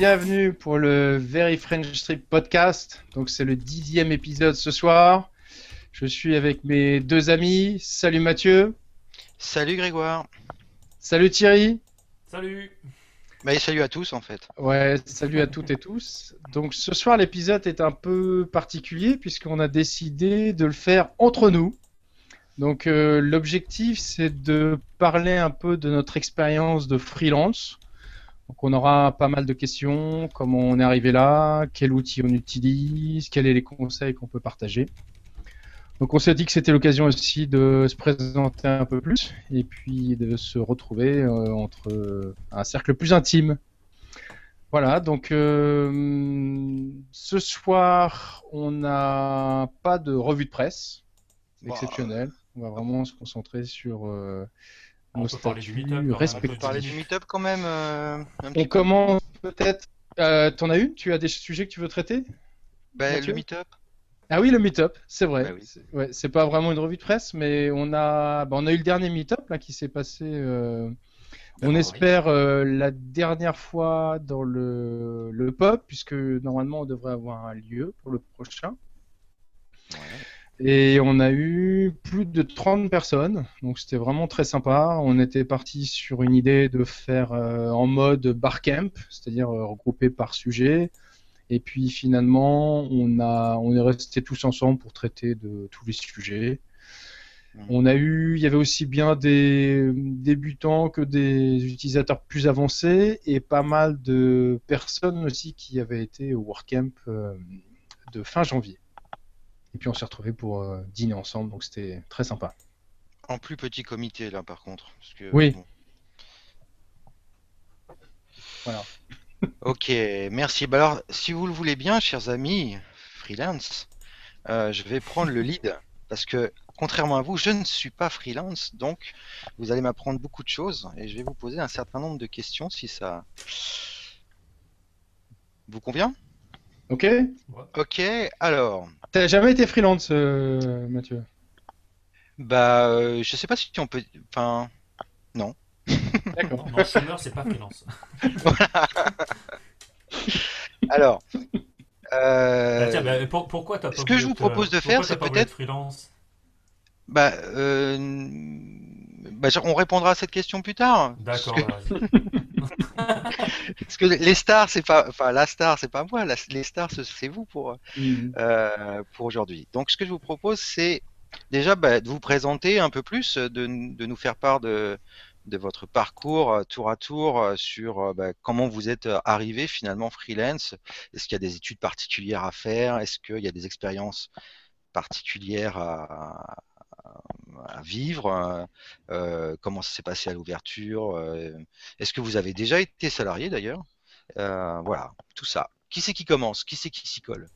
bienvenue pour le Very French Strip podcast. Donc c'est le dixième épisode ce soir. Je suis avec mes deux amis. Salut Mathieu. Salut Grégoire. Salut Thierry. Salut. Bah, salut à tous en fait. Ouais, salut à toutes et tous. Donc ce soir l'épisode est un peu particulier puisqu'on a décidé de le faire entre nous. Donc euh, l'objectif c'est de parler un peu de notre expérience de freelance. Donc on aura pas mal de questions, comment on est arrivé là, quel outil on utilise, quels sont les conseils qu'on peut partager? Donc on s'est dit que c'était l'occasion aussi de se présenter un peu plus et puis de se retrouver euh, entre euh, un cercle plus intime. Voilà, donc euh, ce soir on n'a pas de revue de presse exceptionnelle. On va vraiment se concentrer sur on peut parler du meet-up. On parler du meet-up quand même. on commence peut-être. T'en as une? Tu as des sujets que tu veux traiter? Ben, Le meet-up. Ah oui, le meet-up, c'est vrai. Bah c'est pas vraiment une revue de presse, mais on a, bah, on a eu le dernier meet-up là qui s'est passé. Euh, on espère euh, la dernière fois dans le, le pub, puisque normalement on devrait avoir un lieu pour le prochain. Et on a eu plus de 30 personnes, donc c'était vraiment très sympa. On était parti sur une idée de faire euh, en mode bar camp, c'est-à-dire regroupé par sujet. Et puis finalement, on, a, on est resté tous ensemble pour traiter de tous les sujets. Mmh. On a eu, il y avait aussi bien des débutants que des utilisateurs plus avancés et pas mal de personnes aussi qui avaient été au WordCamp euh, de fin janvier. Et puis on s'est retrouvés pour euh, dîner ensemble, donc c'était très sympa. En plus petit comité là par contre. oui. Voilà. Ok, merci. Bah alors, si vous le voulez bien, chers amis freelance, euh, je vais prendre le lead parce que contrairement à vous, je ne suis pas freelance, donc vous allez m'apprendre beaucoup de choses et je vais vous poser un certain nombre de questions si ça vous convient. Ok. Ok, alors. T'as jamais été freelance, euh, Mathieu? Bah, euh, je sais pas si on peut. Enfin, non. D'accord. Non, chômeur, c'est pas freelance. Alors. Euh... Bah, tiens, bah, pour, pourquoi t'as pas Ce que je vous propose de faire, c'est peut-être. freelance? Bah, euh... bah, on répondra à cette question plus tard. D'accord. Parce, que... parce que les stars, c'est pas, enfin, la star, c'est pas moi. Les stars, c'est vous pour mm. euh, pour aujourd'hui. Donc, ce que je vous propose, c'est déjà bah, de vous présenter un peu plus, de, de nous faire part de de votre parcours euh, tour à tour euh, sur bah, comment vous êtes arrivé finalement freelance. Est-ce qu'il y a des études particulières à faire? Est-ce qu'il y a des expériences particulières à, vivre Comment ça s'est passé à l'ouverture Est-ce que vous avez déjà été salarié d'ailleurs Voilà, tout ça. Qui c'est qui commence? Qui c'est qui s'y colle?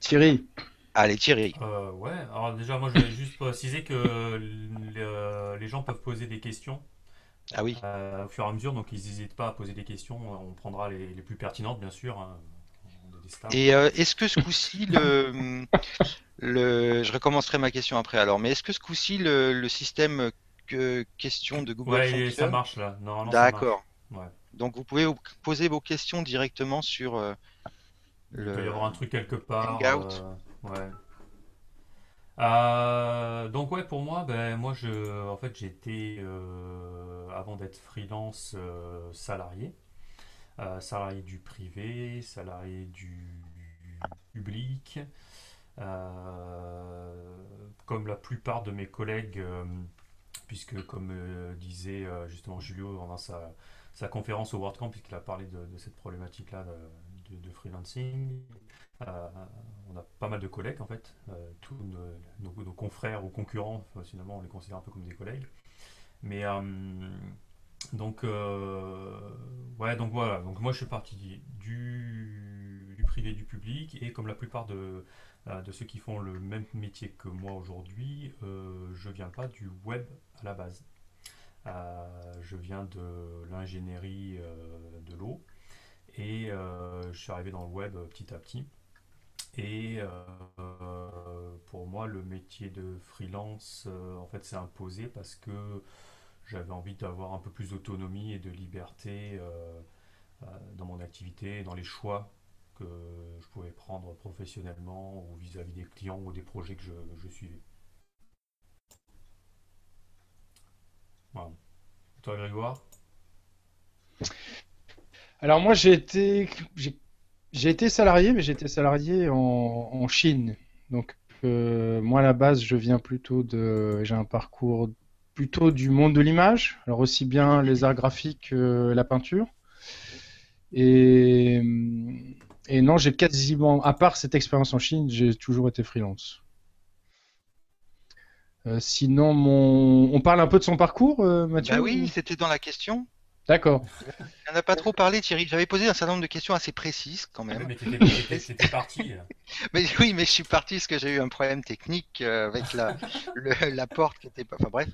Thierry. Allez Thierry. ouais, alors déjà moi je vais juste préciser que les gens peuvent poser des questions ah oui. Euh, au fur et à mesure, donc ils n'hésitent pas à poser des questions. On prendra les, plus pertinentes, bien sûr. Hein. Et euh, est-ce que ce coup-ci, le, le, je recommencerai ma question après alors, mais est-ce que ce coup-ci, le, système que, question de Google ouais, fonctionne ça marche là. D'accord. Donc vous pouvez poser vos questions directement sur le. Il peut y avoir un truc quelque part. Hangout. ouais. Euh, donc ouais, pour moi, ben moi je, en fait, j'étais euh, avant d'être freelance euh, salarié, salarié du privé, salarié du public, comme la plupart de mes collègues, puisque comme disait justement Julio dans sa, conférence au WordCamp, puisqu'il a parlé de, cette problématique-là de, de, freelancing. Euh, on a pas mal de collègues en fait, euh, tous nos, confrères ou concurrents, finalement on les considère un peu comme des collègues. Mais euh, donc, ouais, donc voilà. Donc moi je suis parti du, du, privé, du public, et comme la plupart de, de ceux qui font le même métier que moi aujourd'hui, je viens pas du web à la base. je viens de l'ingénierie de l'eau et je suis arrivé dans le web petit à petit. Et euh, pour moi, le métier de freelance, euh, en fait, s'est imposé parce que j'avais envie d'avoir un peu plus d'autonomie et de liberté dans mon activité, dans les choix que je pouvais prendre professionnellement ou vis-à-vis des clients ou des projets que je, suivais. Voilà. toi, Grégoire? Alors moi, j'ai été, j'ai été salarié, mais j'étais salarié en, Chine. Donc euh, moi, à la base, je viens plutôt de, j'ai un parcours plutôt du monde de l'image, alors aussi bien les arts graphiques que la peinture. Et et non, j'ai quasiment, à part cette expérience en Chine, j'ai toujours été freelance. Euh, sinon, mon... on parle un peu de son parcours, euh, Mathieu bah oui, c'était dans la question. D'accord. On n'a pas trop parlé, Thierry. J'avais posé un certain nombre de questions assez précises quand même. Mais t'étais parti. mais oui, mais je suis parti parce que j'ai eu un problème technique euh, avec la, la porte qui était pas. Enfin bref.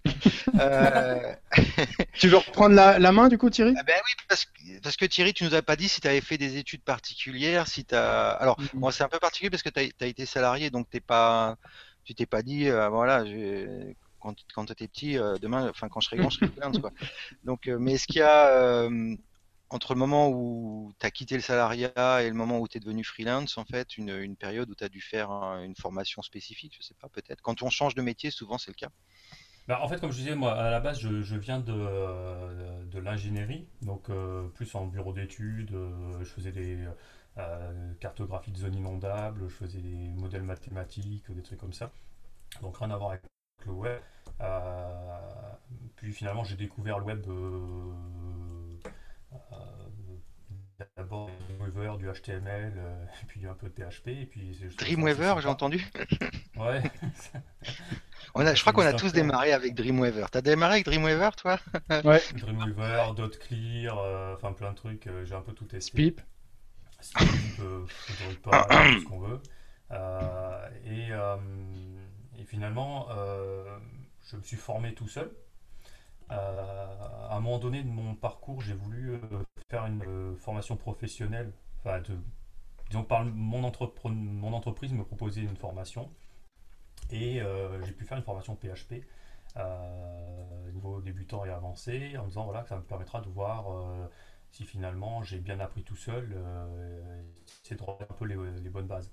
Euh... tu veux reprendre la, la, main du coup, Thierry? Ah Ben oui, parce que, parce que Thierry, tu nous as pas dit si tu avais fait des études particulières, si tu. Alors, mm-hmm. moi, c'est un peu particulier parce que tu as, été salarié, donc t'es pas tu t'es pas dit euh, voilà quand, quand tu étais petit, euh, demain, enfin quand je serai grand, je serai freelance quoi. Donc, euh, mais est-ce qu'il y a euh, entre le moment où tu as quitté le salariat et le moment où tu es devenu freelance, en fait, une, une période où tu as dû faire une formation spécifique, je sais pas, peut-être? Quand on change de métier, souvent c'est le cas. Bah, en fait, comme je disais, moi, à la base, je, je viens de, de l'ingénierie, donc plus en bureau d'études, je faisais des cartographies de zones inondables, je faisais des modèles mathématiques, des trucs comme ça. Donc rien à voir avec le web. Euh, puis finalement, j'ai découvert le web euh, euh, d'abord Dreamweaver, du HTML, et puis un peu de PHP. Et puis Dreamweaver, j'ai entendu Ouais. On a, je crois qu'on a tous démarré avec Dreamweaver. T'as démarré avec Dreamweaver, toi? Ouais. Dreamweaver, DotClear, enfin plein de trucs. j'ai un peu tout testé. Spip. Spip, euh, pas, ce qu'on veut. et, et, finalement, je me suis formé tout seul. Euh, à un moment donné de mon parcours, j'ai voulu euh, faire une euh, formation professionnelle. Enfin, de, disons par mon, mon entreprise me proposait une formation et j'ai pu faire une formation PHP niveau débutant et avancé en me disant voilà que ça me permettra de voir si finalement j'ai bien appris tout seul, c'est de un peu les bonnes bases.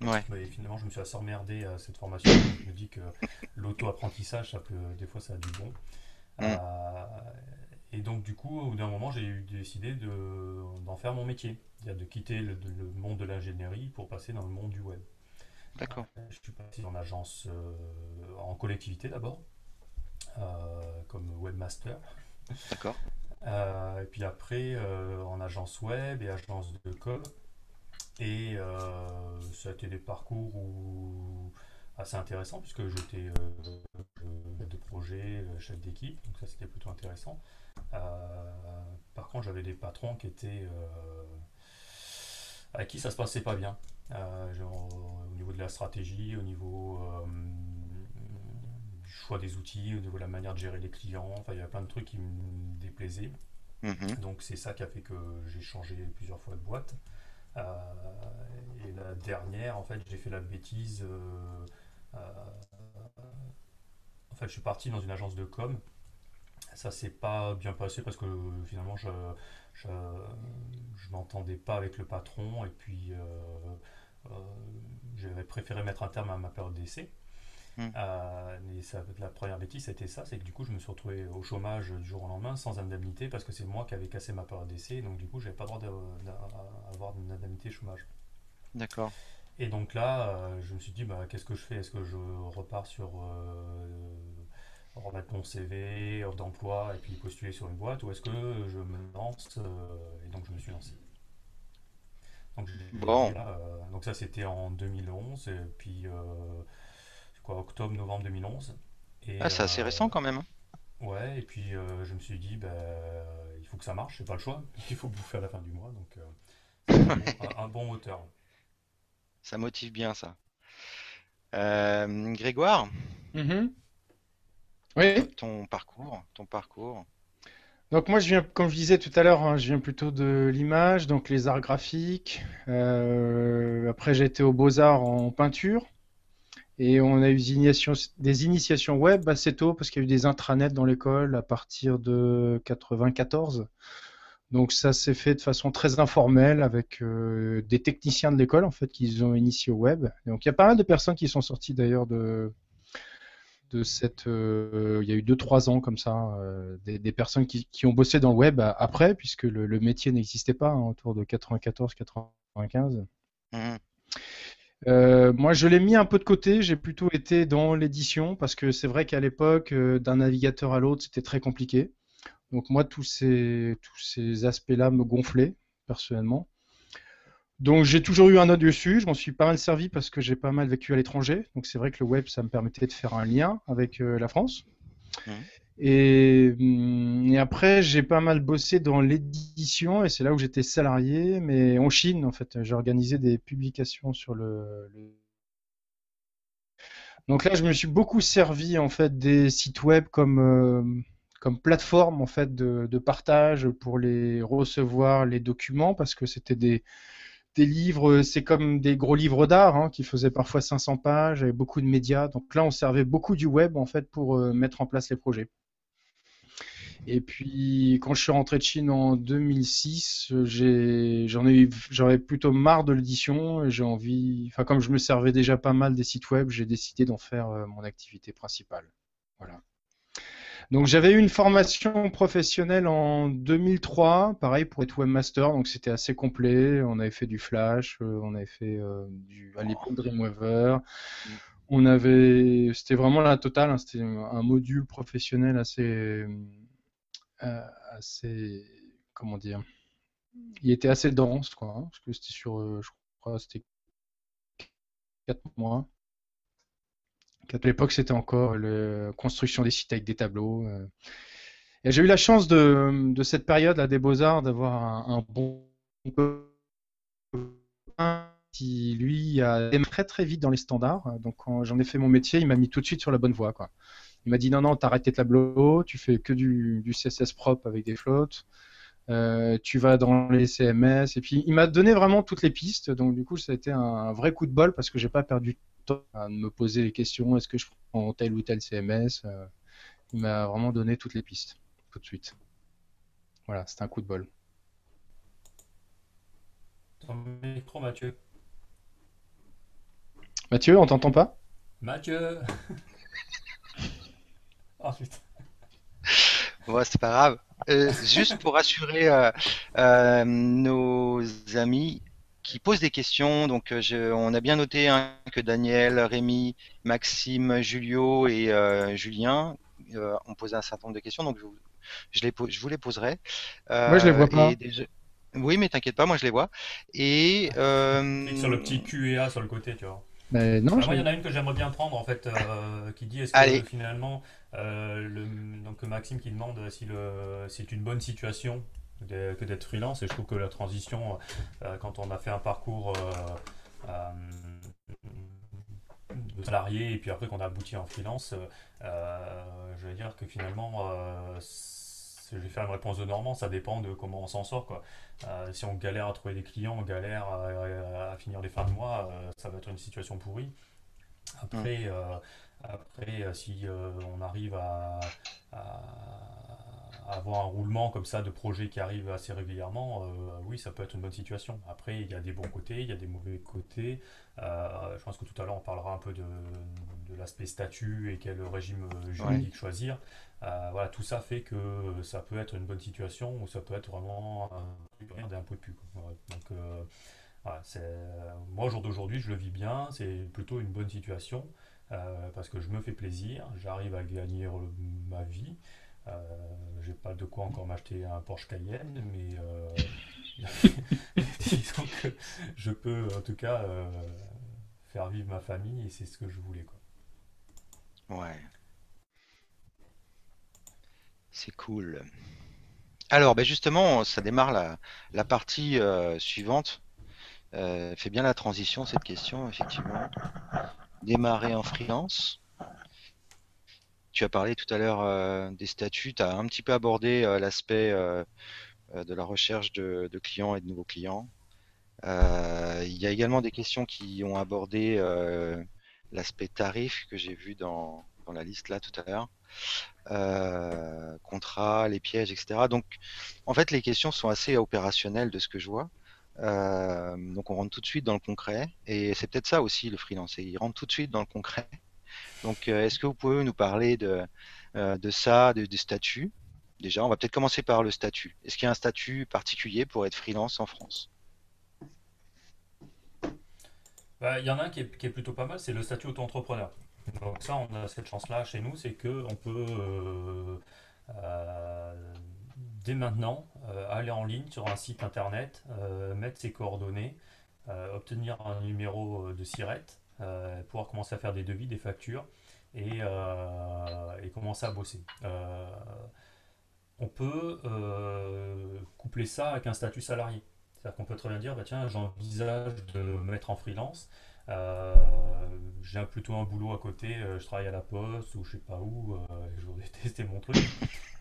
Ouais. finalement, je me suis assez emmerdé à cette formation. je me dis que l'auto-apprentissage, ça peut, des fois, ça a du bon. Mm. Euh, et donc, du coup, au bout d'un moment, j'ai décidé d'en faire mon métier, c'est-à-dire de quitter le, monde de l'ingénierie pour passer dans le monde du web. D'accord. Euh, je suis passé en agence, euh, en collectivité d'abord, comme webmaster. D'accord. et puis après, en agence web et agence de com. Et euh, ça a été des parcours assez intéressants puisque j'étais euh, maître de projet, euh, chef d'équipe, donc ça c'était plutôt intéressant. par contre, j'avais des patrons qui étaient avec qui ça se passait pas bien. au niveau de la stratégie, au niveau du choix des outils, au niveau de la manière de gérer les clients, enfin il y a plein de trucs qui me déplaisaient. Mhm. Donc c'est ça qui a fait que j'ai changé plusieurs fois de boîte. Euh, et la dernière, en fait, j'ai fait la bêtise. Euh, euh, en fait, je suis parti dans une agence de com. Ça s'est pas bien passé parce que finalement, je, je, m'entendais pas avec le patron et puis j'avais préféré mettre un terme à ma période d'essai. Hmm. Euh, la première bêtise, c'était ça, c'est que du coup, je me suis retrouvé au chômage du jour au lendemain sans indemnité parce que c'est moi qui avais cassé ma période d'essai, donc du coup, j'avais pas le droit d'avoir une indemnité chômage. D'accord. Et donc là, euh, je me suis dit, bah, qu'est-ce que je fais? Est-ce que je repars sur euh, remettre mon CV d'emploi et puis postuler sur une boîte ou est-ce que je me lance Et donc, je me suis lancé. Donc, bon. donc ça, c'était en 2011. Et puis quoi, octobre-novembre 2011. Et, ah, c'est assez euh, récent quand même. Hein. Ouais, et puis euh, je me suis dit, bah, il faut que ça marche, c'est pas le choix, il faut bouffer à la fin du mois, donc euh, un, bon moteur. Ça motive bien ça. Grégoire mm-hmm. Oui. Ton parcours, ton parcours. Donc moi je viens, comme je disais tout à l'heure, hein, je viens plutôt de l'image, donc les arts graphiques. après j'ai été aux beaux-arts en peinture. Et on a eu des initiations, web assez tôt parce qu'il y a eu des intranets dans l'école à partir de 94. Donc ça s'est fait de façon très informelle avec des techniciens de l'école en fait qui ont initié au web. Donc il y a pas mal de personnes qui sont sorties d'ailleurs de de cette, il y a eu 2-3 ans comme ça, des, personnes qui, ont bossé dans le web après, puisque le, métier n'existait pas hein, autour de 94-95. Euh, moi, je l'ai mis un peu de côté. J'ai plutôt été dans l'édition parce que c'est vrai qu'à l'époque, euh, d'un navigateur à l'autre, c'était très compliqué. Donc moi, tous ces, tous ces aspects-là me gonflaient personnellement. Donc j'ai toujours eu un œil dessus. Je m'en suis pas mal servi parce que j'ai pas mal vécu à l'étranger. Donc c'est vrai que le web, ça me permettait de faire un lien avec euh, la France. Mmh. Hum, et, après, j'ai pas mal bossé dans l'édition et c'est là où j'étais salarié, mais en Chine en fait. J'ai organisé des publications sur le, Donc là, je me suis beaucoup servi en fait des sites web comme euh, comme plateforme en fait de, partage pour les recevoir les documents parce que c'était des des livres, c'est comme des gros livres d'art hein, qui faisaient parfois 500 pages, avec beaucoup de médias. Donc là, on servait beaucoup du web en fait pour euh, mettre en place les projets. Et puis, quand je suis rentré de Chine en 2006, j'en ai, j'avais plutôt marre de l'édition. J'ai envie, enfin, comme je me servais déjà pas mal des sites web, j'ai décidé d'en faire euh, mon activité principale. Voilà. Donc, j'avais eu une formation professionnelle en 2003, pareil pour être webmaster. Donc, c'était assez complet. On avait fait du Flash, euh, on avait fait euh, du, à l'époque Dreamweaver. On avait, c'était vraiment la totale. Hein. c'était un module professionnel assez euh, assez, comment dire, il était assez dense, quoi, hein, parce que c'était sur, euh, je crois, c'était 4 mois. À l'époque, c'était encore la construction des sites avec des tableaux. Euh. J'ai eu la chance de, cette période des Beaux-Arts d'avoir un, bon qui, lui, a démarré très très vite dans les standards. Donc, quand j'en ai fait mon métier, il m'a mis tout de suite sur la bonne voie. Il m'a dit non, non, t'arrêtes tes tableaux, tu fais que du, CSS propre avec des flottes, euh, tu vas dans les CMS, et puis il m'a donné vraiment toutes les pistes, donc du coup ça a été un, vrai coup de bol parce que j'ai pas perdu de temps à me poser les questions, est-ce que je prends tel ou tel CMS euh, Il m'a vraiment donné toutes les pistes, tout de suite. Voilà, c'était un coup de bol. Ton micro, Mathieu. Mathieu, on t'entend pas? Mathieu Oh putain. c'est pas grave. Euh, juste pour rassurer euh, euh, nos amis qui posent des questions, donc on a bien noté hein, que Daniel, Rémi, Maxime, Julio et Julien ont posé un certain nombre de questions, donc je, les, je vous les poserai. moi, je les vois pas. Oui, mais t'inquiète pas, moi je les vois. Et sur le petit Q et A sur le côté, tu vois. Mais non, il y en a une que j'aimerais bien prendre en fait, qui dit est-ce que finalement euh, le, donc Maxime qui demande si c'est une bonne situation que d'être freelance et je trouve que la transition euh, quand on a fait un parcours euh, de salarié et puis après qu'on a abouti en freelance, je vais dire que finalement je vais faire une réponse de Normand, ça dépend de comment on s'en sort. Quoi. si on galère à trouver des clients, on galère à, finir les fins de mois, ça va être une situation pourrie. Après, mmh. Après, euh, si euh, on arrive à, avoir un roulement comme ça de projets qui arrivent assez régulièrement, euh, oui, ça peut être une bonne situation. Après, il y a des bons côtés, il y a des mauvais côtés. je pense que tout à l'heure, on parlera un peu de, l'aspect statut et quel régime juridique choisir. voilà, tout ça fait que ça peut être une bonne situation ou ça peut être vraiment un, d'un peu de. Donc, moi, au jour d'aujourd'hui, je le vis bien, c'est plutôt une bonne situation. Euh, parce que je me fais plaisir, j'arrive à gagner ma vie. Euh, j'ai pas de quoi encore m'acheter un Porsche Cayenne, mais euh, disons que je peux en tout cas faire vivre ma famille et c'est ce que je voulais. Quoi. Ouais. C'est cool. Alors, ben justement, ça démarre la, la partie suivante. fait bien la transition cette question, effectivement démarrer en freelance. Tu as parlé tout à l'heure euh, des statuts, tu as un petit peu abordé euh, l'aspect euh, de la recherche de, clients et de nouveaux clients. Il y a également des questions qui ont abordé l'aspect tarif que j'ai vu dans, la liste là tout à l'heure. Contrat, les pièges, etc. Donc, en fait, les questions sont assez opérationnelles de ce que je vois. Euh, donc, on rentre tout de suite dans le concret. Et c'est peut-être ça aussi le freelance. Il rentre tout de suite dans le concret. Donc, euh, est-ce que vous pouvez nous parler de, de ça, de, des statuts? Déjà, on va peut-être commencer par le statut. Est-ce qu'il y a un statut particulier pour être freelance en France? Bah, Il y en a un qui est, plutôt pas mal, c'est le statut auto-entrepreneur. Donc ça, on a cette chance-là chez nous, c'est qu'on peut euh, euh, dès maintenant euh, aller en ligne sur un site internet, mettre ses coordonnées, obtenir un numéro de SIRET, pouvoir commencer à faire des devis, des factures et, commencer à bosser. on peut coupler ça avec un statut salarié. C'est-à-dire qu'on peut très bien dire, bah, tiens, j'envisage de me mettre en freelance. Euh, j'ai plutôt un boulot à côté, euh, je travaille à la poste ou je sais pas où, euh, je voudrais tester mon truc.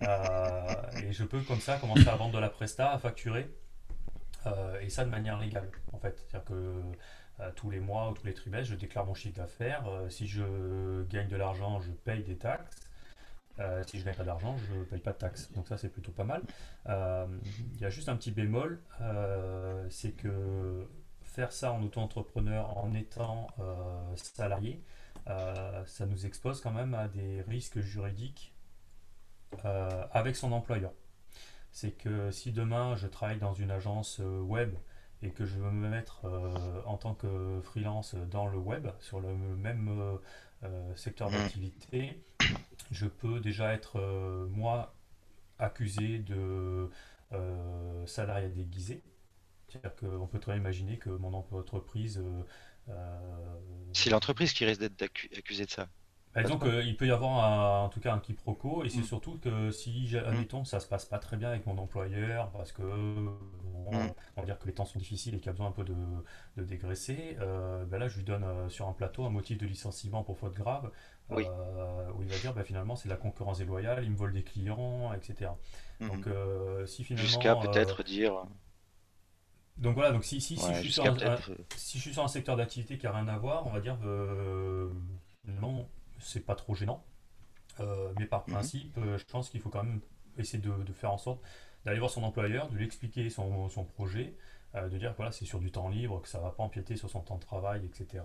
Et je peux comme ça commencer à vendre de la presta, à facturer, et ça de manière légale en fait. C'est-à-dire que tous les mois ou tous les trimestres, je déclare mon chiffre d'affaires. si je gagne de l'argent, je paye des taxes. si je gagne pas d'argent, je ne paye pas de taxes. Donc ça, c'est plutôt pas mal. Il y a juste un petit bémol, c'est que faire ça en auto-entrepreneur en étant euh, salarié, euh, ça nous expose quand même à des risques juridiques euh, avec son employeur. C'est que si demain je travaille dans une agence web et que je veux me mettre en tant que freelance dans le web, sur le même secteur mmh. d'activité, je peux déjà être, moi, accusé de salariat déguisé c'est-à-dire qu'on peut très imaginer que mon entreprise. Euh, euh, c'est l'entreprise qui risque d'être accusée de ça. Par exemple, il peut y avoir en tout cas un quiproquo, et c'est mm. surtout que si, mm. admettons, ça se passe pas très bien avec mon employeur, parce que mm. on, va dire que les temps sont difficiles et qu'il a besoin un peu de, dégraisser, euh, ben là je lui donne sur un plateau un motif de licenciement pour faute grave, où il va dire ben, finalement c'est de la concurrence déloyale, il me vole des clients, etc. Donc si finalement. Jusqu'à peut-être dire. Donc voilà, donc si, si, si, je suis sur un, si, je suis sur un, secteur d'activité qui n'a rien à voir, on va dire euh, non, c'est pas trop gênant. Euh, mais par mhm. principe, euh, je pense qu'il faut quand même essayer de, de faire en sorte d'aller voir son employeur, de lui expliquer son, son projet, euh, de dire que voilà, c'est sur du temps libre, que ça ne va pas empiéter sur son temps de travail, etc.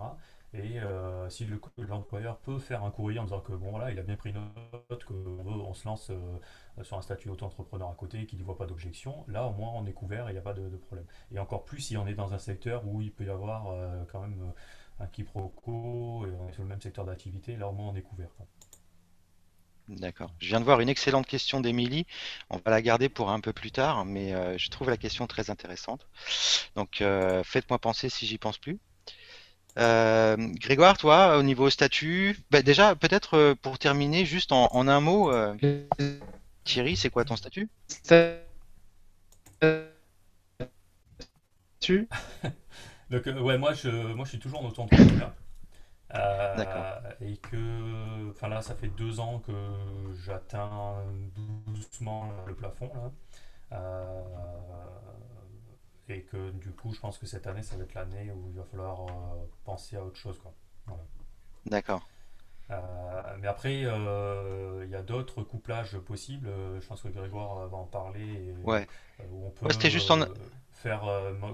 Et euh, si l'employeur peut faire un courrier en disant que bon voilà, il a bien pris note, qu'on se lance euh, sur un statut auto-entrepreneur à côté, qu'il n'y voit pas d'objection, là au moins on est couvert et il n'y a pas de, problème. Et encore plus si on est dans un secteur où il peut y avoir quand même un quiproquo et on est sur le même secteur d'activité, là au moins on est couvert. D'accord. Je viens de voir une excellente question d'Émilie. On va la garder pour un peu plus tard, mais euh, je trouve la question très intéressante. Donc, euh, faites-moi penser si j'y pense plus. Euh, Grégoire, toi, au niveau statut, bah, déjà, peut-être pour terminer, juste en, un mot, Thierry, c'est quoi ton statut? Statut? Donc, ouais, moi je, moi, je suis toujours en auto-entrepreneur. Euh, et que, enfin là, ça fait deux ans que j'atteins doucement le plafond là. Euh, et que du coup, je pense que cette année, ça va être l'année où il va falloir euh, penser à autre chose, quoi. D'accord. mais après, il y a d'autres couplages possibles. Je pense que Grégoire va en parler. ouais. Où on peut juste en... faire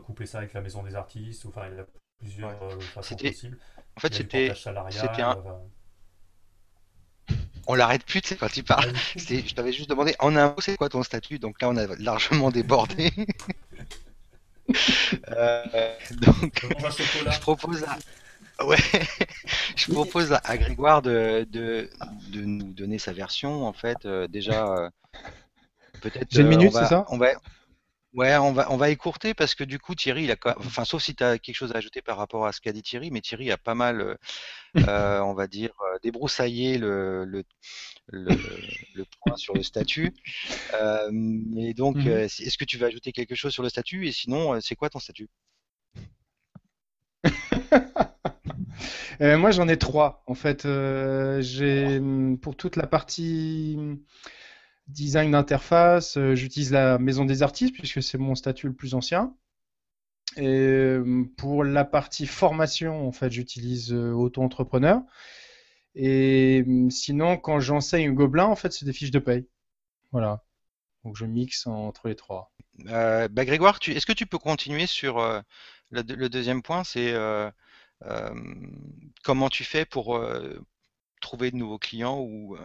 coupler ça avec la maison des artistes. Enfin, il y a plusieurs façons possibles. En fait, c'était un. On l'arrête plus, tu sais, quand il parle. Je t'avais juste demandé en un mot, c'est quoi ton statut? Donc là, on a largement débordé. euh, donc, je propose à. Ouais, je propose à Grégoire de, de, de, nous donner sa version. En fait, euh, déjà, euh, peut-être. J'ai une minute, c'est ça? on va, Ouais, on va, on va écourter parce que du coup, Thierry, il a, enfin, sauf si tu as quelque chose à ajouter par rapport à ce qu'a dit Thierry, mais Thierry a pas mal, euh, euh, on va dire, euh, débroussaillé le, le, le, point sur le statut. Euh, et donc, mmh est-ce que tu veux ajouter quelque chose sur le statut? Et sinon, c'est quoi ton statut? Moi, j'en ai trois. En fait, j'ai pour toute la partie design d'interface, euh, j'utilise la maison des artistes puisque c'est mon statut le plus ancien. Et euh, pour la partie formation, en fait, j'utilise euh, auto-entrepreneur. Et sinon, quand j'enseigne Gobelin, en fait, c'est des fiches de paye. Voilà. Donc je mixe entre les trois. Bah, Grégoire, est-ce que tu peux continuer sur le, deuxième point C'est comment tu fais pour trouver de nouveaux clients ou,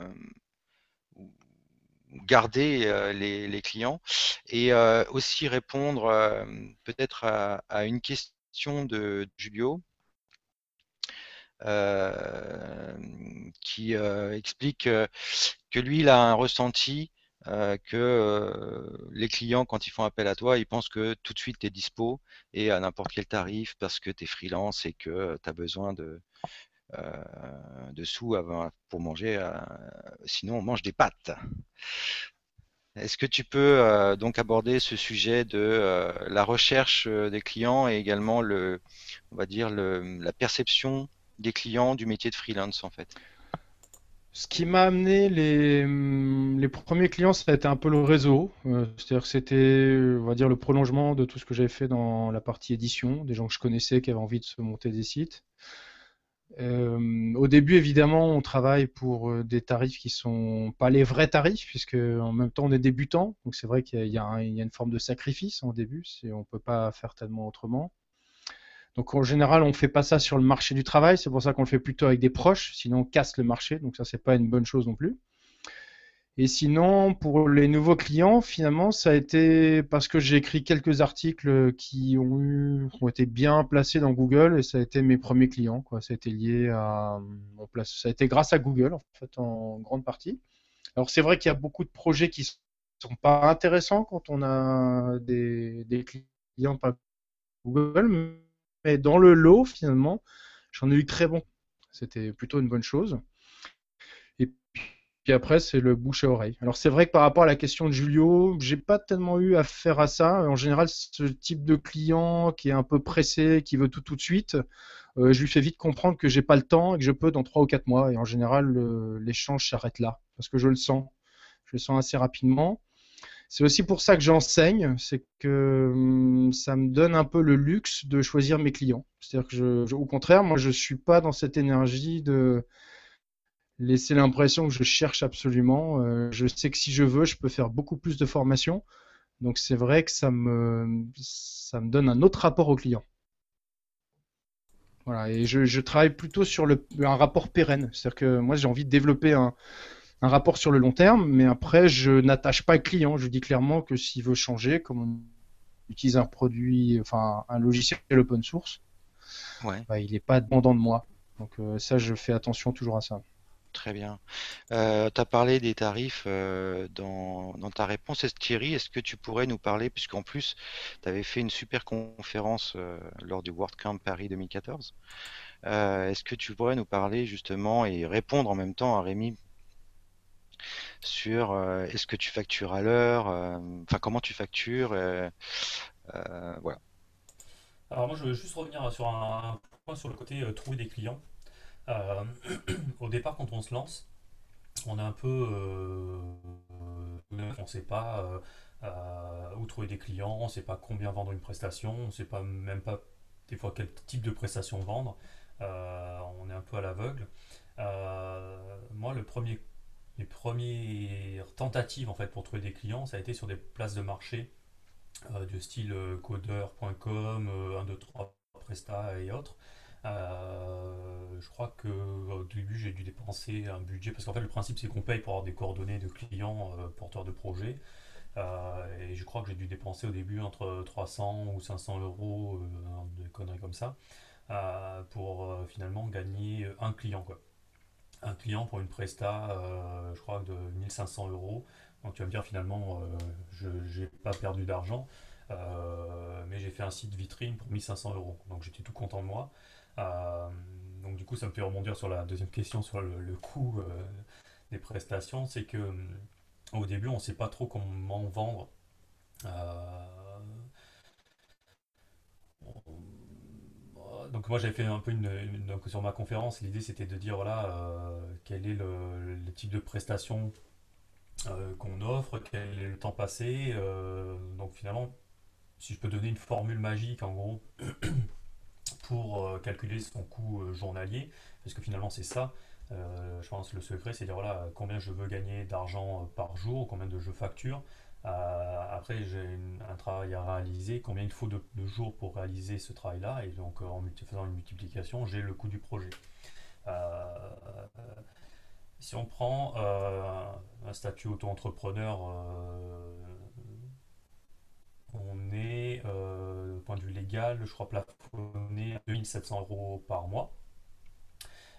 garder les, clients et aussi répondre peut-être à, une question de Julio qui explique que lui, il a un ressenti que les clients, quand ils font appel à toi, ils pensent que tout de suite tu es dispo et à n'importe quel tarif parce que tu es freelance et que tu as besoin de, de sous pour manger. sinon, on mange des pâtes. Est-ce que tu peux donc aborder ce sujet de la recherche des clients et également le, on va dire la perception des clients du métier de freelance en fait? Ce qui m'a amené les, les, premiers clients, ça a été un peu le réseau. Euh, c'est-à-dire c'était, on va dire, le prolongement de tout ce que j'avais fait dans la partie édition, des gens que je connaissais qui avaient envie de se monter des sites. Euh, au début, évidemment, on travaille pour euh, des tarifs qui sont pas les vrais tarifs, puisque en même temps on est débutant. Donc c'est vrai qu'il y, a une forme de sacrifice en début, on peut pas faire tellement autrement. Donc en général, on fait pas ça sur le marché du travail, c'est pour ça qu'on le fait plutôt avec des proches, sinon on casse le marché, donc ça c'est pas une bonne chose non plus. Et sinon, pour les nouveaux clients, finalement, ça a été parce que j'ai écrit quelques articles qui ont, eu, été bien placés dans Google et ça a été mes premiers clients. Ça a été lié à. Ça a été grâce à Google, en fait, en grande partie. Alors c'est vrai qu'il y a beaucoup de projets qui sont pas intéressants quand on a des, des clients pas Google, mais dans le lot, finalement, j'en ai eu très bon. C'était plutôt une bonne chose. Puis après, c'est le bouche à oreille. Alors c'est vrai que par rapport à la question de Julio, j'ai pas tellement eu affaire à ça. En général, ce type de client qui est un peu pressé, qui veut tout tout de suite, euh, je lui fais vite comprendre que j'ai pas le temps et que je peux dans 3 ou 4 mois. Et en général, l'échange s'arrête là. Parce que je le sens. Je le sens assez rapidement. C'est aussi pour ça que j'enseigne, c'est que hum, ça me donne un peu le luxe de choisir mes clients. C'est-à-dire que, au contraire, moi, je suis pas dans cette énergie de laisser l'impression que je cherche absolument. Euh, je sais que si je veux, je peux faire beaucoup plus de formation. Donc c'est vrai que ça me, ça me donne un autre rapport au client. Voilà, et je, je travaille plutôt sur le, un rapport pérenne. C'est-à-dire que moi j'ai envie de développer un, un rapport sur le long terme, mais après, je n'attache pas le client. Je dis clairement que s'il veut changer, comme on utilise un produit, enfin un logiciel open source, bah, il n'est pas dépendant de moi. Donc euh, ça, je fais attention toujours à ça. Très bien. Euh, tu as parlé des tarifs euh, dans, ta réponse. Thierry, est-ce que tu pourrais nous parler, puisqu'en plus, tu avais fait une super conférence lors du WordCamp Paris 2014, est-ce que tu pourrais nous parler justement et répondre en même temps à Rémi sur euh, est-ce que tu factures à l'heure, euh, enfin comment tu factures, euh, voilà. Alors moi je veux juste revenir sur un, point sur le côté trouver des clients. au départ quand on se lance, on est un peu on ne sait pas où trouver des clients, on ne sait pas combien vendre une prestation, on ne sait pas même pas des fois quel type de prestation vendre. on est un peu à l'aveugle. moi, le premier les premières tentatives en fait pour trouver des clients, ça a été sur des places de marché euh, de style euh, codeur.com, 1, 2, 3 Presta et autres. Euh, je crois que au début j'ai dû dépenser un budget parce qu'en fait le principe c'est qu'on paye pour avoir des coordonnées de clients porteurs de projets et je crois que j'ai dû dépenser au début entre 300 ou 500 euros de conneries comme ça pour finalement gagner un client quoi un client pour une presta, euh, je crois, de 1500 euros. Donc tu vas me dire finalement, euh, je n'ai pas perdu d'argent, euh, mais j'ai fait un site vitrine pour 1500 euros. Donc j'étais tout content de moi. Donc du coup, ça me fait rebondir sur la deuxième question sur le, coût des prestations. C'est que au début, on ne sait pas trop comment vendre donc moi j'avais fait un peu une, sur ma conférence, l'idée c'était de dire voilà euh, quel est le, type de prestation euh, qu'on offre, quel est le temps passé. Euh, donc finalement, si je peux donner une formule magique en gros pour calculer son coût journalier, parce que finalement c'est ça, je pense le secret, c'est dire voilà, combien je veux gagner d'argent par jour, combien de je facture. après, j'ai un travail à réaliser, combien il faut de, jours pour réaliser ce travail-là, et donc en faisant une multiplication, j'ai le coût du projet. si on prend un statut auto-entrepreneur on est, euh, point de vue légal, je crois plafonné à 2700 euros par mois.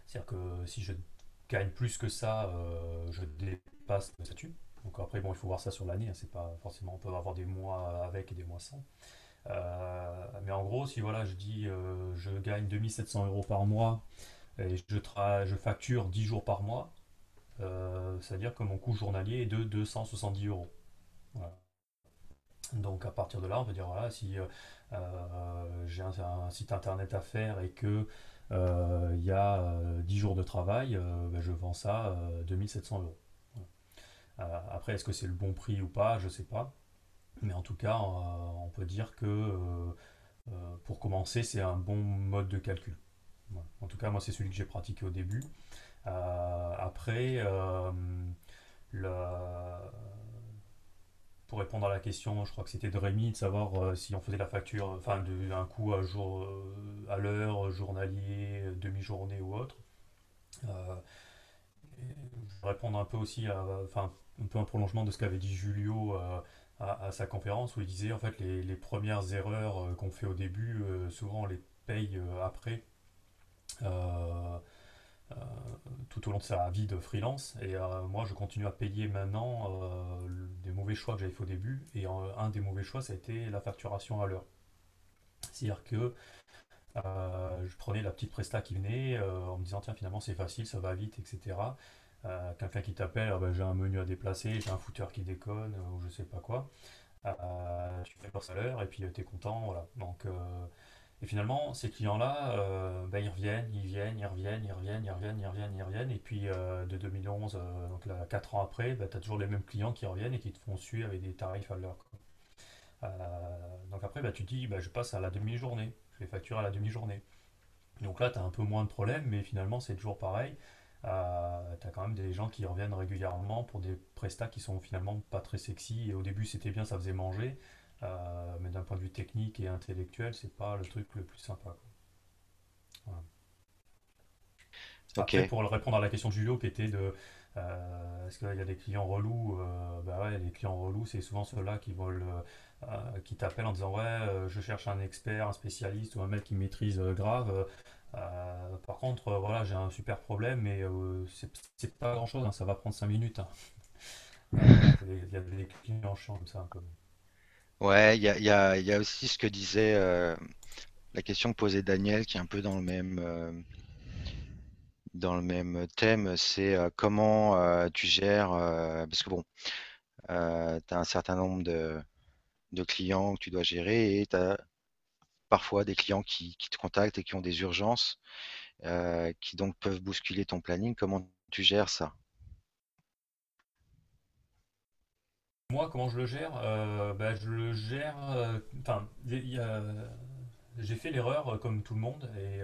C'est-à-dire que si je gagne plus que ça, euh, je dépasse le statut. Donc après, bon, il faut voir ça sur l'année. Hein, c'est pas forcément, on peut avoir des mois avec et des mois sans. Euh, mais en gros, si voilà, je dis, je gagne 2700 euros par mois et je, je facture 10 jours par mois, c'est-à-dire que mon coût journalier est de 270 euros. Voilà. Donc à partir de là, on peut dire voilà, si euh, euh, j'ai un, site internet à faire et que euh, il y a 10 jours de travail, ben, je vends ça 2700 euros. après, est-ce que c'est le bon prix ou pas? Je ne sais pas. Mais en tout cas, on peut dire que pour commencer, c'est un bon mode de calcul. En tout cas, moi, c'est celui que j'ai pratiqué au début. après, le pour répondre à la question, je crois que c'était de Rémi, de savoir euh, si on faisait la facture, enfin, un coût à jour, euh, à l'heure, journalier, demi-journée ou autre. Euh, je vais répondre un peu aussi à, enfin, un peu un prolongement de ce qu'avait dit Julio à, sa conférence où il disait en fait les, les premières erreurs qu'on fait au début, souvent on les paye après. Euh, tout au long de sa vie de freelance. Et euh, moi, je continue à payer maintenant euh, des mauvais choix que j'avais fait au début. Et un des mauvais choix, ça a été la facturation à l'heure. C'est-à-dire que je prenais la petite presta qui venait en me disant tiens finalement c'est facile, ça va vite, etc. Quelqu'un qui t'appelle, ah ben, j'ai un menu à déplacer, j'ai un footer qui déconne ou je sais pas quoi. tu fais leur salaire et puis tu es content. Voilà. Donc et finalement, ces clients-là, euh, bah, ils reviennent, ils viennent, ils reviennent, ils reviennent, ils reviennent, ils reviennent, ils reviennent. Et puis euh, de 2011, euh, donc là, 4 ans après, bah, tu as toujours les mêmes clients qui reviennent et qui te font suivre avec des tarifs à l'heure. donc après, bah, tu te dis, bah, je passe à la demi-journée, je vais facturer à la demi-journée. Donc là, tu as un peu moins de problèmes, mais finalement, c'est toujours pareil. tu as quand même des gens qui reviennent régulièrement pour des prestats qui sont finalement pas très sexy. Et au début, c'était bien, ça faisait manger. Euh, mais d'un point de vue technique et intellectuel, c'est pas le truc le plus sympa. Après, pour répondre à la question de Julio qui était de euh, est-ce qu'il y a des clients relous euh, Bah ouais, les clients relous, c'est souvent ceux-là qui veulent, qui t'appellent en disant ouais, je cherche un expert, un spécialiste ou un mec qui maîtrise grave. par contre, voilà, j'ai un super problème, mais c'est pas grand-chose, hein, ça va prendre 5 minutes. Hein. Il y a des clients chiants comme ça un peu. Ouais, il y a, aussi ce que disait euh, la question que posait Daniel, qui est un peu dans le même euh, dans le même thème, c'est euh, comment tu gères, parce que bon, tu as un certain nombre de, de clients que tu dois gérer et tu as parfois des clients qui, qui te contactent et qui ont des urgences, qui donc peuvent bousculer ton planning. Comment tu gères ça? Moi, comment je le gère euh, bah, Je le gère. Euh, enfin, j'ai fait l'erreur euh, comme tout le monde et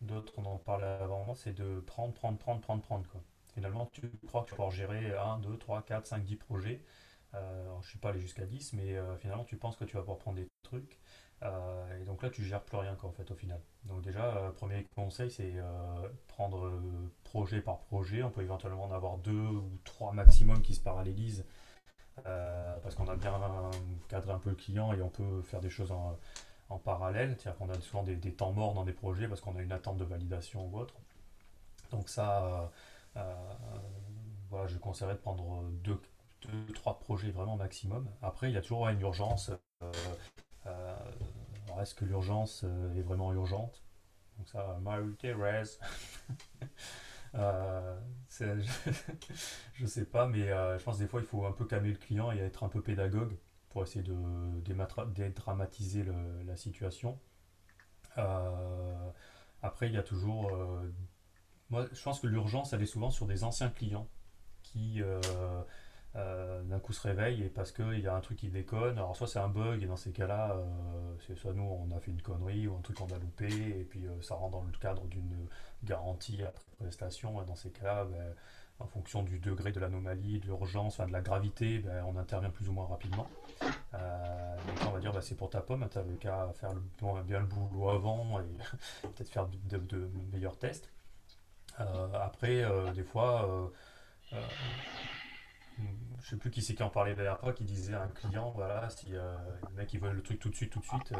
d'autres, on en parlait avant moi, c'est de prendre, prendre, prendre, prendre, prendre. Quoi. Finalement, tu crois que tu peux gérer 1, 2, 3, 4, 5, 10 projets. je ne suis pas allé jusqu'à 10, mais finalement, tu penses que tu vas pouvoir prendre des trucs. Et donc là, tu gères plus rien en fait au final. Donc déjà, premier conseil, c'est prendre projet par projet. On peut éventuellement en avoir deux ou trois maximum qui se parallélisent parce qu'on a bien cadré un peu le client et on peut faire des choses en, parallèle. C'est-à-dire qu'on a souvent des, temps morts dans des projets parce qu'on a une attente de validation ou autre. Donc ça, voilà, je conseillerais de prendre deux, deux, trois projets vraiment maximum. Après, il y a toujours une urgence. Euh, est-ce que l'urgence euh, est vraiment urgente? Donc ça, Marie-Thérèse. Euh, je, sais pas, mais je pense que des fois il faut un peu calmer le client et être un peu pédagogue pour essayer de dédramatiser la situation. après, il y a toujours. moi, je pense que l'urgence, elle est souvent sur des anciens clients qui d'un coup se réveille et parce qu'il y a un truc qui déconne. Alors soit c'est un bug et dans ces cas-là, c'est soit nous on a fait une connerie ou un truc qu'on a loupé et puis ça rentre dans le cadre d'une garantie après prestation. Et dans ces cas-là, ben, en fonction du degré de l'anomalie, de l'urgence, enfin de la gravité, ben, on intervient plus ou moins rapidement. Euh, donc on va dire bah, c'est pour ta pomme, tu n'avais qu'à faire le, bien le boulot avant et peut-être faire de, meilleurs tests. Euh, après, euh, des fois, je ne sais plus qui c'est qui en parlait derrière toi, qui disait à un client, voilà, si le mec il veut le truc tout de suite, tout de suite,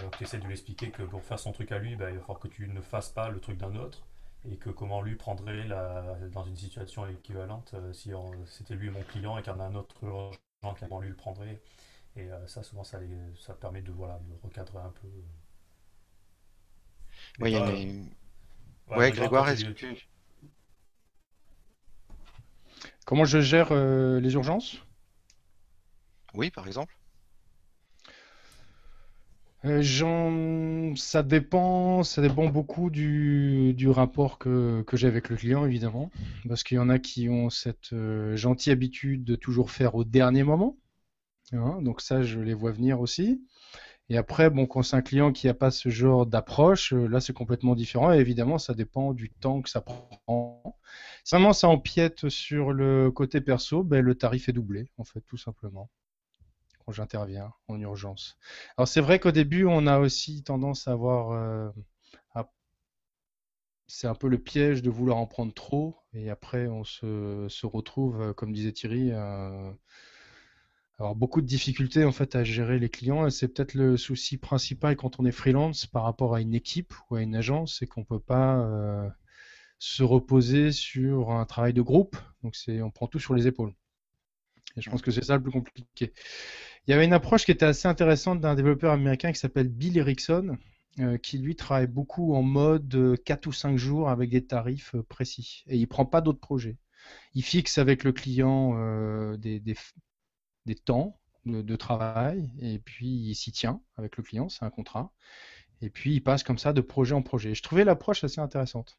donc tu essaies de lui expliquer que pour faire son truc à lui, bah, il va falloir que tu ne fasses pas le truc d'un autre et que comment lui prendrait la, dans une situation équivalente si c'était lui mon client et qu'il y en a un autre urgent, comment lui le prendrait. Et euh, ça, souvent, ça, ça permet de, voilà, de recadrer un peu. oui, mais... ouais, Grégoire, est-ce que... Comment je gère euh, les urgences? Oui, par exemple. Euh, ça dépend, ça dépend beaucoup du, du rapport que, que j'ai avec le client, évidemment. Parce qu'il y en a qui ont cette gentille habitude de toujours faire au dernier moment. Hein, donc ça, je les vois venir aussi. Et après, bon, quand c'est un client qui n'a pas ce genre d'approche, euh, là, c'est complètement différent. Et évidemment, ça dépend du temps que ça prend. Si ça empiète sur le côté perso, ben, le tarif est doublé, en fait, tout simplement, quand j'interviens en urgence. Alors c'est vrai qu'au début, on a aussi tendance à avoir... Euh, c'est un peu le piège de vouloir en prendre trop. Et après, on se, se retrouve, euh, comme disait Thierry, alors beaucoup de difficultés en fait à gérer les clients c'est peut-être le souci principal quand on est freelance par rapport à une équipe ou à une agence, c'est qu'on peut pas euh, se reposer sur un travail de groupe. Donc c'est on prend tout sur les épaules. Et je pense que c'est ça le plus compliqué. Il y avait une approche qui était assez intéressante d'un développeur américain qui s'appelle Bill Erickson, euh, qui lui travaille beaucoup en mode 4 ou 5 jours avec des tarifs euh, précis. Et il prend pas d'autres projets. Il fixe avec le client des temps de, travail et puis il s'y tient avec le client, c'est un contrat. Et puis il passe comme ça de projet en projet. Je trouvais l'approche assez intéressante,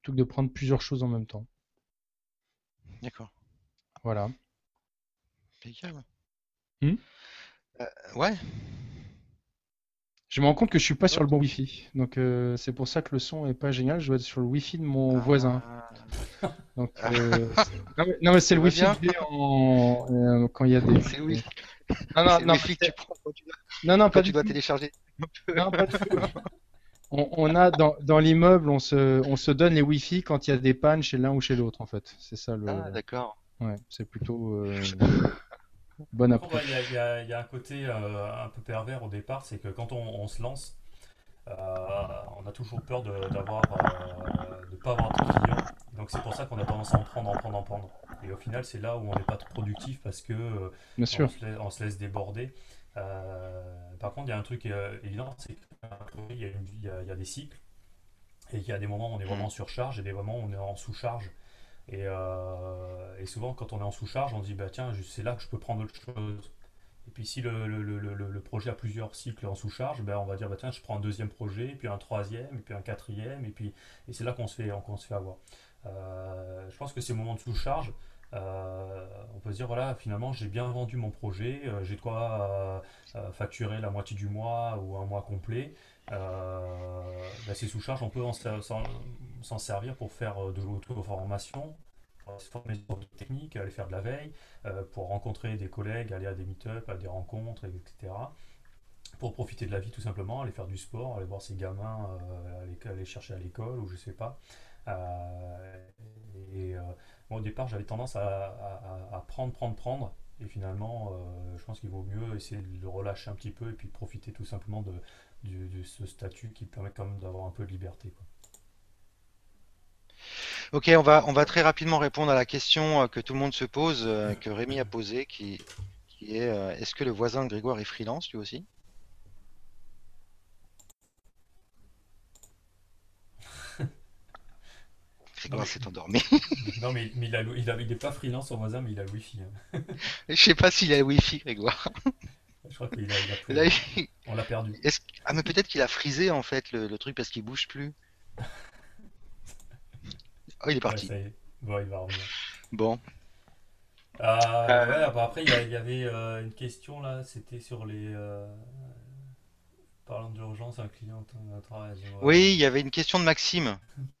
plutôt que de prendre plusieurs choses en même temps. D'accord. Voilà. Hmm euh, ouais. Je me rends compte que je suis pas sur le bon Wi-Fi, donc euh, c'est pour ça que le son est pas génial. Je dois être sur le Wi-Fi de mon ah. voisin. Donc, euh, non, mais, c'est le Wi-Fi en... Euh, quand il y a des. C'est le Wi-Fi. Non, non, non, tu prends non, non, pas tu dois télécharger. non, pas du tout. On, on, a dans, dans l'immeuble, on se, on se donne les Wi-Fi quand il y a des pannes chez l'un ou chez l'autre, en fait. C'est ça le. Ah, d'accord. Ouais, c'est plutôt. Bonne approche. Il y, y, a un côté euh, un peu pervers au départ, c'est que quand on, on se lance, euh, on a toujours peur de ne euh, pas avoir de clients. Donc c'est pour ça qu'on a tendance à en prendre, en prendre, en prendre. Et au final, c'est là où on n'est pas productif parce que Bien sûr. On, se laisse, déborder. par contre, il y a un truc évident, c'est qu'il y, y, y, a des cycles et qu'il y a des moments où on est vraiment en surcharge et des moments où on est en sous-charge. Euh, et, souvent, quand on est en sous-charge, on dit bah, tiens, c'est là que je peux prendre autre chose. Et puis, si le, projet a plusieurs cycles en sous-charge, ben, on va dire bah, tiens, je prends un deuxième projet, puis un troisième, puis un quatrième, et, et c'est là qu'on se, fait, se fait avoir. Euh, je pense que ces moments de sous-charge, euh, on peut se dire voilà, finalement, j'ai bien vendu mon projet, j'ai de quoi facturer la moitié du mois ou un mois complet. Ben, ces sous-charges, on peut en, s'en servir pour faire euh, de l'auto-formation, pour se former sur des techniques, aller faire de la veille, euh, pour rencontrer des collègues, aller à des meet-up, à des rencontres, etc. Pour profiter de la vie tout simplement, aller faire du sport, aller voir ses gamins, euh, aller, chercher à l'école ou je sais pas. et au départ, j'avais tendance à, prendre, prendre, prendre. Et finalement, je pense qu'il vaut mieux essayer de le relâcher un petit peu et puis profiter tout simplement de, ce statut qui permet quand même d'avoir un peu de liberté. Ok, on va, on va très rapidement répondre à la question euh, que tout le monde se pose, euh, que Rémi a posée, qui, qui est euh, est-ce que le voisin de Grégoire est freelance lui aussi? Grégoire s'est endormi. non, mais, il, a, pas freelance son voisin, mais il a le wifi. Hein. Je sais pas s'il a le wifi, Grégoire. Je crois qu'il a, On l'a perdu. Ah, mais peut-être qu'il a frisé en fait le, le truc parce qu'il bouge plus. Oh, il est parti. Bon, il va revenir. Bon. ouais, bah, après, il y, avait une question là, c'était sur les. Parlant d'urgence, un client travail. Oui, il y avait une question de Maxime.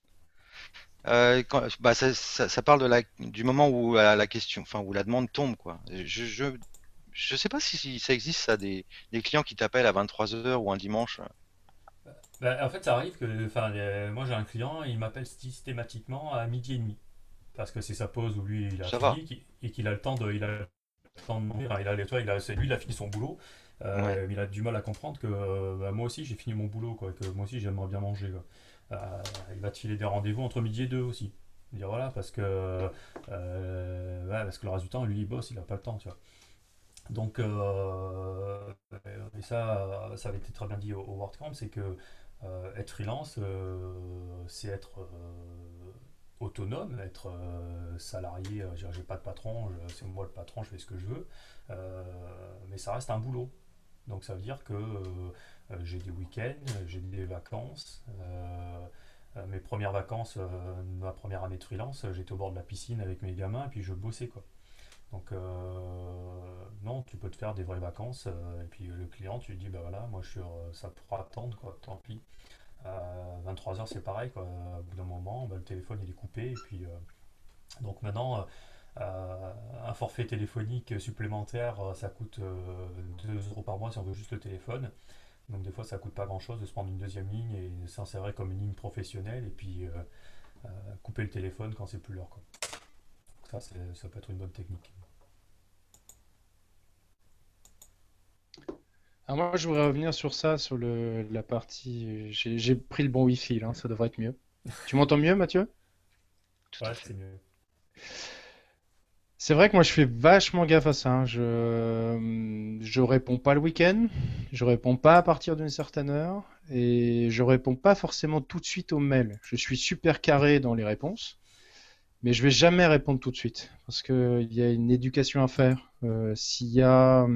Euh, bah, ça, parle de la, du moment où euh, la, question, enfin où la demande tombe quoi. Je je, je sais pas si, ça existe ça des, des clients qui t'appellent à 23h ou un dimanche. Bah, en fait ça arrive que, enfin moi j'ai un client, il m'appelle systématiquement à midi et demi parce que c'est sa pause où lui il a fini et qu'il a le temps de, il a le temps de il a, il a, lui il a fini son boulot. Euh, il a du mal à comprendre que bah, moi aussi j'ai fini mon boulot quoi, que moi aussi j'aimerais bien manger quoi. Euh, il va te filer des rendez-vous entre midi et deux aussi. Dire voilà, parce que, euh, parce que le reste du temps, lui, il bosse, il n'a pas le temps, tu vois. Donc, euh, et ça, ça avait été très bien dit au, au WordCamp, c'est que être freelance, c'est être autonome, être salarié, j'ai pas de patron, c'est moi le patron, je fais ce que je veux, mais ça reste un boulot. Donc ça veut dire que euh, j'ai des week-ends, j'ai des vacances. Euh, euh, mes premières vacances, ma première année de freelance, j'étais au bord de la piscine avec mes gamins et puis je bossais quoi. Donc non, tu peux te faire des vraies vacances et puis le client, tu lui dis bah voilà, moi je suis, ça pourra attendre quoi, tant pis. 23h c'est pareil quoi. Au bout d'un moment, bah, le téléphone il est coupé et puis donc maintenant un forfait téléphonique supplémentaire, ça coûte 2 euros par mois si on veut juste le téléphone. Donc des fois, ça coûte pas grand-chose de se prendre une deuxième ligne et s'insérer comme une ligne professionnelle et puis euh, euh, couper le téléphone quand c'est plus l'heure. Ça, ça peut être une bonne technique. Alors moi, je voudrais revenir sur ça, sur le, la partie. J'ai pris le bon Wi-Fi, là, ça devrait être mieux. tu m'entends mieux, Mathieu? Tout ouais, c'est mieux. C'est vrai que moi je fais vachement gaffe à ça. Hein. Je je réponds pas le week-end, je réponds pas à partir d'une certaine heure et je réponds pas forcément tout de suite aux mails. Je suis super carré dans les réponses, mais je vais jamais répondre tout de suite parce qu'il y a une éducation à faire. Euh, s'il y a,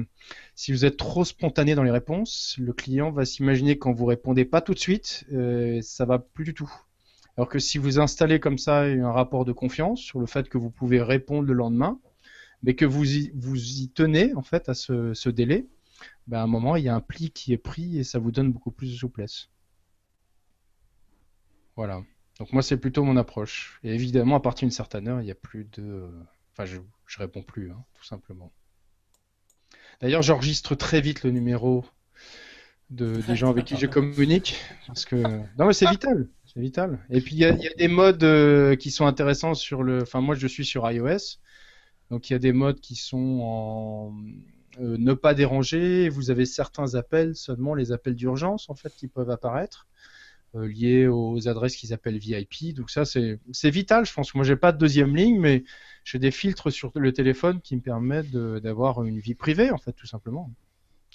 si vous êtes trop spontané dans les réponses, le client va s'imaginer quand vous répondez pas tout de suite, euh, ça va plus du tout. Alors que si vous installez comme ça un rapport de confiance sur le fait que vous pouvez répondre le lendemain, mais que vous y, vous y tenez en fait à ce, délai, ben à un moment il y a un pli qui est pris et ça vous donne beaucoup plus de souplesse. Voilà. Donc moi c'est plutôt mon approche. Et évidemment à partir d'une certaine heure il n'y a plus de, enfin je, je réponds plus, hein, tout simplement. D'ailleurs j'enregistre très vite le numéro de, des gens avec qui je communique parce que non mais c'est vital. C'est vital. Et puis il y, a des modes euh, qui sont intéressants sur le. Enfin, moi je suis sur iOS, donc il y a des modes qui sont en euh, ne pas déranger. Vous avez certains appels, seulement les appels d'urgence en fait, qui peuvent apparaître euh, liés aux adresses qu'ils appellent VIP. Donc ça c'est vital. Je pense moi j'ai pas de deuxième ligne, mais j'ai des filtres sur le téléphone qui me permettent d'avoir une vie privée en fait, tout simplement.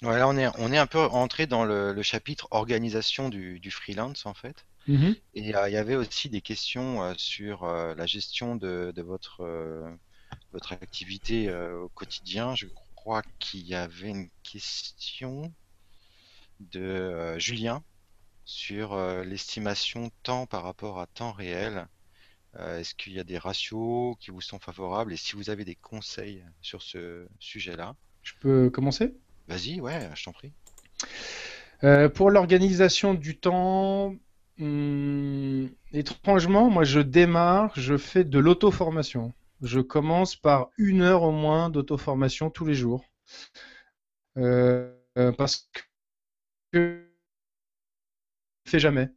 Ouais, là on est on est un peu entré dans le, chapitre organisation du, du freelance en fait. Mhm. Et euh, il y avait aussi des questions euh, sur euh, la gestion de, votre, votre activité au quotidien. Je crois qu'il y avait une question de Julien sur l'estimation temps par rapport à temps réel. Est-ce qu'il y a des ratios qui vous sont favorables et si vous avez des conseils sur ce sujet-là? Je peux commencer? Vas-y, ouais, je t'en prie. pour l'organisation du temps, Hum, étrangement, moi je démarre, je fais de l'auto-formation. Je commence par une heure au moins d'auto-formation tous les jours. Euh, euh, parce que fais jamais.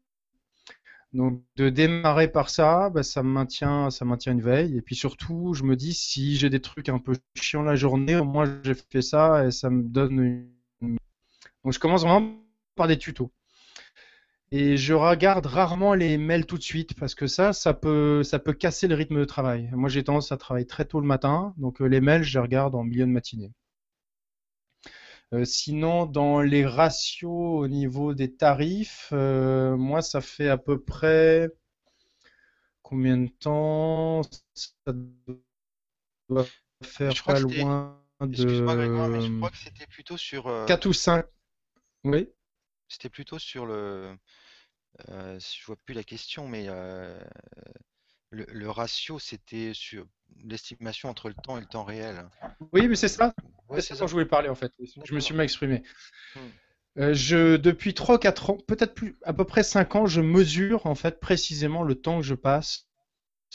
Donc de démarrer par ça, bah, ça me maintient, ça maintient une veille. Et puis surtout, je me dis si j'ai des trucs un peu chiants la journée, au moins j'ai fait ça et ça me donne une... Donc je commence vraiment par des tutos. Et je regarde rarement les mails tout de suite parce que ça, ça peut, ça peut casser le rythme de travail. Moi, j'ai tendance à travailler très tôt le matin, donc euh, les mails, je les regarde en milieu de matinée. Euh, sinon, dans les ratios au niveau des tarifs, euh, moi, ça fait à peu près combien de temps Ça doit faire pas loin de. je crois que c'était plutôt sur. 4 ou 5. Oui. C'était plutôt sur le. Euh, je vois plus la question, mais euh, le, ratio, c'était sur. l'estimation entre le temps et le temps réel. Oui, mais c'est ça. c'est ça dont je voulais parler en fait. Je me suis mal exprimé. Hmm. Euh, je, depuis 3-4 ans, peut-être plus, à peu près 5 ans, je mesure en fait précisément le temps que je passe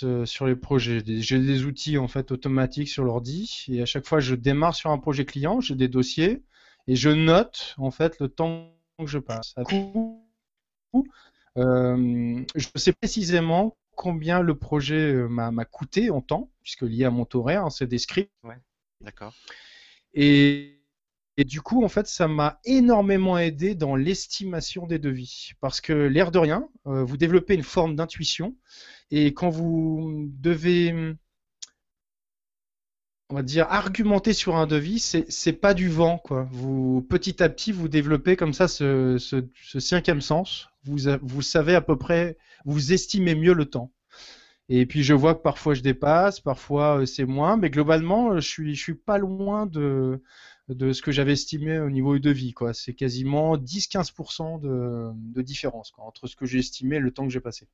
euh, sur les projets. J'ai des outils en fait automatiques sur l'ordi et à chaque fois je démarre sur un projet client, j'ai des dossiers et je note en fait le temps que je passe. À coup, euh, je sais précisément combien le projet m'a coûté en temps, puisque lié à mon horaire, hein, c'est des scripts. Ouais, d'accord. Et et du coup, en fait, ça m'a énormément aidé dans l'estimation des devis. Parce que l'air de rien, euh, vous développez une forme d'intuition. Et quand vous devez, on va dire, argumenter sur un devis, c'est pas du vent, quoi. Vous, petit à petit, vous développez comme ça ce, cinquième sens. Vous, vous savez à peu près, vous estimez mieux le temps. Et puis je vois que parfois je dépasse, parfois euh, c'est moins, mais globalement, je suis, je suis pas loin de, de ce que j'avais estimé au niveau de vie. Quoi. C'est quasiment 10-15% de, de, différence quoi, entre ce que j'ai estimé et le temps que j'ai passé.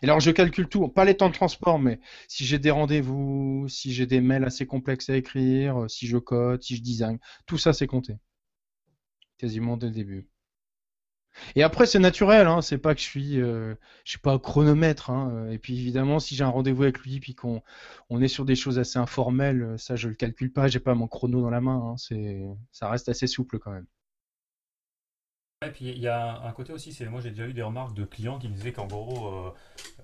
Et alors je calcule tout, pas les temps de transport, mais si j'ai des rendez-vous, si j'ai des mails assez complexes à écrire, si je code, si je design, tout ça c'est compté. Quasiment dès le début. Et après, c'est naturel, hein, c'est pas que je suis, euh, je suis pas chronomètre. Hein, et puis évidemment, si j'ai un rendez-vous avec lui, puis qu'on on est sur des choses assez informelles, ça je le calcule pas, j'ai pas mon chrono dans la main. Hein, c'est, ça reste assez souple quand même. Et puis il y a un côté aussi, c'est moi j'ai déjà eu des remarques de clients qui me disaient qu'en gros, euh,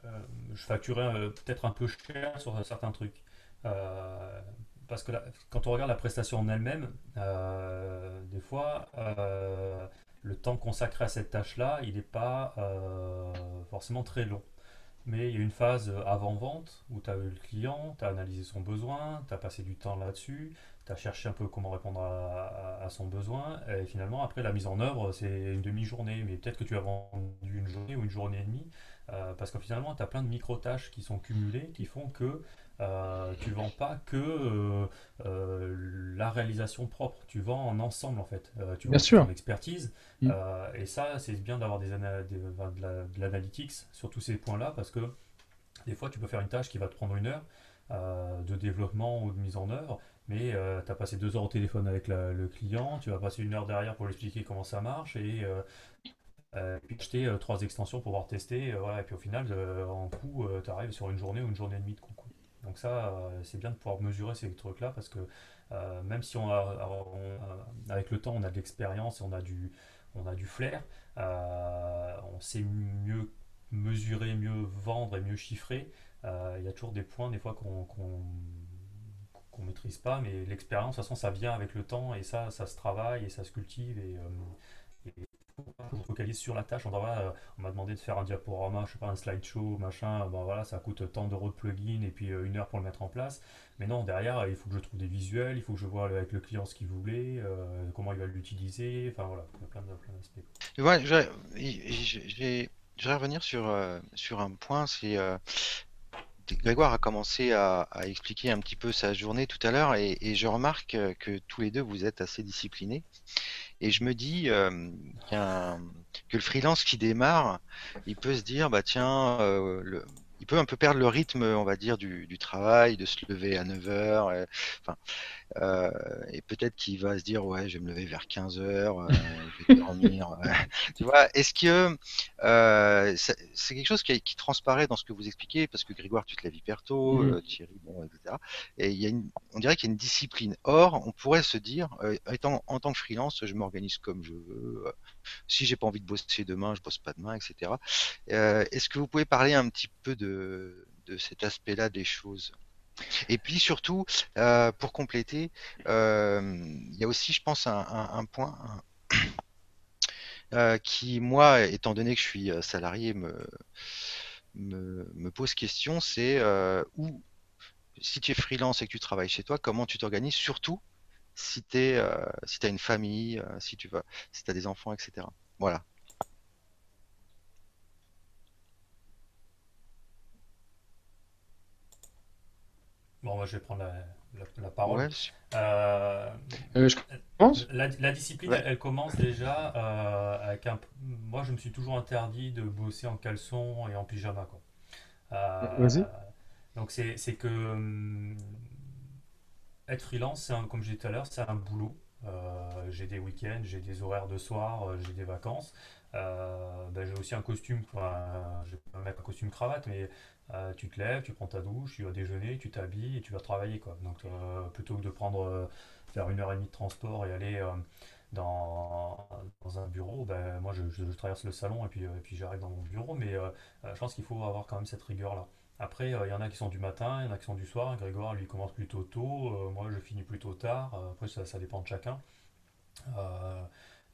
euh, je facturais peut-être un peu cher sur certains trucs. parce que quand on regarde la prestation en elle-même, des fois le temps consacré à cette tâche-là, il n'est pas euh, forcément très long. Mais il y a une phase avant-vente où tu as eu le client, tu as analysé son besoin, tu as passé du temps là-dessus, tu as cherché un peu comment répondre à, son besoin, et finalement, après la mise en œuvre, c'est une demi-journée, mais peut-être que tu as vendu une journée ou une journée et demie, euh, parce que finalement, tu as plein de micro-tâches qui sont cumulées, qui font que euh, tu vends pas que euh, euh, la réalisation propre, tu vends en ensemble en fait. tu vends sûr. ton expertise. Mm. et ça, c'est bien d'avoir des, de l'analytics sur tous ces points-là parce que des fois, tu peux faire une tâche qui va te prendre une heure de développement ou de mise en œuvre, mais tu as passé deux heures au téléphone avec le client, tu vas passer une heure derrière pour lui expliquer comment ça marche et puis acheter trois extensions pour pouvoir tester, voilà, et puis au final, en coût, tu arrives sur une journée ou une journée et demie de coût. Donc ça, euh, c'est bien de pouvoir mesurer ces trucs-là parce que euh, même si on a, avec le temps, on a de l'expérience et on a du, on a du flair, euh, on sait mieux mesurer, mieux vendre et mieux chiffrer. Il y a toujours des points des fois qu'on qu'on maîtrise pas, mais l'expérience, de toute façon, ça vient avec le temps et ça, ça se travaille et ça se cultive et, on se focalise sur la tâche. On, euh, on m'a demandé de faire un diaporama, je sais pas, un slideshow, machin. Bon, voilà, ça coûte tant d'euros de plugin et puis euh, une heure pour le mettre en place. Mais non, derrière, il faut que je trouve des visuels, il faut que je vois avec le client ce qu'il voulait, euh, comment il va l'utiliser. Enfin voilà, il y a plein, d'aspects. je, vais revenir sur, sur un point. C'est Grégoire a commencé à, expliquer un petit peu sa journée tout à l'heure et, je remarque que tous les deux vous êtes assez disciplinés et je me dis euh, que le freelance qui démarre, il peut se dire, bah tiens, euh, le, il peut un peu perdre le rythme, on va dire, du, du travail, de se lever à 9 heures. Et, enfin, euh, et peut-être qu'il va se dire, ouais, je vais me lever vers 15 heures, euh, je vais dormir. tu vois, est-ce que euh, c'est quelque chose qui, qui, transparaît dans ce que vous expliquez, parce que Grégoire, tu te lèves hyper tôt, mmh. Thierry, bon, etc. Et il y a une, on dirait qu'il y a une discipline. Or, on pourrait se dire, étant en tant que freelance, je m'organise comme je veux. si j'ai pas envie de bosser demain, je bosse pas demain, etc. Est-ce que vous pouvez parler un petit peu de de, cet aspect-là des choses. Et puis surtout, euh, pour compléter, euh, il y a aussi, je pense, un, point euh, qui, moi, étant donné que je suis salarié, me, me, pose question, c'est où, si tu es freelance et que tu travailles chez toi, comment tu t'organises, surtout si tu si as une famille, si tu vas, si as des enfants, etc. Voilà. Bon, moi je vais prendre la, parole. Euh, euh, je. La, discipline, elle, commence déjà euh, avec un. Moi, je me suis toujours interdit de bosser en caleçon et en pyjama. Quoi. Vas-y. Donc c'est que hum, être freelance, comme je disais tout à l'heure, c'est un boulot. Euh, j'ai des week-ends, j'ai des horaires de soir, j'ai des vacances. Euh, ben, j'ai aussi un costume, enfin, je vais pas mettre un costume cravate, mais tu te lèves, tu prends ta douche, tu vas déjeuner, tu t'habilles et tu vas travailler. Quoi. Donc plutôt que de prendre, faire une heure et demie de transport et aller dans, dans un bureau, ben, moi je, traverse le salon et puis, puis j'arrive dans mon bureau, mais je pense qu'il faut avoir quand même cette rigueur-là. Après, il y en a qui sont du matin, il y en a qui sont du soir. Grégoire, lui, commence plutôt tôt. moi, je finis plutôt tard. après, ça, ça, dépend de chacun.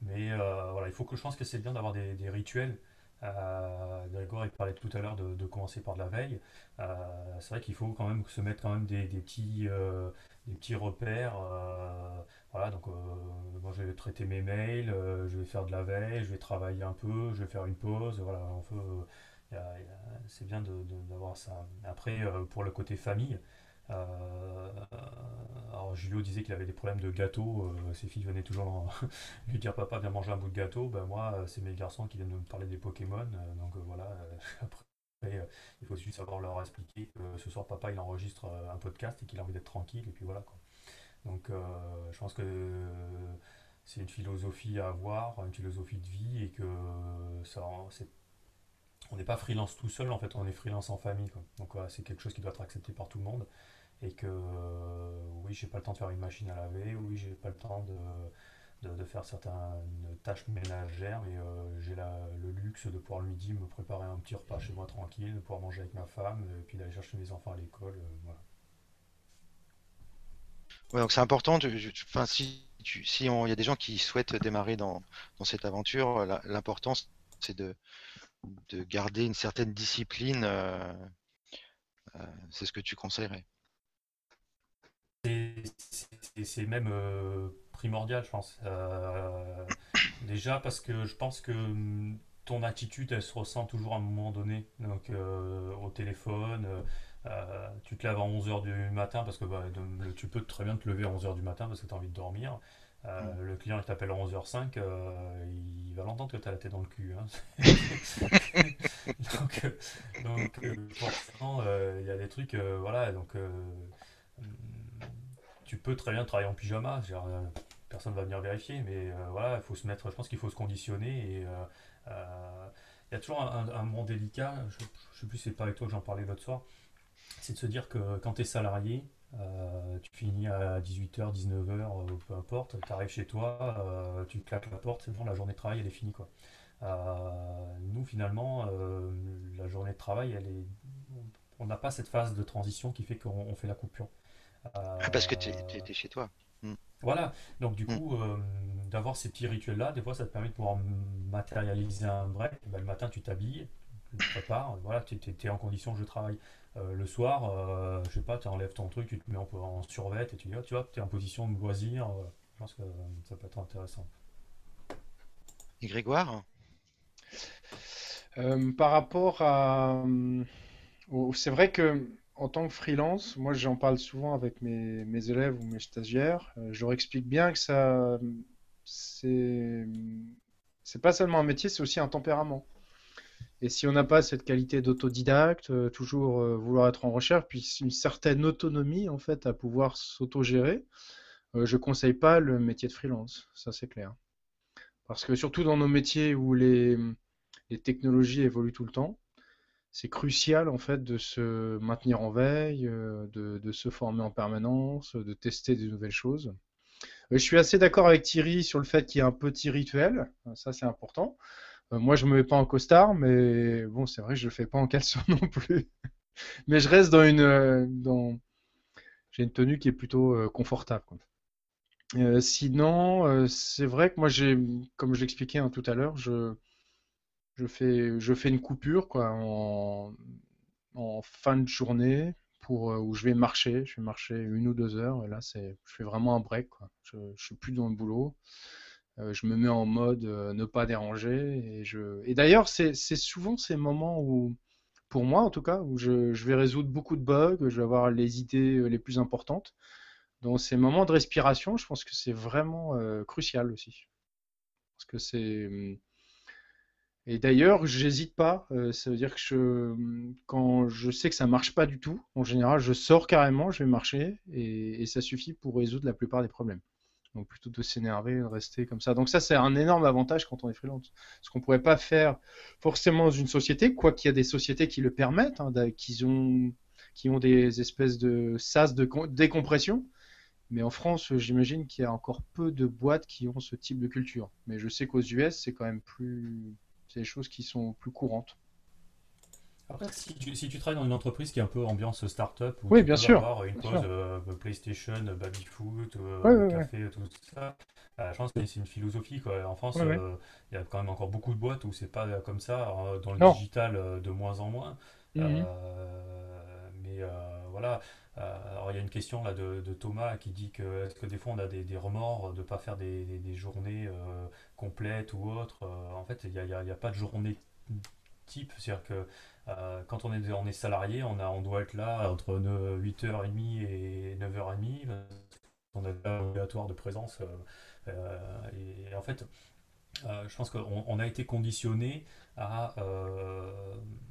Mais euh, voilà, il faut que je pense que c'est bien d'avoir des, rituels. Euh, Grégoire il parlait tout à l'heure de, commencer par de la veille. Euh, c'est vrai qu'il faut quand même se mettre quand même des, petits, euh, des petits repères. Euh, voilà, donc moi je vais traiter mes mails, je vais faire de la veille, je vais travailler un peu, je vais faire une pause. Voilà, c'est bien d'avoir ça. Après, pour le côté famille, alors Julio disait qu'il avait des problèmes de gâteau, euh, ses filles venaient toujours lui dire papa viens manger un bout de gâteau, ben moi euh, c'est mes garçons qui viennent me parler des Pokémon, donc voilà, après il faut juste savoir leur expliquer que ce soir papa il enregistre un podcast et qu'il a envie d'être tranquille et puis voilà quoi. Donc je pense que c'est une philosophie à avoir, une philosophie de vie et que ça on n'est pas freelance tout seul, en fait, on est freelance en famille. Donc c'est quelque chose qui doit être accepté par tout le monde et que euh, oui, j'ai pas le temps de faire une machine à laver, oui, j'ai pas le temps de, de, faire certaines tâches ménagères, mais euh, j'ai le luxe de pouvoir le midi me préparer un petit repas chez moi tranquille, de pouvoir manger avec ma femme, et puis d'aller chercher mes enfants à l'école. Euh, voilà. Ouais, donc c'est important. si si il y a des gens qui souhaitent démarrer dans, dans cette aventure, l'important c'est de, de garder une certaine discipline. c'est ce que tu conseillerais c'est même euh, primordial, je pense. Euh, déjà parce que je pense que hum, ton attitude, elle se ressent toujours à un moment donné. Donc euh, au téléphone, tu te lèves à 11h du matin parce que bah, tu peux très bien te lever à 11h du matin parce que tu as envie de dormir. Mm. Le client il t'appelle à 11h05, il va l'entendre que tu as la tête dans le cul. Hein. donc, donc forcément, il y a des trucs, voilà, donc tu peux très bien travailler en pyjama. Euh, personne ne va venir vérifier, mais euh, voilà, il faut se mettre. Je pense qu'il faut se conditionner et euh, il y a toujours un, moment délicat. Je, ne sais plus, c'est pas avec toi que j'en parlais l'autre soir. C'est de se dire que quand tu es salarié, tu finis à 18h, 19h, peu importe, tu arrives chez toi, tu claques la porte, c'est la journée de travail elle est finie quoi. nous finalement, la journée de travail, elle est, on n'a pas cette phase de transition qui fait qu'on fait la coupure. Ah, parce que tu es, chez toi. Hmm. Voilà, donc du hmm. coup, euh, d'avoir ces petits rituels-là, des fois, ça te permet de pouvoir matérialiser un break. Ben, le matin, tu t'habilles, tu te prépares, voilà, tu es, en condition, je travaille. Euh, le soir, euh, je sais pas, tu enlèves ton truc, tu te mets en, en survêt et tu dis, oh, tu vois, tu es en position de loisir. je pense que ça peut être intéressant. Et Grégoire? Par rapport à. C'est vrai que en tant que freelance, moi j'en parle souvent avec mes, élèves ou mes stagiaires, euh, je leur explique bien que ça, c'est, pas seulement un métier, c'est aussi un tempérament. Et si on n'a pas cette qualité d'autodidacte, euh, toujours euh, vouloir être en recherche, puis une certaine autonomie en fait à pouvoir s'autogérer, je conseille pas le métier de freelance, ça c'est clair. Parce que surtout dans nos métiers où les technologies évoluent tout le temps, c'est crucial en fait de se maintenir en veille, euh, de, se former en permanence, de tester des nouvelles choses. Euh, je suis assez d'accord avec Thierry sur le fait qu'il y a un petit rituel, ça c'est important. Euh, moi je me mets pas en costard, mais bon c'est vrai que je le fais pas en caleçon non plus. mais je reste dans une, dans... j'ai une tenue qui est plutôt confortable. sinon, c'est vrai que moi j'ai, comme je l'expliquais hein, tout à l'heure, je je fais, je fais une coupure quoi, en, fin de journée pour, euh, où je vais marcher. Je vais marcher une ou deux heures et là, je fais vraiment un break. Quoi. Je ne suis plus dans le boulot. Euh, je me mets en mode euh, ne pas déranger. Et, je... et d'ailleurs, c'est, souvent ces moments où, pour moi en tout cas, où je, je, vais résoudre beaucoup de bugs, je vais avoir les idées les plus importantes. Dans ces moments de respiration, je pense que c'est vraiment crucial aussi. Parce que c'est hum, et d'ailleurs, j'hésite pas. Euh, ça veut dire que je, quand je sais que ça marche pas du tout. En général, je sors carrément, je vais marcher et, ça suffit pour résoudre la plupart des problèmes. Donc plutôt de s'énerver, de rester comme ça. Donc ça, c'est un énorme avantage quand on est freelance. Ce qu'on pourrait pas faire forcément dans une société, quoi qu'il y a des sociétés qui le permettent, hein, qui ont des espèces de sas de décompression. Mais en France, j'imagine qu'il y a encore peu de boîtes qui ont ce type de culture. Mais je sais qu'aux US, c'est quand même plus. C'est des choses qui sont plus courantes. Après, si tu, travailles dans une entreprise qui est un peu ambiance start-up, où oui, bien sûr, avoir une pause euh, PlayStation, baby-foot, euh, café, tout ça, euh, je pense que c'est une philosophie. Quoi. En France, il y a quand même encore beaucoup de boîtes où c'est pas comme ça. Dans le digital, de moins en moins. Mhm. Mais voilà. alors, il y a une question là de, Thomas qui dit que que des fois on a des, remords de ne pas faire des, journées complètes ou autres. en fait, il n'y a, a, pas de journée type. C'est-à-dire que euh, quand on est, on est salarié, on, a, on doit être là entre 8h30 et 9h30. On a un de présence. Euh, euh, et, en fait, je pense qu'on a été conditionné à,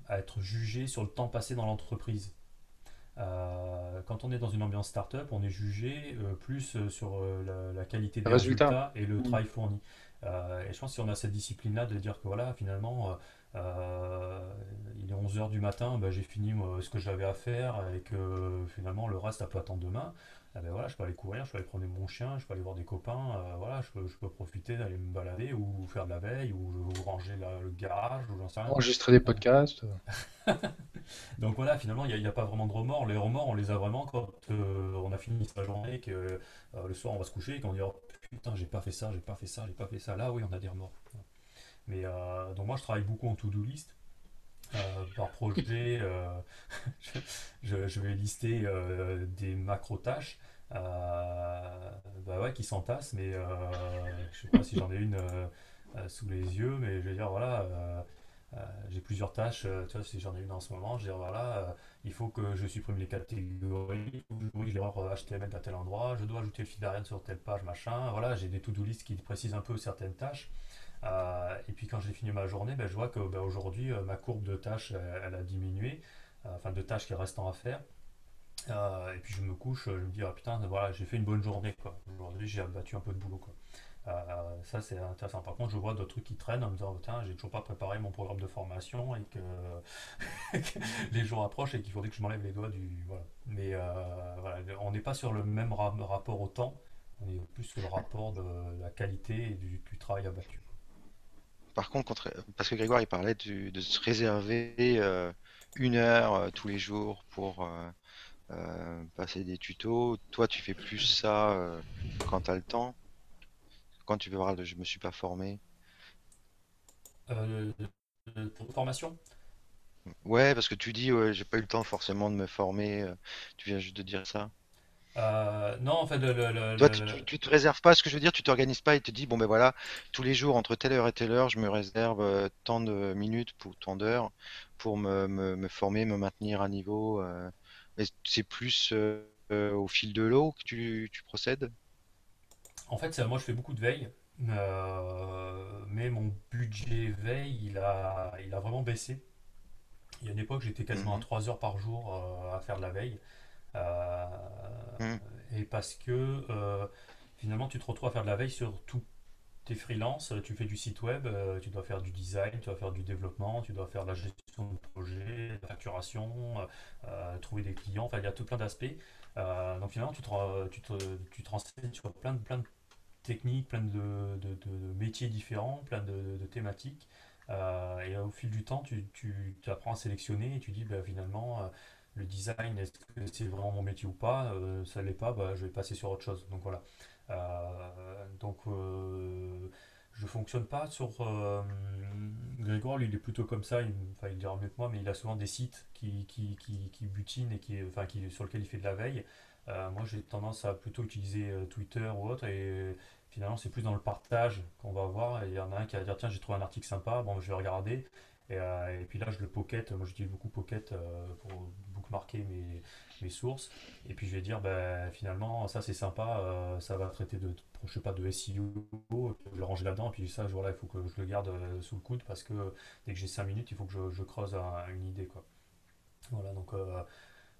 à, être jugé sur le temps passé dans l'entreprise. Quand on est dans une ambiance start-up, on est jugé plus sur la, qualité des résultats et le mmh. travail fourni. et je pense que si on a cette discipline-là de dire que voilà, finalement, euh, il est 11h du matin, bah, j'ai fini ce que j'avais à faire et que finalement le reste, ça peut attendre demain. Eh ben voilà, je peux aller courir, je peux aller prendre mon chien, je peux aller voir des copains, euh, voilà, je peux, je peux profiter d'aller me balader ou faire de la veille ou, ranger le garage ou j'en sais rien. Enregistrer des podcasts. Donc voilà, finalement, il n'y a, pas vraiment de remords. Les remords, on les a vraiment quand euh, on a fini sa journée, que le soir on va se coucher et qu'on dit oh, putain, j'ai pas fait ça, j'ai pas fait ça, j'ai pas fait ça. Là, oui, on a des remords. Mais euh, donc moi je travaille beaucoup en to-do list. Euh, par projet, euh, je, vais lister des macro-tâches bah ouais, qui s'entassent, mais je sais pas si j'en ai une sous les yeux, mais je vais dire voilà, j'ai plusieurs tâches, tu vois, si j'en ai une en ce moment, je vais dire voilà, il faut que je supprime les catégories, je l'erreur HTML à tel endroit, je dois ajouter le fil d'Ariane sur telle page, machin, voilà, j'ai des to-do list qui précisent un peu certaines tâches. Euh, et puis quand j'ai fini ma journée, ben, je vois que ben, aujourd'hui, euh, ma courbe de tâches, elle, a diminué, euh, enfin de tâches qui restent à faire. et puis je me couche, je me dis, ah putain, voilà, j'ai fait une bonne journée. Aujourd'hui, j'ai abattu un peu de boulot. Quoi. ça, c'est intéressant. Par contre, je vois d'autres trucs qui traînent en me disant, tiens, j'ai toujours pas préparé mon programme de formation et que, les jours approchent et qu'il faudrait que je m'enlève les doigts du. Mais voilà, on n'est pas sur le même rapport au temps, on est plus sur le rapport de la qualité et du travail abattu. Par contre, parce que Grégoire il parlait de se réserver euh, une heure euh, tous les jours pour euh, passer des tutos. Toi, tu fais plus ça quand tu as le temps? Quand tu veux voir, je me suis pas formé. pour formation? Ouais, parce que tu dis, ouais, j'ai pas eu le temps forcément de me former. tu viens juste de dire ça. Euh, non, en fait, le, Toi, tu, te réserves pas, ce que je veux dire, tu t'organises pas et te dis, bon ben voilà, tous les jours, entre telle heure et telle heure, je me réserve euh, tant de minutes pour tant d'heures pour me, me, former, me maintenir à niveau. Euh. mais c'est plus au fil de l'eau que tu, tu procèdes? En fait, moi, je fais beaucoup de veille, mais mon budget veille, il a, il a vraiment baissé. Il y a une époque, j'étais quasiment à 3 mhm. heures par jour à faire de la veille. Euh, mm. Et parce que euh, finalement, tu te retrouves à faire de la veille sur tout tes freelances, tu fais du site web, euh, tu dois faire du design, tu dois faire du développement, tu dois faire de la gestion de projet, de la facturation, trouver des clients, enfin il y a tout plein d'aspects. donc finalement tu te, tu, te, tu te renseignes sur plein de, plein de techniques, plein de, de, de métiers différents, plein de, thématiques. et au fil du temps, tu, tu, tu, apprends à sélectionner et tu dis bah, finalement le design, est-ce que c'est vraiment mon métier ou pas euh, Ça l'est pas, bah, je vais passer sur autre chose. Donc voilà. Euh, donc euh, je fonctionne pas sur Grégoire, lui il est plutôt comme ça, il, il dira mieux que moi, mais il a souvent des sites qui, qui, qui, butinent et qui, enfin, qui, sur lesquels il fait de la veille. moi j'ai tendance à plutôt utiliser Twitter ou autre et finalement c'est plus dans le partage qu'on va voir. Et il y en a un qui va dire tiens j'ai trouvé un article sympa, bon je vais regarder. Et, et, puis là, je le pocket. Moi, j'utilise beaucoup Pocket pour marquer mes, sources. Et puis je vais dire, ben, finalement, ça c'est sympa, euh, ça va traiter de, je sais pas, de SEO, je le ranger là-dedans. Et puis ça, voilà, il faut que je le garde euh, sous le coude parce que dès que j'ai 5 minutes, il faut que je, creuse une idée. Quoi. Voilà, donc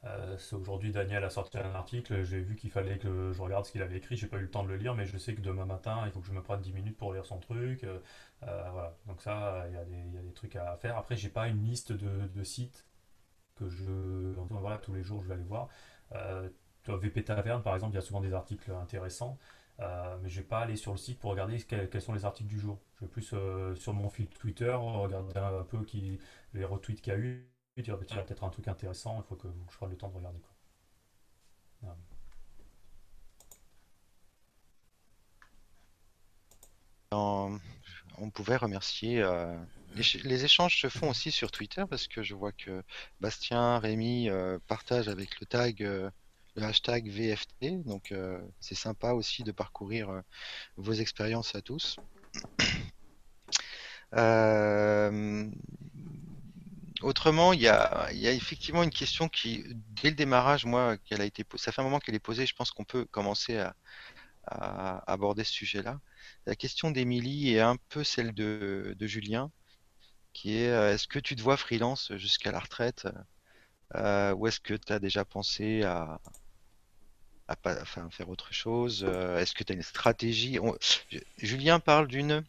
euh, aujourd'hui, Daniel a sorti un article. J'ai vu qu'il fallait que je regarde ce qu'il avait écrit. J'ai pas eu le temps de le lire, mais je sais que demain matin, il faut que je me prenne 10 minutes pour lire son truc. Euh, euh, voilà. Donc ça, il y, a des trucs à faire. Après, j'ai pas une liste de, sites que je. Voilà, tous les jours, je vais aller voir. VP Taverne, par exemple, il y a souvent des articles intéressants. mais je vais pas aller sur le site pour regarder quels, sont les articles du jour. Je vais plus sur mon fil Twitter regarder un peu qui, les retweets qu'il y a eu tu il y a peut-être un truc intéressant, il faut que je prenne le temps de regarder. Quoi. on pouvait remercier. Euh, les, échanges se font aussi sur Twitter parce que je vois que Bastien, Rémi euh, partagent avec le tag, euh, le hashtag VFT. Donc c'est sympa aussi de parcourir vos expériences à tous. Autrement, il y a, effectivement une question qui, dès le démarrage, moi, qu'elle a été, ça fait un moment qu'elle est posée. Je pense qu'on peut commencer à, aborder ce sujet-là. La question d'Émilie est un peu celle de, Julien, qui est euh, est-ce que tu te vois freelance jusqu'à la retraite euh, ou est-ce que tu as déjà pensé à, faire autre chose euh, Est-ce que tu as une stratégie? Julien parle d'une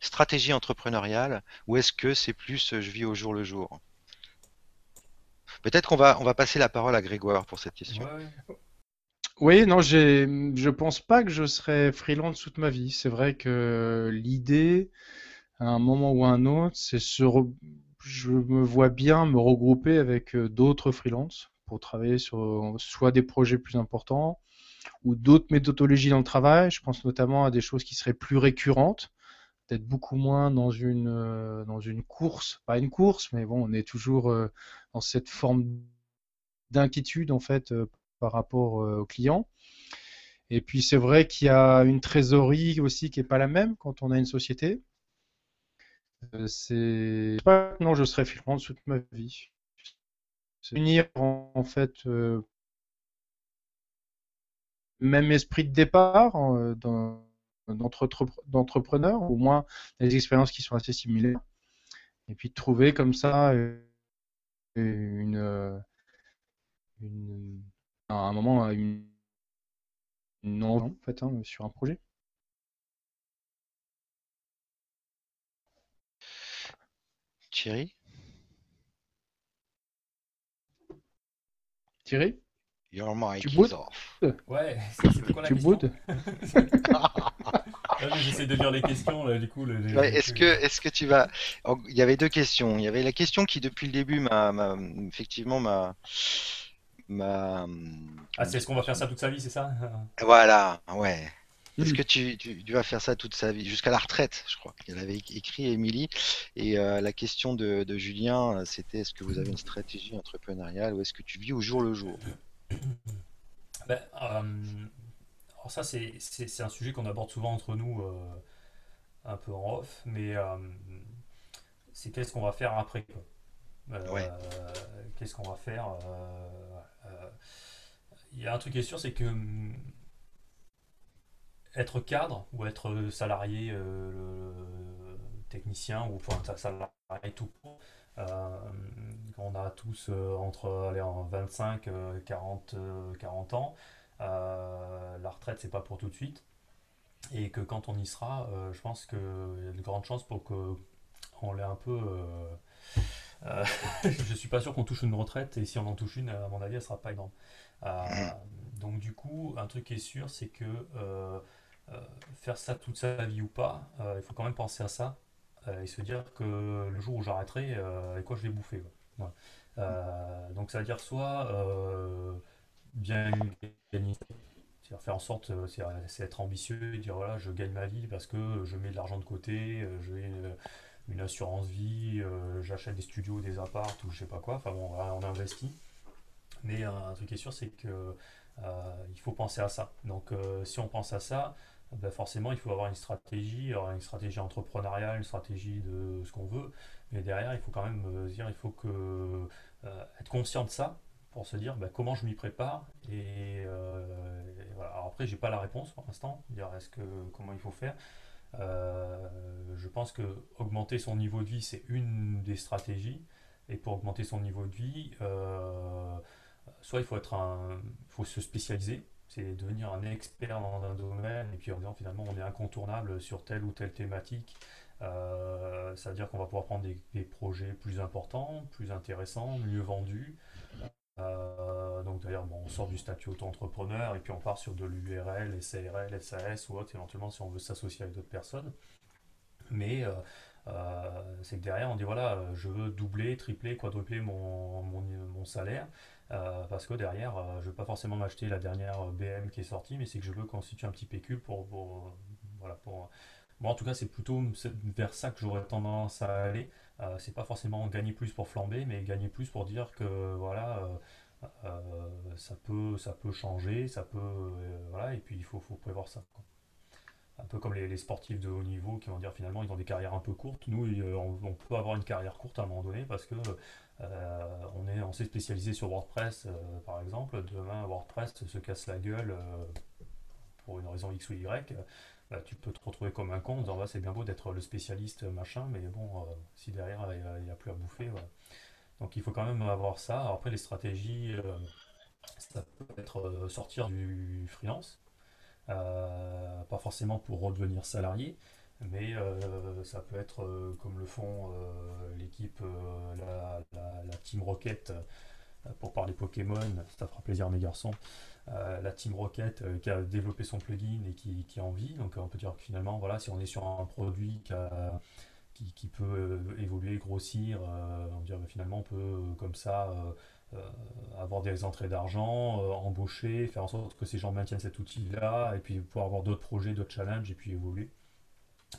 stratégie entrepreneuriale ou est-ce que c'est plus je vis au jour le jour? Peut-être qu'on va, on va passer la parole à Grégoire pour cette question. Oui, non, je pense pas que je serai freelance toute ma vie. C'est vrai que l'idée, à un moment ou à un autre, c'est je me vois bien me regrouper avec euh, d'autres freelances pour travailler sur soit des projets plus importants ou d'autres méthodologies dans le travail. Je pense notamment à des choses qui seraient plus récurrentes peut-être beaucoup moins dans une, euh, dans une course, pas une course, mais bon, on est toujours euh, dans cette forme d'inquiétude en fait euh, par rapport aux clients. Et puis c'est vrai qu'il y a une trésorerie aussi qui n'est pas la même quand on a une société. C'est pas non, je serai freelance toute ma vie. Unir en, fait même esprit de départ dans d'entrepreneurs, au moins des expériences qui sont assez similaires, et puis de trouver comme ça euh, une, euh, à un moment une, une en fait hein, sur un projet. Thierry Thierry? Your mic tu is off. Ouais, c'était quoi la tu question? J'essaie de lire les questions, là, du coup. est-ce que, est-ce que tu vas. Il y avait deux questions. Il y avait la question qui, depuis le début, m'a, effectivement, m'a. m'a... Ah, c'est est-ce qu'on va faire ça toute sa vie, c'est ça? Voilà, ouais. Est-ce que tu, tu, vas faire ça toute sa vie, jusqu'à la retraite, je crois. Il avait écrit Émilie. Et euh, la question de, de Julien, c'était est-ce que vous avez une stratégie entrepreneuriale ou est-ce que tu vis au jour le jour? Ben, euh, alors ça, c'est, un sujet qu'on aborde souvent entre nous, euh, un peu en off, mais euh, c'est qu'est-ce qu'on va faire après. Qu'est-ce qu'on va faire Il y a un truc qui est sûr, c'est que être cadre ou être salarié technicien ou enfin salarié tout court, euh, on a tous euh, entre allez, en 25 40 40 ans la retraite c'est pas pour tout de suite. Et que quand on y sera euh, je pense qu'il y a de grandes chances pour que on l'ait un peu je suis pas sûr qu'on touche une retraite et si on en touche une à mon avis elle sera pas énorme. Donc du coup un truc qui est sûr c'est que faire ça toute sa vie ou pas il faut quand même penser à ça euh, et se dire que le jour où j'arrêterai, euh, avec quoi je vais bouffer. Euh, donc ça veut dire soit bien gagner, c'est faire en sorte, c'est être ambitieux et dire voilà, je gagne ma vie parce que je mets de l'argent de côté, j'ai une, assurance vie, j'achète des studios, des apparts ou je sais pas quoi. Enfin bon, on investit. Mais un truc qui est sûr, c'est que il faut penser à ça. Donc si on pense à ça, ben forcément, il faut avoir une stratégie, une stratégie entrepreneuriale, une stratégie de ce qu'on veut. Mais derrière, il faut quand même euh, dire, il faut que, euh, être conscient de ça pour se dire ben, comment je m'y prépare. Et, euh, voilà. Alors après, j'ai pas la réponse pour l'instant. Dire est-ce que comment il faut faire. je pense que augmenter son niveau de vie, c'est une des stratégies. et pour augmenter son niveau de vie, soit il faut être un, faut se spécialiser, c'est devenir un expert dans un domaine et puis en disant finalement on est incontournable sur telle ou telle thématique. Euh, ça veut dire qu'on va pouvoir prendre des, projets plus importants, plus intéressants, mieux vendus. Euh, donc d'ailleurs, bon, on sort du statut auto-entrepreneur et puis on part sur de l'URL, SARL, SAS ou autre, éventuellement si on veut s'associer avec d'autres personnes. Mais euh, c'est que derrière, on dit voilà, je veux doubler, tripler, quadrupler mon, mon salaire. Euh, parce que derrière, euh, je ne veux pas forcément m'acheter la dernière euh, BM qui est sortie, mais c'est que je veux constituer un petit pécule pour, voilà, pour... Bon, en tout cas, c'est plutôt vers ça que j'aurais tendance à aller. c'est pas forcément gagner plus pour flamber, mais gagner plus pour dire que voilà, ça peut, ça peut changer, ça peut, voilà, et puis il faut, prévoir ça. Un peu comme les, sportifs de haut niveau qui vont dire finalement ils ont des carrières un peu courtes. Nous, on, peut avoir une carrière courte à un moment donné parce que on, est, s'est spécialisé sur WordPress, euh, par exemple. Demain, WordPress se casse la gueule euh, pour une raison X ou Y. Bah, tu peux te retrouver comme un con disant c'est bien beau d'être le spécialiste machin, mais bon, si derrière il n'y a, plus à bouffer. Donc il faut quand même avoir ça. après, les stratégies, ça peut être sortir du freelance. pas forcément pour redevenir salarié, mais euh, ça peut être euh, comme le font euh, l'équipe, la, Team Rocket, pour parler Pokémon, ça fera plaisir à mes garçons. la Team Rocket qui a développé son plugin et qui, a envie. Donc on peut dire que finalement, voilà, si on est sur un produit qui, qui, peut évoluer, grossir, on dire finalement on peut comme ça avoir des entrées d'argent, embaucher, faire en sorte que ces gens maintiennent cet outil-là, et puis pouvoir avoir d'autres projets, d'autres challenges, et puis évoluer.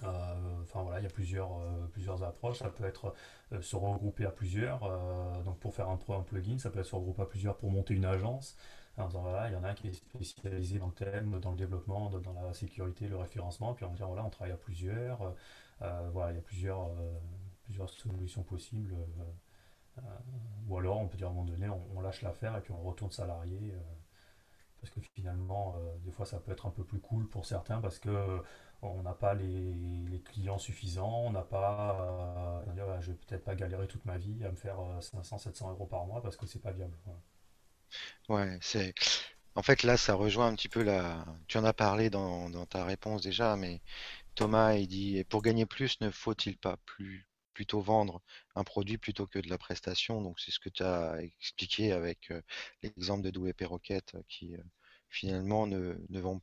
Euh, enfin voilà, il y a plusieurs, euh, plusieurs approches. Ça peut être euh, se regrouper à plusieurs. donc pour faire un, plugin, ça peut être se regrouper à plusieurs pour monter une agence. En disant voilà, il y en a un qui est spécialisé dans le thème, dans le développement, dans, la sécurité, le référencement. Puis on va dire voilà, on travaille à plusieurs. voilà, il y a plusieurs, plusieurs solutions possibles. ou alors on peut dire à un moment donné, on, lâche l'affaire et puis on retourne salarié parce que finalement, des fois, ça peut être un peu plus cool pour certains parce que on n'a pas les, clients suffisants, on n'a pas. Euh, je vais peut-être pas galérer toute ma vie à me faire 500, euh, 700 euros par mois parce que c'est pas viable. Ouais, c'est. En fait, là, ça rejoint un petit peu la. Tu en as parlé dans, ta réponse déjà, mais Thomas, il dit pour gagner plus, ne faut-il pas plutôt vendre un produit plutôt que de la prestation? Donc, c'est ce que tu as expliqué avec euh, l'exemple de WP Rocket qui finalement ne, ne vend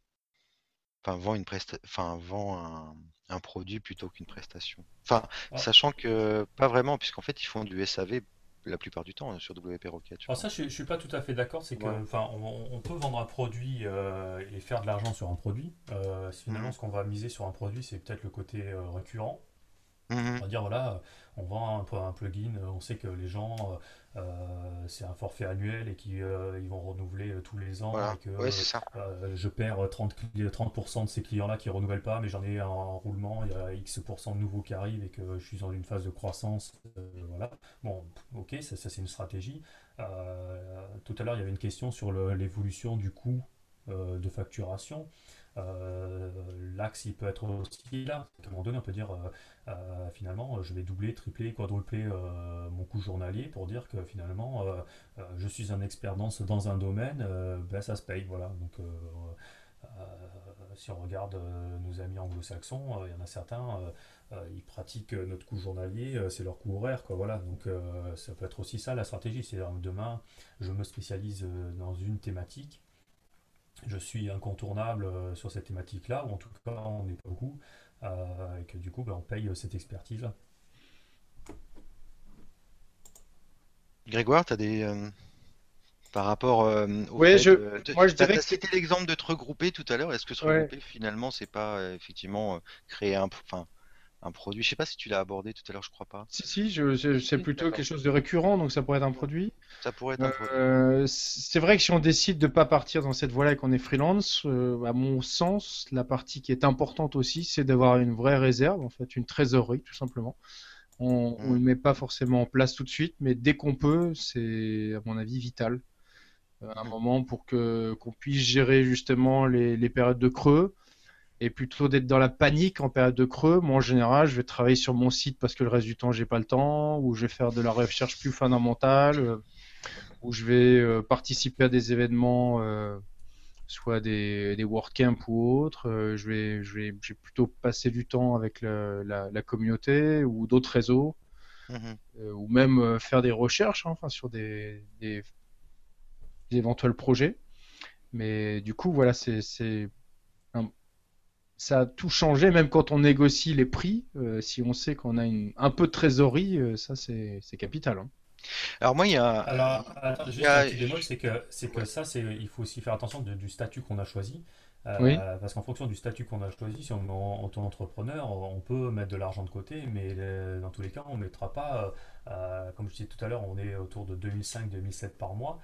enfin vend une presta enfin vend un, produit plutôt qu'une prestation. Enfin, ah. sachant que pas vraiment, puisqu'en fait ils font du SAV la plupart du temps hein, sur WP Rocket. Alors ça, je, ne suis pas tout à fait d'accord. C'est que, enfin, on, peut vendre un produit euh, et faire de l'argent sur un produit. Euh, finalement, mmh. ce qu'on va miser sur un produit, c'est peut-être le côté euh, récurrent. Mmh on va dire voilà, on vend un, un, plugin, on sait que les gens, euh, c'est un forfait annuel et qu'ils euh, ils vont renouveler euh, tous les ans et que je perds 30, 30% de ces clients-là qui ne renouvellent pas, mais j'en ai en roulement, il y a X% de nouveaux qui arrivent et que je suis dans une phase de croissance. voilà. Bon, ok, ça, ça c'est une stratégie. tout à l'heure, il y avait une question sur l'évolution du coût de facturation. Euh, l'axe, il peut être aussi là. À un moment donné, on peut dire euh, euh, finalement, je vais doubler, tripler, quadrupler mon coût journalier pour dire que finalement, je suis un expert dans, dans un domaine, ben, ça se paye. Voilà. Donc, si on regarde nos amis anglo-saxons, il y en a certains, ils pratiquent notre coût journalier, c'est leur coût horaire. Quoi, voilà. Donc ça peut être aussi ça la stratégie. C'est demain, je me spécialise dans une thématique je suis incontournable euh, sur cette thématique-là, ou en tout cas on n'est pas beaucoup, euh, et que du coup ben, on paye euh, cette expertise-là. Grégoire, tu as des. par rapport au Oui, je, moi je dirais que. C'était l'exemple de te regrouper tout à l'heure. Est-ce que se regrouper finalement, c'est pas effectivement créer un. Enfin, un produit. Je sais pas si tu l'as abordé tout à l'heure, je crois pas. Si, si, je, c'est plutôt quelque chose de récurrent, donc ça pourrait être un produit. Ça pourrait être un produit. Euh, c'est vrai que si on décide de pas partir dans cette voie-là et qu'on est freelance, euh, à mon sens, la partie qui est importante aussi, c'est d'avoir une vraie réserve, en fait, une trésorerie, tout simplement. On ne mm. le met pas forcément en place tout de suite, mais dès qu'on peut, c'est, à mon avis, vital. Euh, un moment pour que qu'on puisse gérer justement les, les périodes de creux et plutôt d'être dans la panique en période de creux. Moi, en général, je vais travailler sur mon site parce que le reste du temps, j'ai pas le temps, ou je vais faire de la recherche plus fondamentale, euh, ou je vais euh, participer à des événements, euh, soit des, des WordCamp ou autres. je vais, je vais, plutôt passer du temps avec la, communauté ou d'autres réseaux, mhm. ou même faire des recherches, hein, enfin, sur des, des, éventuels projets. Mais du coup, voilà, c'est ça a tout changé, même quand on négocie les prix. Euh, si on sait qu'on a une, un peu de trésorerie, euh, ça c'est capital. Hein. Alors moi, il y a. Alors, juste un petit bémol, c'est que, c'est que ça, c'est, il faut aussi faire attention du statut qu'on a choisi. Euh, parce qu'en fonction du statut qu'on a choisi, si on est en auto-entrepreneur, on peut mettre de l'argent de côté, mais dans tous les cas, on ne mettra pas, comme je disais tout à l'heure, on est autour de 2005-2007 par mois,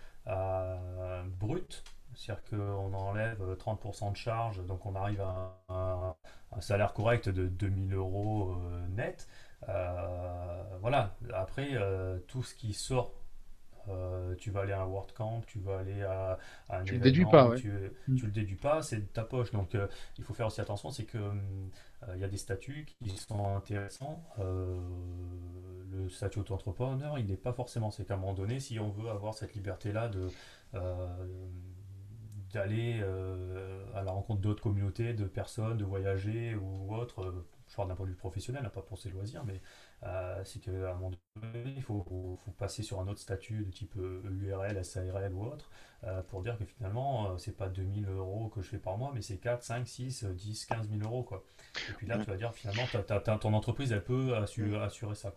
brut. C'est-à-dire qu'on enlève 30% de charge, donc on arrive à un, salaire correct de 2000 euros euh, net. Euh, voilà, après, euh, tout ce qui sort tu vas aller à un WordCamp, tu vas aller à, un tu le déduis pas, tu, mm. tu, le déduis pas, c'est de ta poche. Donc il faut faire aussi attention, c'est que il y a des statuts qui sont intéressants. le statut auto-entrepreneur, il n'est pas forcément. C'est qu'à un moment donné, si on veut avoir cette liberté-là de d'aller euh, à la rencontre d'autres communautés, de personnes, de voyager ou autre. Euh, je parle d'un point de vue professionnel, hein, pas pour ses loisirs, mais euh, c'est qu'à un moment donné, il faut, faut, passer sur un autre statut de type URL, SARL ou autre, pour dire que finalement, c'est pas 2000 euros que je fais par mois, mais c'est 4, 5, 6, 10, 15 000 euros. Quoi. Et puis là, tu vas dire finalement, ton entreprise, elle peut assurer, ça.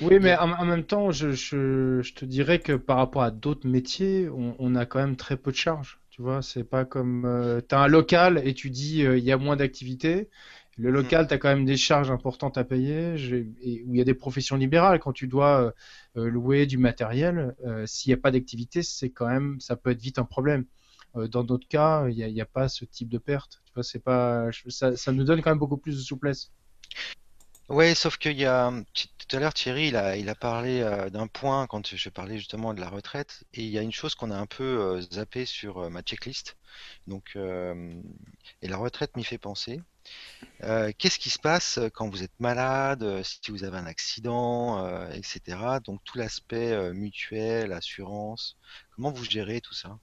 Oui, mais en, même temps, je, je, je, te dirais que par rapport à d'autres métiers, on, on, a quand même très peu de charges. Tu vois, c'est pas comme. Euh, tu as un local et tu dis euh, il y a moins d'activités. Le local, tu as quand même des charges importantes à payer. Et, où il y a des professions libérales, quand tu dois euh, louer du matériel, s'il n'y a pas d'activité, c'est quand même, ça peut être vite un problème. dans d'autres cas, il n'y a, a, pas ce type de perte. Tu vois, c'est pas, ça, ça nous donne quand même beaucoup plus de souplesse. Ouais, sauf qu'il y a tout à l'heure Thierry, il a, il a parlé euh, d'un point quand je parlais justement de la retraite, et il y a une chose qu'on a un peu euh, zappé sur euh, ma checklist. Donc, et la retraite m'y fait penser. qu'est-ce qui se passe quand vous êtes malade, si vous avez un accident, etc. Donc tout l'aspect mutuel, assurance. Comment vous gérez tout ça?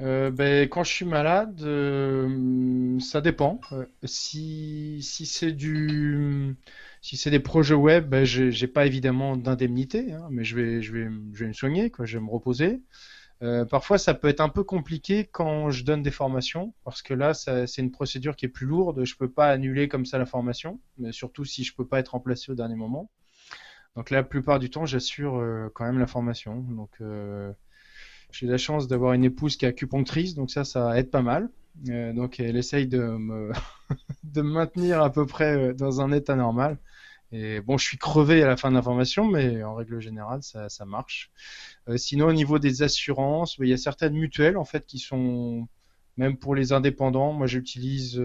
Euh, ben, quand je suis malade, euh, ça dépend. Euh, si si c'est du si c'est des projets web, ben, j'ai pas évidemment d'indemnité, hein, mais je vais je vais je vais me soigner, quoi, je vais me reposer. parfois, ça peut être un peu compliqué quand je donne des formations, parce que là, c'est une procédure qui est plus lourde. Je peux pas annuler comme ça la formation, mais surtout si je peux pas être remplacé au dernier moment. Donc la plupart du temps, j'assure quand même la formation. Donc j'ai la chance d'avoir une épouse qui est acupunctrice, donc ça, ça aide pas mal. Euh, donc elle essaye de me, de maintenir à peu près euh, dans un état normal. Et bon, je suis crevé à la fin de la formation, mais en règle générale, ça, ça marche. Euh, sinon, au niveau des assurances, il y a certaines mutuelles en fait qui sont même pour les indépendants. Moi, j'utilise,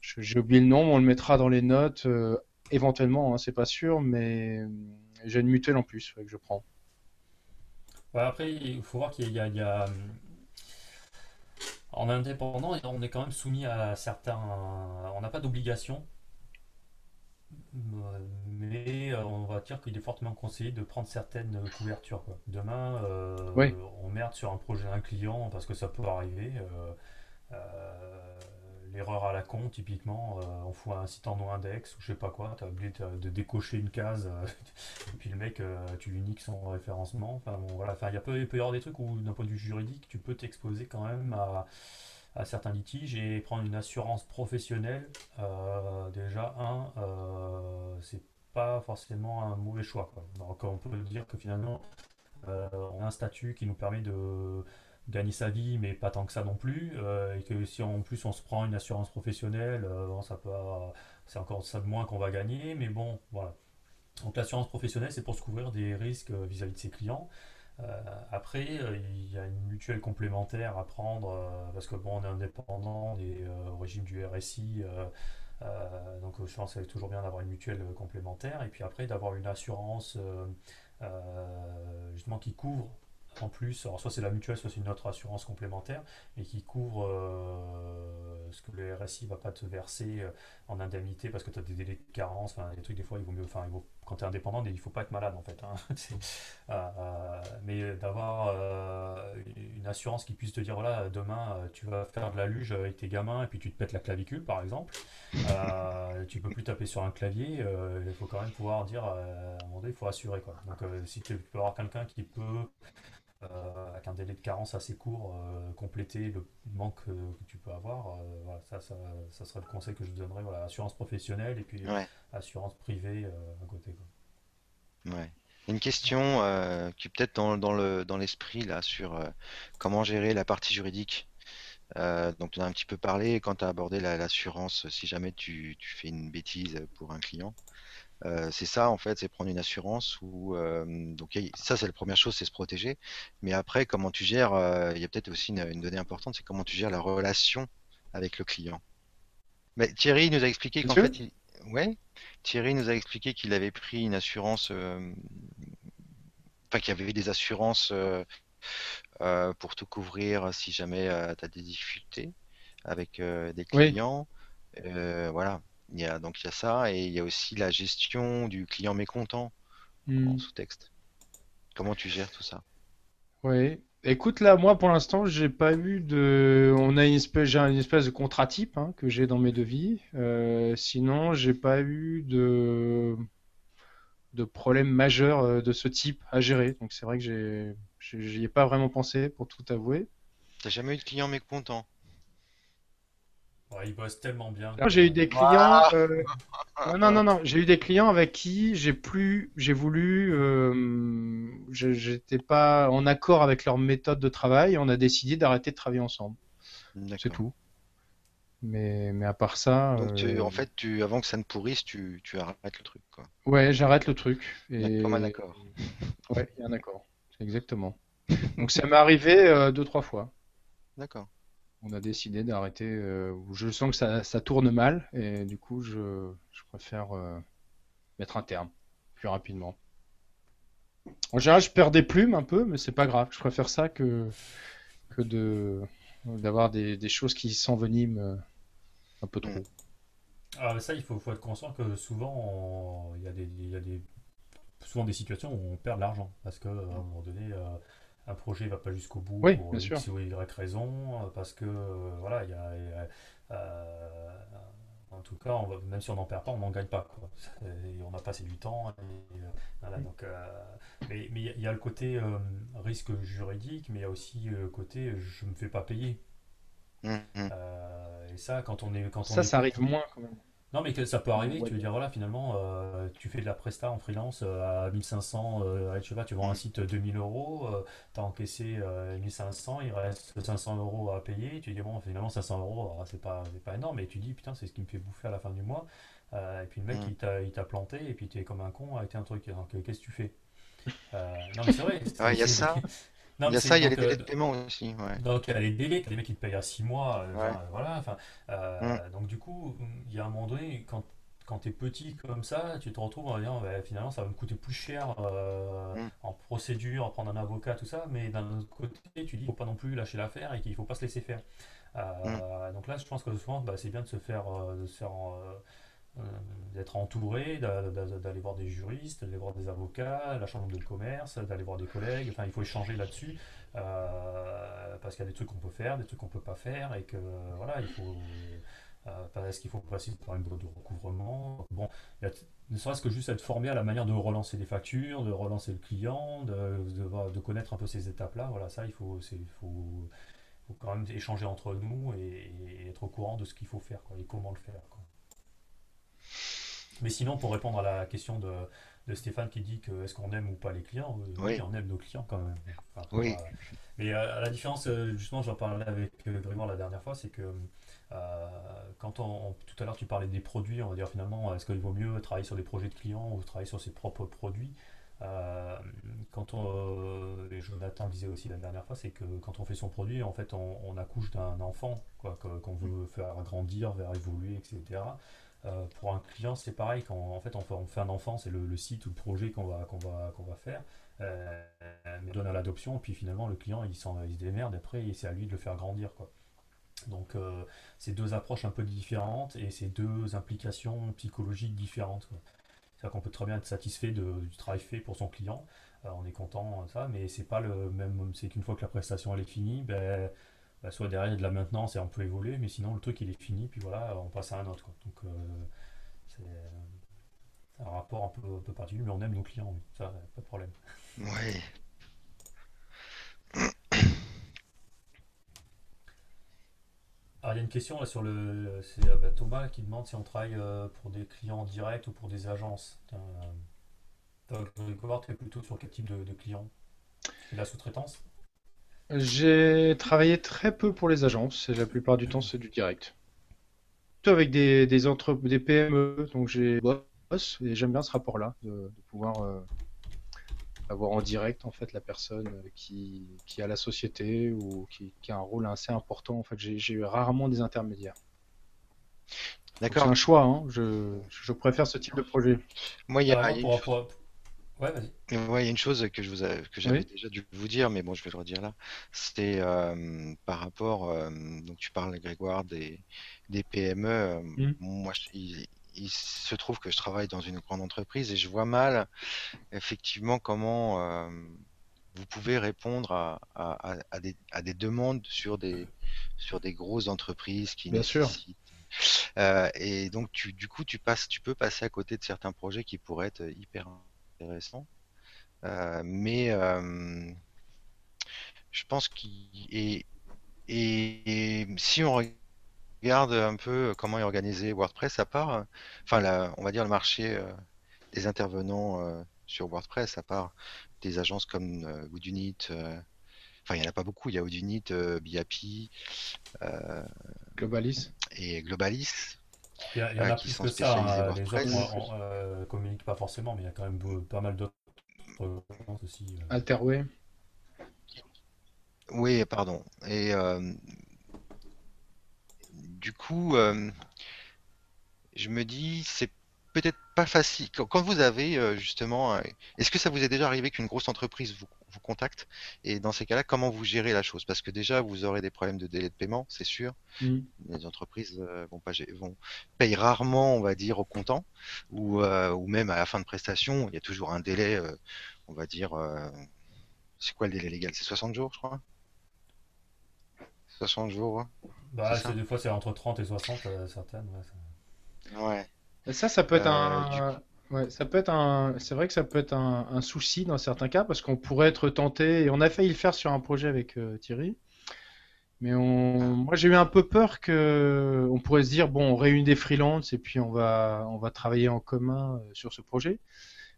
j'ai oublié le nom, on le mettra dans les notes éventuellement, hein, c'est pas sûr, mais j'ai une mutuelle en plus que je prends après, il faut voir qu'il y a, hum, en indépendant, on est quand même soumis à certains. On n'a pas d'obligation, mais euh, on va dire qu'il est fortement conseillé de prendre certaines couvertures. Demain, euh, on merde sur un projet d'un client parce que ça peut arriver. Euh, erreur à la con, typiquement, euh, on fout un site en no index ou je sais pas quoi, tu as oublié de, décocher une case, euh, et puis le mec, euh, tu lui niques son référencement. Enfin bon, voilà, il, peut, peut y avoir des trucs où, d'un point de vue juridique, tu peux t'exposer quand même à, certains litiges et prendre une assurance professionnelle. déjà, un, c'est pas forcément un mauvais choix. Quoi. Donc, on peut dire que finalement, on a un statut qui nous permet de gagner sa vie, mais pas tant que ça non plus. Euh, et que si en plus on se prend une assurance professionnelle, euh, c'est encore ça de moins qu'on va gagner, mais bon, voilà. Donc l'assurance professionnelle, c'est pour se couvrir des risques euh, vis-à-vis de ses clients. après, il y a une mutuelle complémentaire à prendre parce que bon, on est indépendant, on est au régime du RSI. donc je pense que c'est toujours bien d'avoir une mutuelle complémentaire et puis après d'avoir une assurance justement qui couvre en plus, alors soit c'est la mutuelle, soit c'est une autre assurance complémentaire, mais qui couvre ce que le RSI va pas te verser en indemnité parce que tu as des délais de carence, des trucs des fois il vaut mieux, enfin quand tu es indépendant, il faut pas être malade en fait. Hein. mais d'avoir une assurance qui puisse te dire voilà demain tu vas faire de la luge avec tes gamins et puis tu te pètes la clavicule par exemple, tu peux plus taper sur un clavier, il faut quand même pouvoir dire à un moment donné il faut assurer quoi. Donc si tu peux avoir quelqu'un qui peut euh, avec un délai de carence assez court, euh, compléter le manque que tu peux avoir. Euh, voilà, ça, ça, ça, serait le conseil que je donnerais. Voilà, assurance professionnelle et puis assurance privée à côté. Ouais. Une question qui est peut-être dans, dans, le, dans l'esprit là sur comment gérer la partie juridique. donc tu en as un petit peu parlé quand tu as abordé l'assurance si jamais tu, tu, fais une bêtise pour un client. Euh, c'est ça en fait, c'est prendre une assurance ou euh, donc ça c'est la première chose, c'est se protéger. Mais après, comment tu gères euh, Il y a peut-être aussi une, donnée importante, c'est comment tu gères la relation avec le client. Mais Thierry nous a expliqué qu'en fait, ouais, Thierry nous a expliqué qu'il avait pris une assurance, enfin qu'il y avait des assurances pour te couvrir si jamais tu as des difficultés avec des clients. voilà. Il y a, donc il y a ça et il y a aussi la gestion du client mécontent en hmm. sous-texte. Comment tu gères tout ça? Oui. Écoute, là, moi, pour l'instant, j'ai pas eu de. On a une espèce, j'ai une espèce de contrat type hein, que j'ai dans mes devis. Euh, sinon, j'ai pas eu de de problème majeur euh, de ce type à gérer. Donc c'est vrai que j'ai, j'y ai pas vraiment pensé, pour tout avouer. T'as jamais eu de client mécontent? Il bosse tellement bien. J'ai eu des clients. Euh, non, non, non, J'ai eu des clients avec qui j'ai plus, j'ai voulu, euh... j'étais pas en accord avec leur méthode de travail. On a décidé d'arrêter de travailler ensemble. C'est tout. Mais, mais à part ça. Donc euh, en fait, tu, avant que ça ne pourrisse, tu, tu arrêtes le truc, quoi. Ouais, j'arrête le truc. Et... Comme un accord. Ouais, il y a un accord. Exactement. Donc ça m'est arrivé euh, deux, trois fois. D'accord on a décidé d'arrêter. Euh, je sens que ça, tourne mal et du coup, je, préfère euh, mettre un terme plus rapidement. En général, je perds des plumes un peu, mais c'est pas grave. Je préfère ça que, que de d'avoir des, choses qui s'enveniment euh, un peu trop. Mm. Ah, ça, il faut, être conscient que souvent, il y, a des, situations où on perd de l'argent parce qu'à un moment donné, un projet va pas jusqu'au bout pour X ou Y raison, euh, parce que euh, voilà, il y a, euh, en tout cas, on va, même si on n'en perd pas, on n'en gagne pas. Quoi. on a passé du temps. donc, mais il y a le côté risque juridique, mais il y a aussi le côté je me fais pas payer. Mmh, mmh. et ça, quand on est. Quand ça, ça arrive moins quand même. Non, mais que ça peut arriver, tu veux dire, voilà, finalement, euh, tu fais de la presta en freelance euh, à 1500, euh, je sais pas, tu vends un site 2000 euros, tu as encaissé 1500, il reste 500 euros à payer, tu dis, bon, finalement, 500 euros, c'est pas, pas énorme, mais tu dis, putain, c'est ce qui me fait bouffer à la fin du mois. et puis le mec, mm. il t'a planté, et puis tu es comme un con avec un truc, donc qu'est-ce que tu fais? Non, mais c'est vrai. Il y a ça. il y a ça, il y a les délais de paiement aussi. Donc il y a les délais, des mecs qui te payent à 6 mois. Euh, voilà, euh, mm. Donc du coup, il y a un moment donné, quand, quand tu es petit comme ça, tu te retrouves en disant bah, finalement ça va me coûter plus cher euh, mm. en procédure, prendre un avocat, tout ça, mais d'un autre côté, tu dis qu'il ne faut pas non plus lâcher l'affaire et qu'il ne faut pas se laisser faire. Mm. Donc là, je pense que souvent, bah, c'est bien de se faire, de se faire euh, d'être entouré, d'aller voir des juristes, d'aller voir des avocats, la chambre de commerce, d'aller voir des collègues. Enfin, il faut échanger là-dessus euh, parce qu'il y a des trucs qu'on peut faire, des trucs qu'on peut pas faire et que voilà, il faut. Euh, est-ce qu'il faut passer par une boîte de recouvrement Bon, ne serait-ce que juste être formé à la manière de relancer les factures, de relancer le client, de, connaître un peu ces étapes-là. Voilà, ça, il faut, il faut, quand même échanger entre nous et, être au courant de ce qu'il faut faire et comment le faire. Mais sinon, pour répondre à la question de, de Stéphane qui dit que est-ce qu'on aime ou pas les clients, euh, oui. on aime nos clients quand même. oui. Euh, mais euh, à la différence, justement, j'en parlais avec Grégoire la dernière fois, c'est que quand on, tout à l'heure tu parlais des produits, on va dire finalement, est-ce qu'il vaut mieux travailler sur des projets de clients ou travailler sur ses propres produits quand on, et Jonathan disait aussi la dernière fois, c'est que quand on fait son produit, en fait, on, on accouche d'un enfant, quoi, qu'on veut faire grandir, faire évoluer, etc. pour un client, c'est pareil. Quand en fait on fait, un enfant, c'est le, site ou le projet qu'on va, qu'on va, qu'on va faire. Euh, mais donne à l'adoption, puis finalement le client il, il se démerde, après c'est à lui de le faire grandir. Quoi. Donc euh, c'est deux approches un peu différentes et c'est deux implications psychologiques différentes. C'est-à-dire qu'on peut très bien être satisfait du travail fait pour son client, euh, on est content, ça, mais c'est pas le même. C'est qu'une fois que la prestation elle est finie, ben, ben, soit derrière il y a de la maintenance et on peut évoluer, mais sinon le truc il est fini, puis voilà, on passe à un autre. Donc c'est un rapport un peu, un peu particulier, mais on aime nos clients, ça, pas de problème. Oui. Alors, il y a une question là sur le. C'est euh, bah, Thomas qui demande si on travaille euh, pour des clients directs ou pour des agences. Euh, tu es plutôt sur quel type de, clients la sous-traitance? J'ai travaillé très peu pour les agences et la plupart du temps c'est du direct. Plutôt avec des, des, entre... des PME, donc j'ai et j'aime bien ce rapport-là, de, pouvoir avoir en direct en fait la personne euh, qui, qui a la société ou qui, qui, a un rôle assez important. En fait, j'ai rarement des intermédiaires. D'accord. C'est un choix. Hein. Je, je, préfère ce type de projet. Moi, il y a, ah, une... Ouais, il y a une chose que je vous que j'avais déjà dû vous dire, mais bon, je vais le redire là. C'était euh, par rapport, euh, donc tu parles Grégoire des, des PME. Mmh. Moi, je, il se trouve que je travaille dans une grande entreprise et je vois mal effectivement comment euh, vous pouvez répondre à, à, des, à, des, demandes sur des, sur des grosses entreprises qui Bien sûr. Euh, et donc tu, du coup tu passes, tu peux passer à côté de certains projets qui pourraient être hyper intéressants. Euh, mais je pense qu'il et, et, si on regarde un peu comment est organisé WordPress à part, enfin, on va dire le marché euh, des intervenants euh, sur WordPress, à part des agences comme euh, Woodunit, enfin, il n'y en a pas beaucoup, il y a Woodunit, BIAPI, Globalis et Globalis. Il y, en a plus que ça, hein, les autres ne communiquent pas forcément, mais il y a quand même pas mal d'autres aussi. Alterway. Oui, pardon. Et du coup, euh, je me dis, c'est peut-être pas facile. Quand vous avez euh, justement, est-ce que ça vous est déjà arrivé qu'une grosse entreprise vous, contacte? Et dans ces cas-là, comment vous gérez la chose? Parce que déjà, vous aurez des problèmes de délai de paiement, c'est sûr. Mmh. Les entreprises euh, vont pas vont payent rarement, on va dire, au comptant, ou, ou même à la fin de prestation. Il y a toujours un délai, on va dire. c'est quoi le délai légal? C'est 60 jours, je crois? 60 jours. Bah, des fois, c'est entre 30 et 60, euh, certaines. Ouais. ça, ça peut être un. Euh, ouais, ça peut être un. C'est vrai que ça peut être un, souci dans certains cas parce qu'on pourrait être tenté et on a failli le faire sur un projet avec euh, Thierry. Mais on... moi, j'ai eu un peu peur que on pourrait se dire bon, on réunit des freelances et puis on va on va travailler en commun sur ce projet.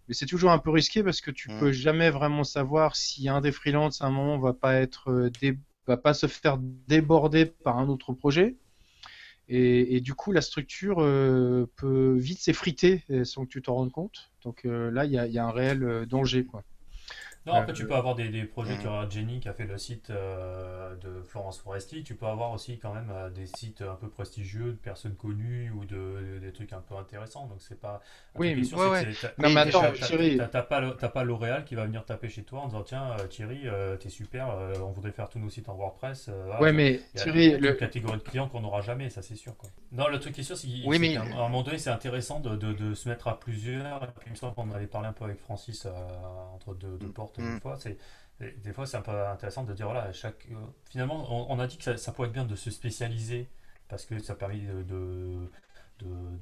Mais c'est toujours un peu risqué parce que tu mm. peux jamais vraiment savoir si un des freelances à un moment va pas être dé va pas se faire déborder par un autre projet. Et, du coup, la structure euh, peut vite s'effriter sans que tu t'en rendes compte. Donc euh, là, il y, a un réel euh, danger. Quoi. Non, après, tu peux avoir des, des projets, tu auras Jenny qui a fait le site euh, de Florence Foresti, tu peux avoir aussi quand même euh, des sites un peu prestigieux, de personnes connues ou de, des trucs un peu intéressants. Donc, c'est pas. Oui, mais, ouais, ouais. non, mais attends, Thierry. T'as pas L'Oréal qui va venir taper chez toi en disant Tiens, euh, Thierry, t'es super, on voudrait faire tous nos sites en WordPress. ouais, mais Thierry. le... une catégorie de clients qu'on n'aura jamais, ça c'est sûr. Quoi. Non, le truc qui est sûr, c'est oui, mais... qu'à un moment donné, c'est intéressant de, de, de, se mettre à plusieurs. Et puis, il me semble qu'on avait parlé un peu avec Francis entre deux, deux mm. portes mm. C'est des fois, c'est un peu intéressant de dire voilà, chaque, euh, finalement, on, a dit que ça, ça, pourrait être bien de se spécialiser parce que ça permet de,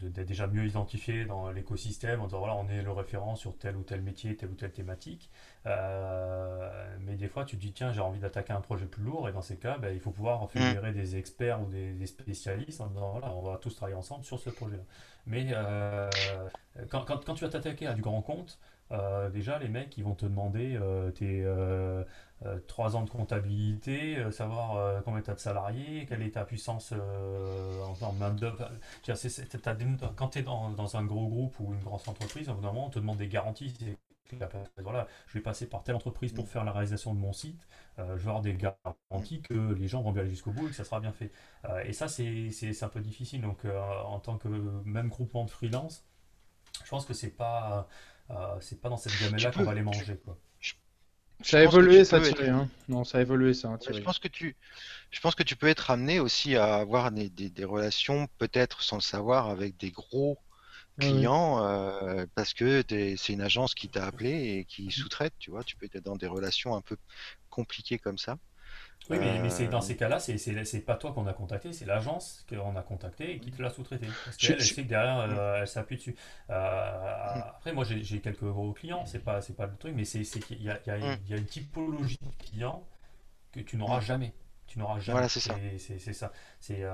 d'être déjà mieux identifié dans l'écosystème en disant voilà, on est le référent sur tel ou tel métier, telle ou telle thématique. Euh, mais des fois, tu te dis tiens, j'ai envie d'attaquer un projet plus lourd et dans ces cas, ben, il faut pouvoir mm. fédérer des experts ou des, spécialistes en disant voilà, on va tous travailler ensemble sur ce projet-là. Mais euh, quand, quand, quand, tu vas t'attaquer à du grand compte, euh, déjà, les mecs, ils vont te demander euh, tes euh, 3 ans de comptabilité, savoir combien tu as de salariés, quelle est ta puissance en, main-d'œuvre. Quand tu es dans, dans, un gros groupe ou une grosse entreprise, au bout d'un moment, on te demande des garanties voilà, je vais passer par telle entreprise pour mm. faire la réalisation de mon site, je vais avoir des garanties que les gens vont bien aller jusqu'au bout et que ça sera bien fait. et ça, c'est un peu difficile. Donc, en tant que même groupement de freelance, je pense que c'est pas, c'est pas dans cette gamme-là qu'on va les manger. Quoi. Ça a évolué ça, Thierry. Hein. Non, ça a évolué ça. Hein, je pense que tu, je pense que tu peux être amené aussi à avoir des, des, relations, peut-être sans le savoir, avec des gros clients, euh, parce que c'est une agence qui t'a appelé et qui sous-traite. Tu vois, tu peux être dans des relations un peu compliquées comme ça. Oui, mais, c'est dans euh, ces cas-là, c'est pas toi qu'on a contacté, c'est l'agence qu'on a contacté et qui te l'a sous-traité. Parce qu'elle, elle sait que derrière, euh, elle s'appuie dessus. Euh, après, moi, j'ai quelques gros clients, c'est pas, pas le truc, mais c'est qu'il y, y, y a, une typologie de clients que tu n'auras jamais. Tu n'auras jamais. Voilà, c'est ça. C'est ça. C'est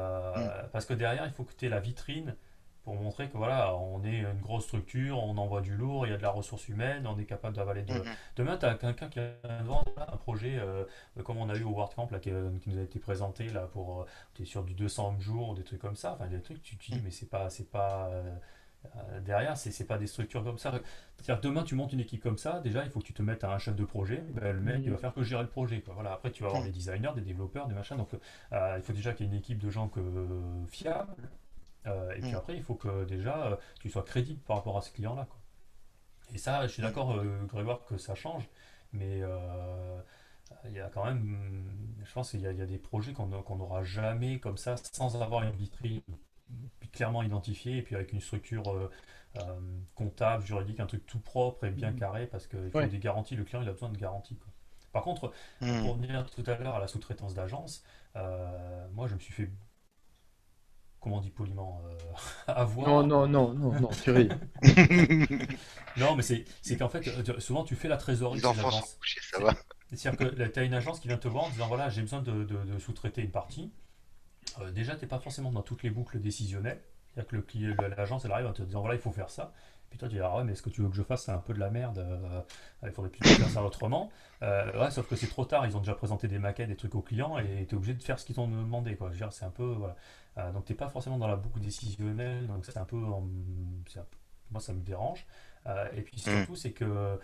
parce que derrière, il faut que tu aies la vitrine pour montrer que voilà, on est une grosse structure, on envoie du lourd, il y a de la ressource humaine, on est capable d'avaler de. Mm-hmm. Demain, tu as quelqu'un qui a un projet euh, comme on a eu au WordCamp là, qui, nous a été présenté là pour. Euh, tu es sur du 200 jours, des trucs comme ça, enfin des trucs, tu te dis, mm. mais c'est pas. c'est pas euh, derrière, c'est, pas des structures comme ça. C'est-à-dire demain, tu montes une équipe comme ça, déjà, il faut que tu te mettes à un chef de projet. Ben, le mec, il va faire que gérer le projet. Quoi. Voilà. Après, tu vas avoir mm. des designers, des développeurs, des machins. Donc, il faut déjà qu'il y ait une équipe de gens que, fiables euh, et puis mm. après, il faut que déjà euh, tu sois crédible par rapport à ce client-là. Et ça, je suis mm. d'accord, euh, Grégoire, que ça change, mais il y a quand même, je pense qu'il y, a des projets qu'on n'aura jamais comme ça sans avoir une vitrine clairement identifiée et puis avec une structure comptable, juridique, un truc tout propre et bien mm. carré parce qu'il faut des garanties. Le client, il a besoin de garanties. Par contre, pour revenir tout à l'heure à la sous-traitance d'agence, moi, je me suis fait comment on dit poliment, euh, avoir. Non, non, non, non, non, Thierry. non, mais c'est qu'en fait, euh, souvent tu fais la trésorerie de agence. C'est-à-dire que tu as une agence qui vient te voir en disant voilà, j'ai besoin de, de, sous-traiter une partie. Euh, déjà, tu n'es pas forcément dans toutes les boucles décisionnelles. C'est-à-dire que l'agence, elle arrive en te disant voilà, il faut faire ça. Puis toi, tu dis, ah ouais, mais est-ce que tu veux que je fasse un peu de la merde euh, Il faudrait plutôt faire ça autrement. Euh, ouais, sauf que c'est trop tard, ils ont déjà présenté des maquettes, des trucs aux clients, et tu es obligé de faire ce qu'ils t'ont demandé. Quoi. C'est un peu. Voilà. Euh, donc, tu n'es pas forcément dans la boucle décisionnelle, donc c'est un peu. moi, ça me dérange. et puis mm. surtout, c'est que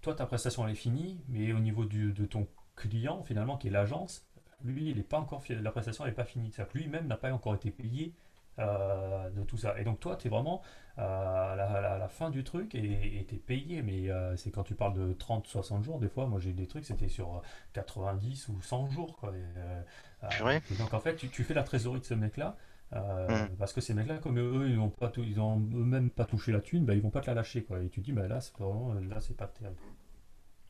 toi, ta prestation, elle est finie, mais au niveau du, de ton client, finalement, qui est l'agence, lui, il est pas encore la prestation n'est pas finie. C'est-à-dire que lui-même n'a pas encore été payé de tout ça. Et donc toi, tu es vraiment à la, fin du truc et tu es payé. Mais euh, c'est quand tu parles de 30-60 jours, des fois, moi j'ai des trucs, c'était sur 90 ou 100 jours. Quoi. Euh, euh, donc en fait, tu, fais la trésorerie de ce mec-là. Mmh. Parce que ces mecs-là, comme eux, ils n'ont pas ils ont eux-mêmes pas touché la thune, bah, ils vont pas te la lâcher. Quoi. Et tu dis, bah, là, c'est vraiment, là, c'est pas terrible.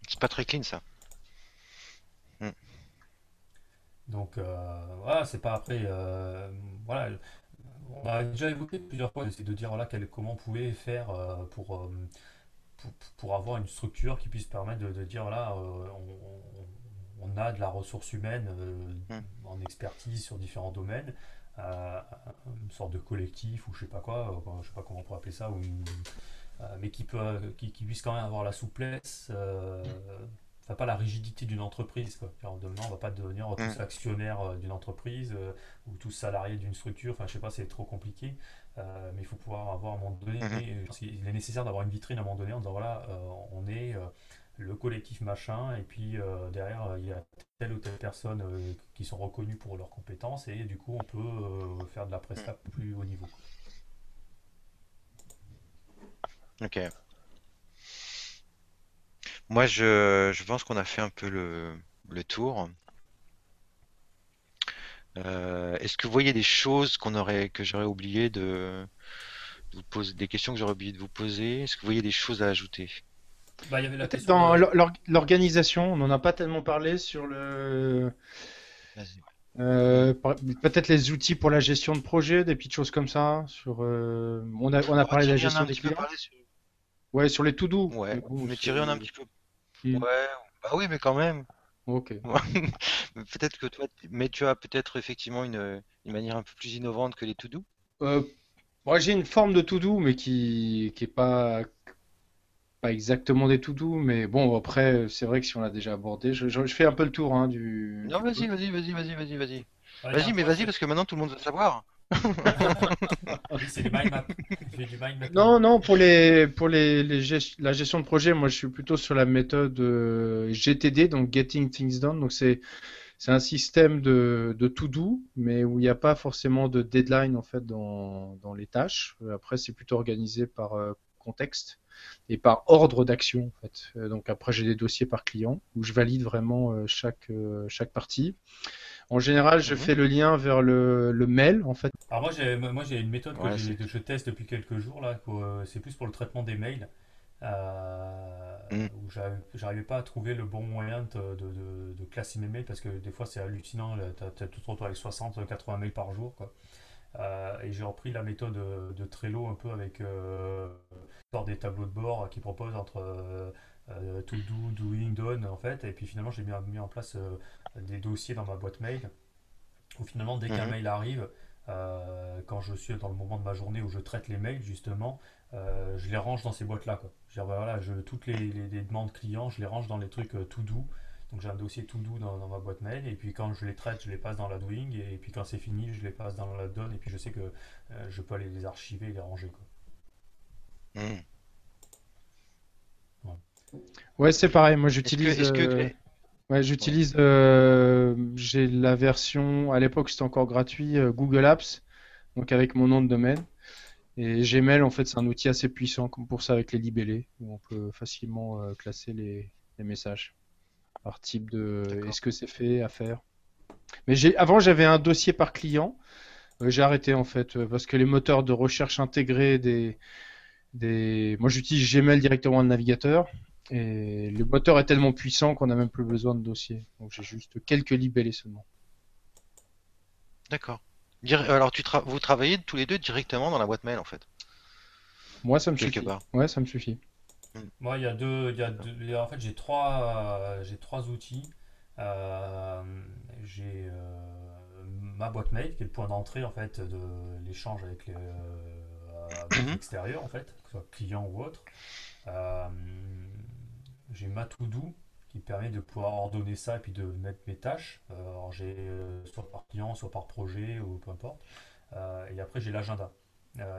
C'est pas très clean ça. Mmh. Donc, voilà, c'est pas après. voilà, on a déjà évoqué plusieurs fois, c'est de dire voilà, comment on pouvait faire euh, euh, pour, pour, avoir une structure qui puisse permettre de, dire voilà, euh, on, a de la ressource humaine hmm. en expertise sur différents domaines, une sorte de collectif ou je sais pas quoi, je sais pas comment on pourrait appeler ça, ou mais qui, peut, qui, puisse quand même avoir la souplesse pas la rigidité d'une entreprise. Quoi. Demain, on va pas devenir tous mm. actionnaires euh, d'une entreprise euh, ou tous salariés d'une structure. Enfin, je sais pas, c'est trop compliqué. Euh, mais il faut pouvoir avoir à un moment donné, mm-hmm. il est nécessaire d'avoir une vitrine à un moment donné en disant voilà, on est le collectif machin, et puis derrière, il y a telle ou telle personne qui sont reconnues pour leurs compétences, et du coup, on peut faire de la presta mm. plus haut niveau. Ok. Moi, je, je pense qu'on a fait un peu le, le tour. Euh, est-ce que vous voyez des choses qu'on aurait, que j'aurais oublié de, vous poser, des questions que j'aurais oublié de vous poser? Est-ce que vous voyez des choses à ajouter? Bah, Dans l'organisation, on n'en a pas tellement parlé sur le. Euh, peut-être les outils pour la gestion de projet, des petites choses comme ça. Sur, euh, on, a, on a parlé de la gestion des clients. Sur... Ouais, sur les to-do. Ouais, mais Thierry, on a un petit peu Ouais, bah oui, mais quand même. Ok. Peut-être que toi, mais tu as peut-être effectivement une, une manière un peu plus innovante que les to-do. Euh, moi, j'ai une forme de to-do, mais qui qui est pas pas exactement des to-do, mais bon, après, c'est vrai que si on l'a déjà abordé, je, je- fais un peu le tour hein, du. Non, vas-y, vas-y, vas-y, vas-y, vas-y, vas-y. Vas-y, mais vas-y, parce que maintenant tout le monde veut savoir. Non, non, pour, les, pour les, la gestion de projet, moi je suis plutôt sur la méthode euh, GTD, donc Getting Things Done. Donc c'est un système de, de to-do, mais où il n'y a pas forcément de deadline en fait dans, dans les tâches. Après, c'est plutôt organisé par euh, contexte et par ordre d'action. Euh, donc après, j'ai des dossiers par client où je valide vraiment chaque, chaque partie. En général, je mhm. fais le lien vers le, mail, en fait. Alors moi, j'ai, moi, j'ai une méthode que, je teste depuis quelques jours là. Euh, c'est plus pour le traitement des mails. Euh, mhm. où j'arrivais pas à trouver le bon moyen de, classer mes mails parce que des fois c'est hallucinant, tu as, tout autour avec 60, 80 mails par jour. Quoi. Euh, et j'ai repris la méthode de Trello un peu avec euh, des tableaux de bord qui proposent entre euh, to do, doing, done en fait. Et puis finalement, j'ai mis, mis, en place euh, des dossiers dans ma boîte mail où finalement, dès qu'un mhm. mail arrive, euh, quand je suis dans le moment de ma journée où je traite les mails, justement, je les range dans ces boîtes-là. Bah, voilà, je, toutes les, demandes clients, je les range dans les trucs to do. Donc j'ai un dossier to do dans, ma boîte mail et puis quand je les traite, je les passe dans la doing et puis quand c'est fini, je les passe dans la done et puis je sais que je peux aller les archiver et les ranger. Quoi. Mhm. Ouais, c'est pareil. Moi, j'utilise. Euh, ouais, j'utilise. Euh, j'ai la version. À l'époque, c'était encore gratuit. Euh, Google Apps, donc avec mon nom de domaine. Et Gmail, en fait, c'est un outil assez puissant, comme pour ça avec les libellés, où on peut facilement classer les, messages par type de. Est-ce que c'est fait à faire Mais j'ai avant, j'avais un dossier par client. j'ai arrêté en fait parce que les moteurs de recherche intégrés des des. Moi, j'utilise Gmail directement dans le navigateur et le moteur est tellement puissant qu'on n'a même plus besoin de dossier. Donc j'ai juste quelques libellés seulement. D'accord. Alors tu vous travaillez tous les deux directement dans la boîte mail en fait? Moi ça me suffit. Ouais, ça me suffit. Hmm. Moi il y a deux, il y a deux... en fait j'ai trois, j'ai trois outils. Euh, j'ai euh, ma boîte mail qui est le point d'entrée en fait de l'échange avec mhm. l'extérieur en fait, que ce soit client ou autre. Euh, j'ai ma to-do qui permet de pouvoir ordonner ça et puis de mettre mes tâches. Euh, alors j'ai euh, soit par client, soit par projet ou peu importe. Euh, et après j'ai l'agenda.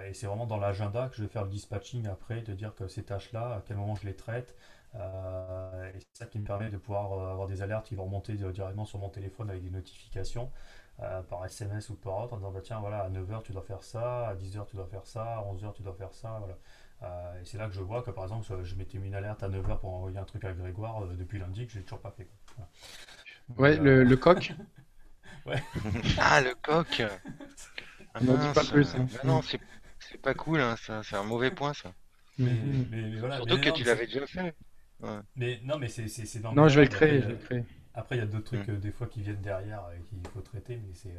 et c'est vraiment dans l'agenda que je vais faire le dispatching après, de dire que ces tâches-là, à quel moment je les traite. et c'est ça qui me permet de pouvoir avoir des alertes qui vont remonter directement sur mon téléphone avec des notifications. Par SMS ou par autre en disant bah, tiens voilà à 9h tu dois faire ça, à 10h tu dois faire ça, à 11h tu dois faire ça, voilà. Euh, et c'est là que je vois que par exemple, je m'étais mis une alerte à 9h pour envoyer un truc à Grégoire euh, depuis lundi que j'ai toujours pas fait. ouais, le, le, coq. ouais. ah, le coq ah, dit pas plus. Hein. Bah non, c'est pas cool, hein, c'est un mauvais point ça. Mais, mais, voilà, Surtout que tu l'avais déjà fait. Ouais. Mais non, mais c'est dans Non, je vais le créer. je vais le créer. Après, il y a d'autres trucs mm. euh, des fois qui viennent derrière et qu'il faut traiter, mais c'est.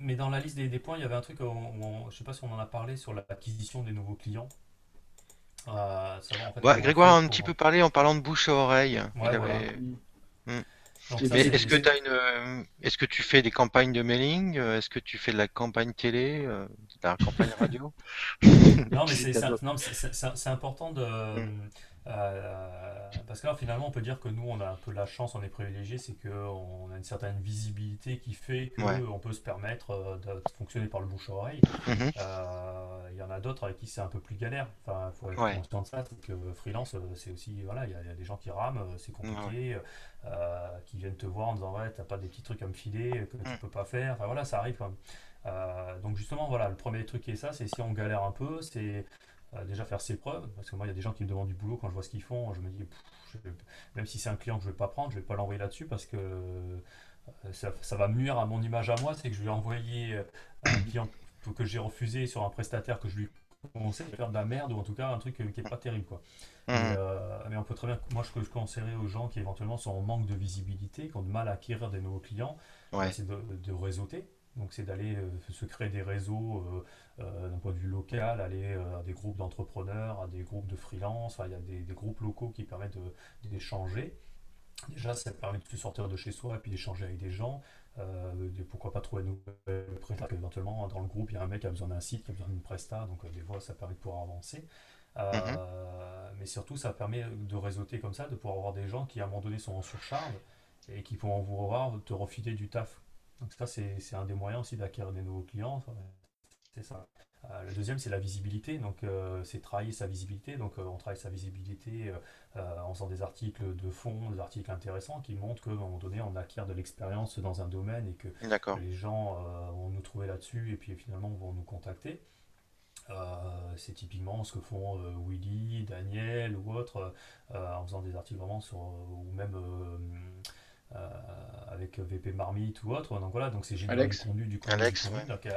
Mais, dans la liste des, points, il y avait un truc, où je ne sais pas si on en a parlé sur l'acquisition des nouveaux clients. Euh, Grégoire a un petit peu parlé en parlant de bouche à oreille. Hmm. est-ce que, as une, euh, est-ce que tu fais des campagnes de mailing euh, Est-ce que tu fais de la campagne télé De la campagne radio? Non, mais c'est important de. Hmm. Euh, parce que là, finalement, on peut dire que nous, on a un peu la chance, on est privilégié, c'est qu'on a une certaine visibilité qui fait qu'on peut se permettre euh, de fonctionner par le bouche-oreille. Mhm. Euh, il y en a d'autres avec qui c'est un peu plus galère. Enfin, il faut être conscient de ça, c'est que freelance, c'est aussi, voilà, il y, a des gens qui rament, c'est compliqué, qui viennent te voir en disant, ouais, t'as pas des petits trucs à me filer que tu mm. peux pas faire. Enfin, voilà, ça arrive quand même. donc justement, voilà, le premier truc qui est ça, c'est si on galère un peu, c'est déjà faire ses preuves, parce que moi il y a des gens qui me demandent du boulot quand je vois ce qu'ils font, je me dis, même si c'est un client que je ne vais pas prendre, je ne vais pas l'envoyer là-dessus parce que euh, ça, va nuire à mon image à moi, c'est que je vais envoyer un client que j'ai refusé sur un prestataire que je lui conseille de faire de la merde ou en tout cas un truc qui n'est pas terrible quoi. Mmh. Euh, mais, on peut très bien, moi ce que je conseillerais aux gens qui éventuellement sont en manque de visibilité, qui ont du mal à acquérir des nouveaux clients, c'est de, de réseauter. Donc c'est d'aller euh, se créer des réseaux euh, euh, d'un point de vue local, aller à des groupes d'entrepreneurs, à des groupes de freelance, il y a des, groupes locaux qui permettent d'échanger. Déjà, ça permet de se sortir de chez soi et puis d'échanger avec des gens. pourquoi pas trouver une nouvelle presta éventuellement dans le groupe il y a un mec qui a besoin d'un site, qui a besoin d'une presta, donc des fois ça permet de pouvoir avancer. Mhm. Mais surtout ça permet de réseauter comme ça, de pouvoir avoir des gens qui à un moment donné sont en surcharge et qui pourront vous voir te refiler du taf Donc ça, c'est un des moyens aussi d'acquérir des nouveaux clients. C'est ça. Euh, le deuxième, c'est la visibilité. Donc, euh, c'est travailler sa visibilité. Donc, euh, on travaille sa visibilité en faisant des articles de fond, des articles intéressants qui montrent qu'à un moment donné, on acquiert de l'expérience dans un domaine et que les gens vont nous trouver là-dessus et puis finalement vont nous contacter. c'est typiquement ce que font Willy, Daniel ou autres en faisant des articles vraiment sur, ou même avec VP Marmite ou autre. Donc voilà, donc c'est générer du contenu, du contenu,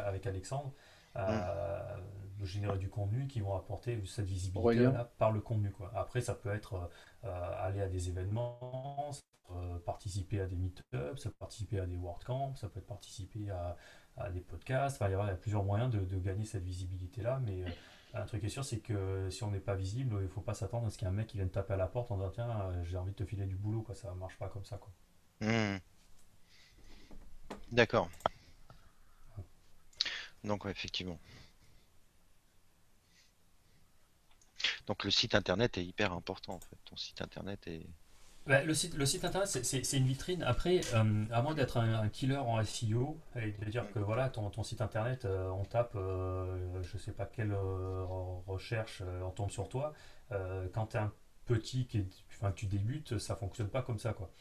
avec Alexandre. Euh, de générer du contenu qui vont apporter cette visibilité là, par le contenu. Quoi. Après, ça peut être euh, aller à des événements, euh, participer à des meet-ups, ça peut participer à des WordCamp, ça peut être participer à, à des podcasts. Enfin, il y a plusieurs moyens de, de gagner cette visibilité-là, mais un truc est sûr, c'est que si on n'est pas visible, il ne faut pas s'attendre à ce qu'il y ait un mec qui vienne taper à la porte en disant Tiens, j'ai envie de te filer du boulot, quoi. ça ne marche pas comme ça. Quoi. Hmm. D'accord. Donc, effectivement. Donc le site internet est hyper important en fait. Ton site internet est. le, site, le site internet, c'est une vitrine. Après, euh, à moins d'être un, killer en SEO et de dire que voilà, ton, ton site internet, euh, on tape, euh, je sais pas quelle recherche, on tombe sur toi. quand tu es un petit, qui tu débutes, ça fonctionne pas comme ça. quoi.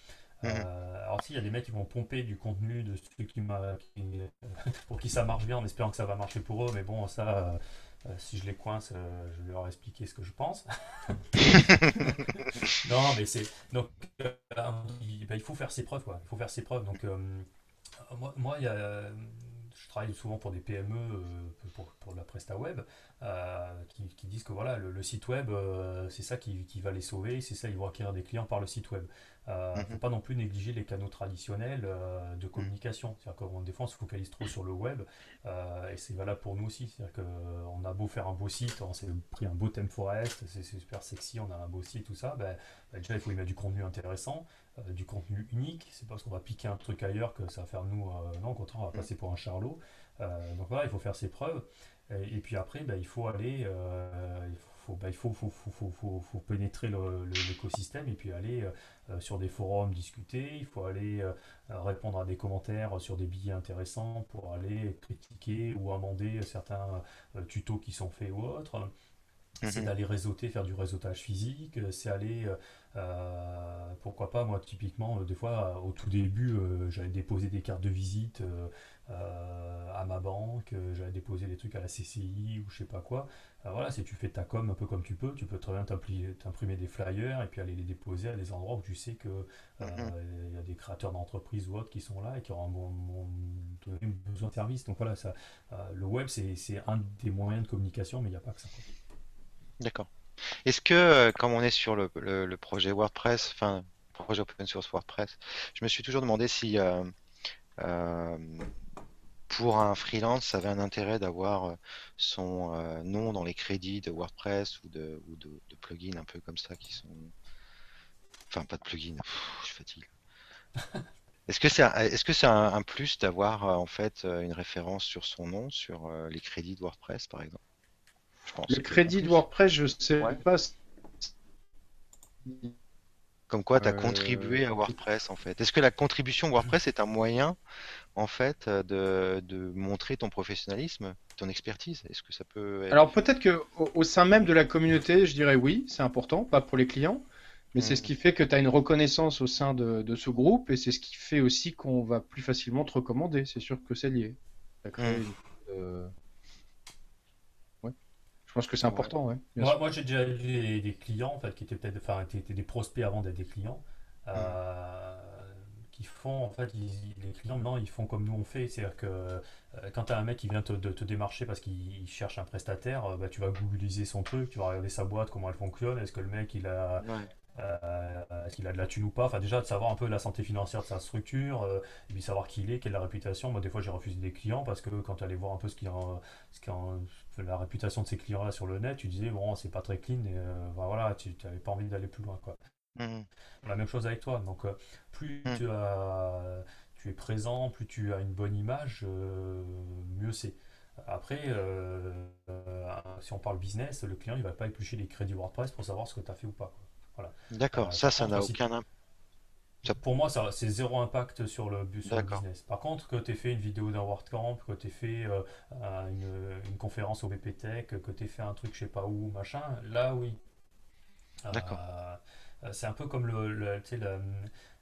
Mhm. alors s'il y a des mecs qui vont pomper du contenu de ceux qui, pour qui ça marche bien en espérant que ça va marcher pour eux, mais bon ça euh, si je les coince, euh, je vais leur expliquer ce que je pense. non, mais c'est. Donc, euh, il, bah, il, faut faire ses preuves, quoi. Il faut faire ses preuves. Donc, moi, moi il y a travaille souvent pour des PME, pour, pour, la Presta Web, qui, disent que voilà, le, site web, c'est ça qui, qui, va les sauver, c'est ça, ils vont acquérir des clients par le site web. Il ne faut mhm. pas non plus négliger les canaux traditionnels euh, de communication. C'est-à-dire qu'en défense, on se focalise trop sur le web, euh, et c'est valable pour nous aussi. C'est-à-dire qu'on a beau faire un beau site, on s'est pris un beau thème forest, c'est super sexy, on a un beau site, tout ça, ben, ben, déjà il faut y mettre du contenu intéressant, euh, du contenu unique. C'est pas parce qu'on va piquer un truc ailleurs que ça va faire nous. non, au contraire, on va passer pour un charlot. donc voilà, il faut faire ses preuves. Et, puis après, ben, il faut aller, il faut bah, il faut, faut, faut, faut pénétrer l'écosystème et puis aller euh, euh, sur des forums discuter, il faut aller euh, répondre à des commentaires sur des billets intéressants pour aller critiquer ou amender certains tutos qui sont faits ou autres. C'est mhm. d'aller réseauter, faire du réseautage physique, c'est aller, pourquoi pas, moi typiquement, des fois au tout début, j'allais déposer des cartes de visite euh, à ma banque, euh, j'allais déposer des trucs à la CCI ou je sais pas quoi. Euh, voilà, si tu fais ta com un peu comme tu peux, tu peux très bien t'imprimer des flyers et puis aller les déposer à des endroits où tu sais que mhm. il y a des créateurs d'entreprises ou autres qui sont là et qui auront besoin de service. Donc voilà, ça, le web c'est un des moyens de communication, mais il n'y a pas que ça. D'accord. Est-ce que, comme on est sur le, le, projet WordPress, enfin, projet open source WordPress, je me suis toujours demandé si pour un freelance, ça avait un intérêt d'avoir euh, son euh, nom dans les crédits de WordPress ou de, ou de, plugins un peu comme ça qui sont. Enfin, pas de plugins, je fatigue. Est-ce que c'est un, est-ce que c'est un, plus d'avoir euh, en fait une référence sur son nom sur les crédits de WordPress par exemple? Je pense Le crédit de WordPress, je sais pas. Comme quoi, tu as contribué à WordPress en fait. Est-ce que la contribution WordPress est un moyen en fait de, de montrer ton professionnalisme, ton expertise? Est-ce que ça peut être... Alors peut-être que au, sein même de la communauté, je dirais oui, c'est important, pas pour les clients, mais c'est ce hmm. qui fait que tu as une reconnaissance au sein de, de ce groupe et c'est ce qui fait aussi qu'on va plus facilement te recommander. C'est sûr que c'est lié. Je pense que c'est important, ouais. Moi, moi j'ai déjà eu des, clients en fait, qui étaient peut-être, enfin, étaient des prospects avant d'être des clients, euh, qui font en fait, les clients maintenant ils font comme nous on fait, c'est-à-dire que euh, quand tu as un mec qui vient te, te démarcher parce qu'il cherche un prestataire, euh, bah, tu vas googliser son truc, tu vas regarder sa boîte, comment elle fonctionne, est-ce que le mec il a, euh, est-ce qu'il a de la thune ou pas? Enfin, déjà, de savoir un peu la santé financière de sa structure, euh, et puis savoir qui il est, quelle est la réputation. Moi, des fois, j'ai refusé des clients parce que quand tu allais voir un peu ce qui, ce qui la réputation de ces clients-là sur le net, tu disais, bon, c'est pas très clean, et euh, voilà, tu n'avais pas envie d'aller plus loin. Quoi. Mmh. La même chose avec toi. Donc, plus mmh. tu, as, tu es présent, plus tu as une bonne image, mieux c'est. Après, si on parle business, le client il va pas éplucher les crédits WordPress pour savoir ce que tu as fait ou pas. D'accord, euh, ça, ça n'a aucun, Pour moi, c'est zéro impact sur le, business. Par contre, que tu aies fait une vidéo d'un WordCamp, que tu aies fait une, une, conférence au BPTech, que tu aies fait un truc je sais pas où, machin, là oui. D'accord. c'est un peu comme le, le,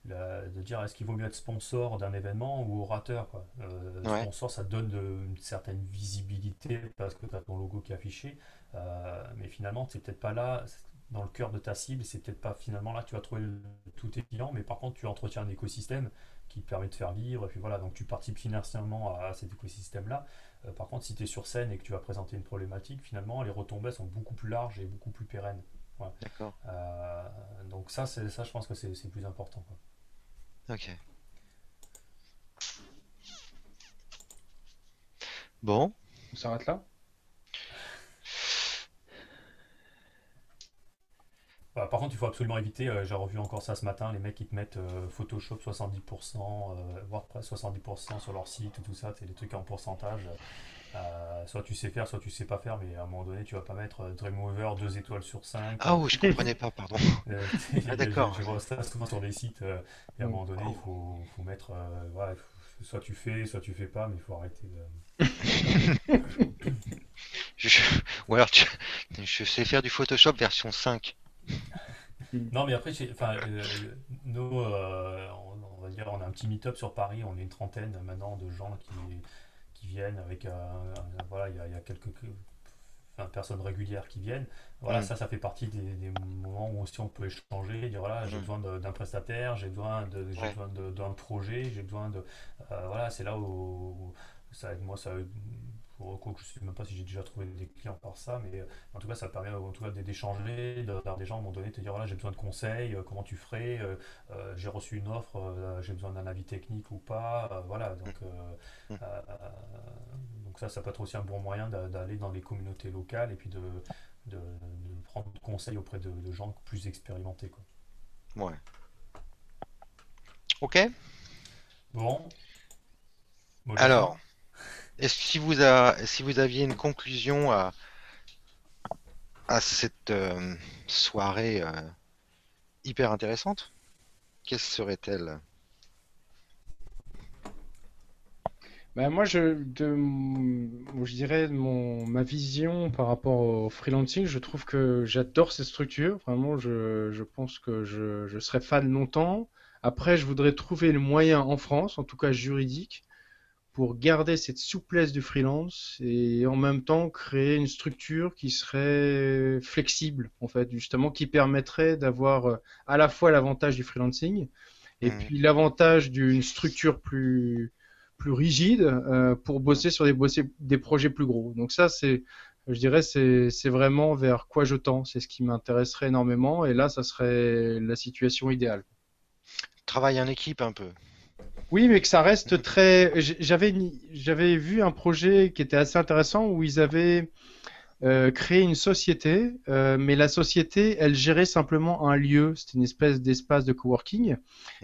de dire est-ce qu'il vaut mieux être sponsor d'un événement ou orateur quoi. Euh, sponsor ça donne une certaine visibilité parce que tu as ton logo qui est affiché euh, mais finalement tu peut-être pas là dans le cœur de ta cible c'est peut-être pas finalement là tu vas trouver tous tes clients mais par contre tu entretiens un écosystème qui te permet de faire vivre et puis voilà donc tu participes financièrement à, cet écosystème là euh, par contre si tu es sur scène et que tu vas présenter une problématique finalement les retombées sont beaucoup plus larges et beaucoup plus pérennes D'accord. donc ça, c'est ça, je pense que c'est plus important. Quoi. Ok. Bon. On s'arrête là? Bah, par contre, il faut absolument éviter, euh, j'ai revu encore ça ce matin, les mecs qui te mettent euh, Photoshop 70%, euh, WordPress 70% sur leur site, tout ça, c'est des trucs en pourcentage. Soit tu sais faire, soit tu sais pas faire, mais à un moment donné, tu vas pas mettre Dreamweaver 2 étoiles sur 5. Ah oui, je comprenais pas, pardon. Ah, d'accord. Je, vois ça souvent sur des sites, et à un moment donné, il faut, faut mettre. Ouais, soit tu fais, soit tu fais pas, mais il faut arrêter de. je, ou alors, je sais faire du Photoshop version 5. Non, mais après, enfin, nous, on, va dire, on a un petit meet-up sur Paris, on est une trentaine maintenant de gens qui viennent avec voilà il y, a quelques personnes régulières qui viennent. Voilà ça ça fait partie des, moments où aussi on peut échanger dire voilà j'ai besoin d'un prestataire j'ai besoin de j'ai besoin d'un projet j'ai besoin de euh, voilà c'est là où, ça aide moi ça je ne sais même pas si j'ai déjà trouvé des clients par ça, mais euh, en tout cas, ça permet en tout cas d'échanger, d'avoir des gens à un moment donné, te dire voilà, j'ai besoin de conseils, euh, comment tu ferais, euh, j'ai reçu une offre, j'ai besoin d'un avis technique ou pas, voilà. Donc, mmh. donc ça, ça peut être aussi un bon moyen d'aller dans les communautés locales et puis de, de, prendre conseil auprès de, gens plus expérimentés. Quoi. Ouais. Ok. Bon. Alors. Est-ce si vous si vous aviez une conclusion à, cette euh, soirée euh, hyper intéressante, quelle serait-elle? Ben moi, je, je dirais mon, ma vision par rapport au freelancing, je trouve que j'adore cette structure. Vraiment, je, je pense que je, je serais fan longtemps. Après, je voudrais trouver le moyen en France, en tout cas juridique, pour garder cette souplesse du freelance et en même temps créer une structure qui serait flexible, en fait, justement, qui permettrait d'avoir euh, à la fois l'avantage du freelancing et mmh. puis l'avantage d'une structure plus, plus rigide euh, pour bosser sur des, bosser, des projets plus gros. Donc ça, c'est, je dirais, c'est, c'est vraiment vers quoi je tends. C'est ce qui m'intéresserait énormément et là, ça serait la situation idéale. Travailler en équipe un peu. Oui, mais que ça reste très. J'avais j'avais vu un projet qui était assez intéressant où ils avaient euh, créé une société, euh, mais la société, elle gérait simplement un lieu. C'était une espèce d'espace de coworking,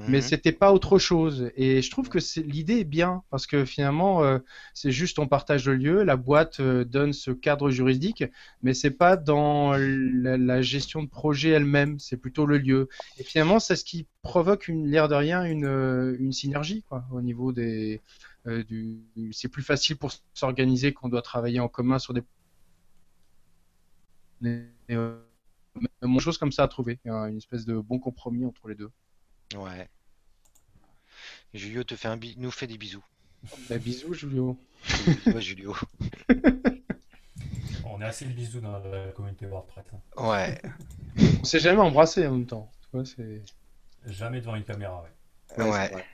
mais mhm. c'était pas autre chose. Et je trouve que l'idée est bien parce que finalement, euh, c'est juste on partage le lieu, la boîte donne ce cadre juridique, mais c'est pas dans la, gestion de projet elle-même, c'est plutôt le lieu. Et finalement, c'est ce qui provoque une l'air de rien une, une synergie quoi, au niveau des c'est plus facile pour s'organiser qu'on doit travailler en commun sur des une chose comme ça à trouver, une espèce de bon compromis entre les deux. Ouais. Julio te fait un nous fait des bisous. Bah, bisous Julio. Ouais, Julio. On est assez de bisous dans la communauté WordPress. Hein. Ouais. On s'est jamais embrassé en même temps. jamais devant une caméra, ouais. Ouais.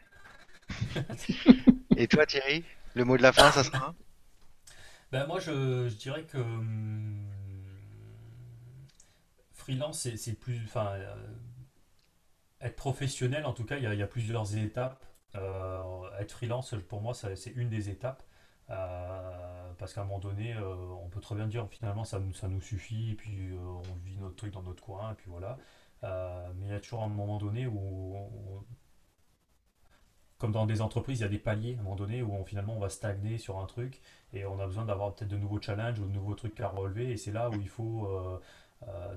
Et toi Thierry, le mot de la fin, ça sera? Ben, Moi je, je dirais que hum, freelance, c'est plus. Enfin, euh, être professionnel, en tout cas, il y, a, plusieurs étapes. Euh, être freelance, pour moi, c'est une des étapes. Euh, parce qu'à un moment donné, on peut très bien dire finalement ça, nous suffit, et puis on vit notre truc dans notre coin, et puis voilà. mais il y a toujours un moment donné où, comme dans des entreprises, il y a des paliers à un moment donné où on, finalement on va stagner sur un truc et on a besoin d'avoir peut-être de nouveaux challenges ou de nouveaux trucs à relever. Et c'est là où il faut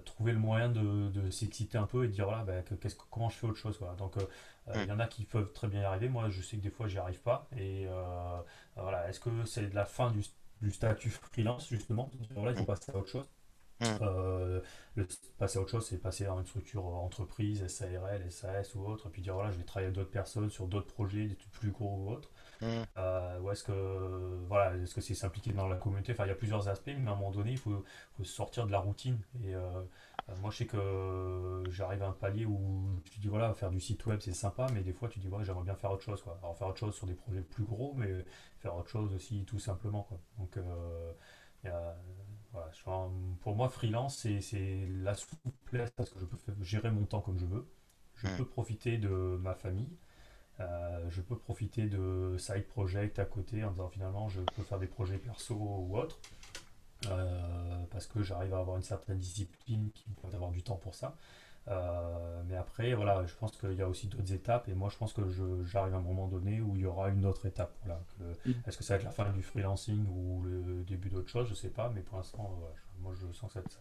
trouver le moyen de, s'exciter un peu et de dire voilà, ben, comment je fais autre chose. Quoi. Donc il y en a qui peuvent très bien y arriver. Moi, je sais que des fois, j'y arrive pas. Et voilà, est-ce que c'est la fin du, du statut freelance, justement il faut passer à autre chose? Euh, le, passer à autre chose, c'est passer dans une structure entreprise, SARL, SAS ou autre, et puis dire voilà, je vais travailler avec d'autres personnes sur d'autres projets, des trucs plus gros ou autres. Euh, ou est-ce que voilà, est-ce que c'est s'impliquer dans la communauté? Enfin, il y a plusieurs aspects, mais à un moment donné, il faut, faut sortir de la routine. Et euh, moi, je sais que j'arrive à un palier où tu dis voilà, faire du site web, c'est sympa, mais des fois, tu dis voilà, j'aimerais bien faire autre chose. Quoi. Alors, faire autre chose sur des projets plus gros, mais faire autre chose aussi, tout simplement. Quoi. Donc, y a pour moi, freelance, c'est la souplesse parce que je peux gérer mon temps comme je veux. Je peux profiter de ma famille. Euh, je peux profiter de side project à côté en disant finalement je peux faire des projets perso ou autres. Euh, parce que j'arrive à avoir une certaine discipline qui me permet d'avoir du temps pour ça. Euh, mais après, voilà, je pense qu'il y a aussi d'autres étapes et moi je pense que j'arrive à un moment donné où il y aura une autre étape. Voilà, mm. Est-ce que ça va être la fin du freelancing ou le début d'autre chose Je sais pas, mais pour l'instant, moi je sens que ça va être ça.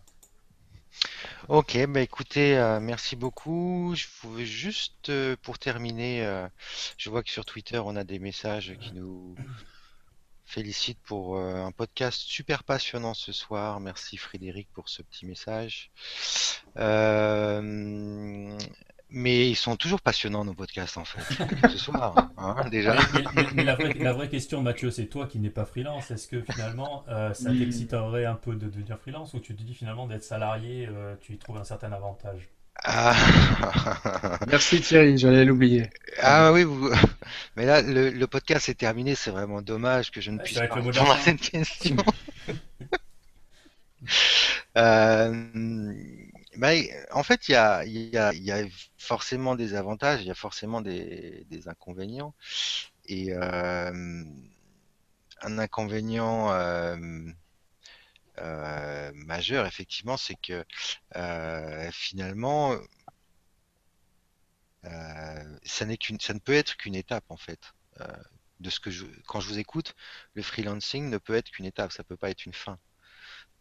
Ok, bah écoutez, euh, merci beaucoup. Je voulais juste euh, pour terminer, je vois que sur Twitter on a des messages qui nous félicite pour euh, un podcast super passionnant ce soir. Merci Frédéric pour ce petit message. Euh, mais ils sont toujours passionnants nos podcasts en fait. ce soir, hein, déjà. Mais, la, vraie, question, Mathieu, c'est toi qui n'es pas freelance. Est-ce que finalement euh, ça t'exciterait un peu de devenir freelance ou tu te dis finalement d'être salarié, tu y trouves un certain avantage? Ah. Merci Thierry, j'allais l'oublier. Ah oui, vous... mais là, le, podcast est terminé, c'est vraiment dommage que je ne puisse pas répondre à cette question. euh... bah, en fait, il y a, forcément des avantages, il y a forcément des, inconvénients. Et euh, un inconvénient euh, euh, majeur, effectivement, c'est que finalement, ça, ne peut être qu'une étape en fait. de ce que quand je vous écoute, le freelancing ne peut être qu'une étape, ça peut pas être une fin.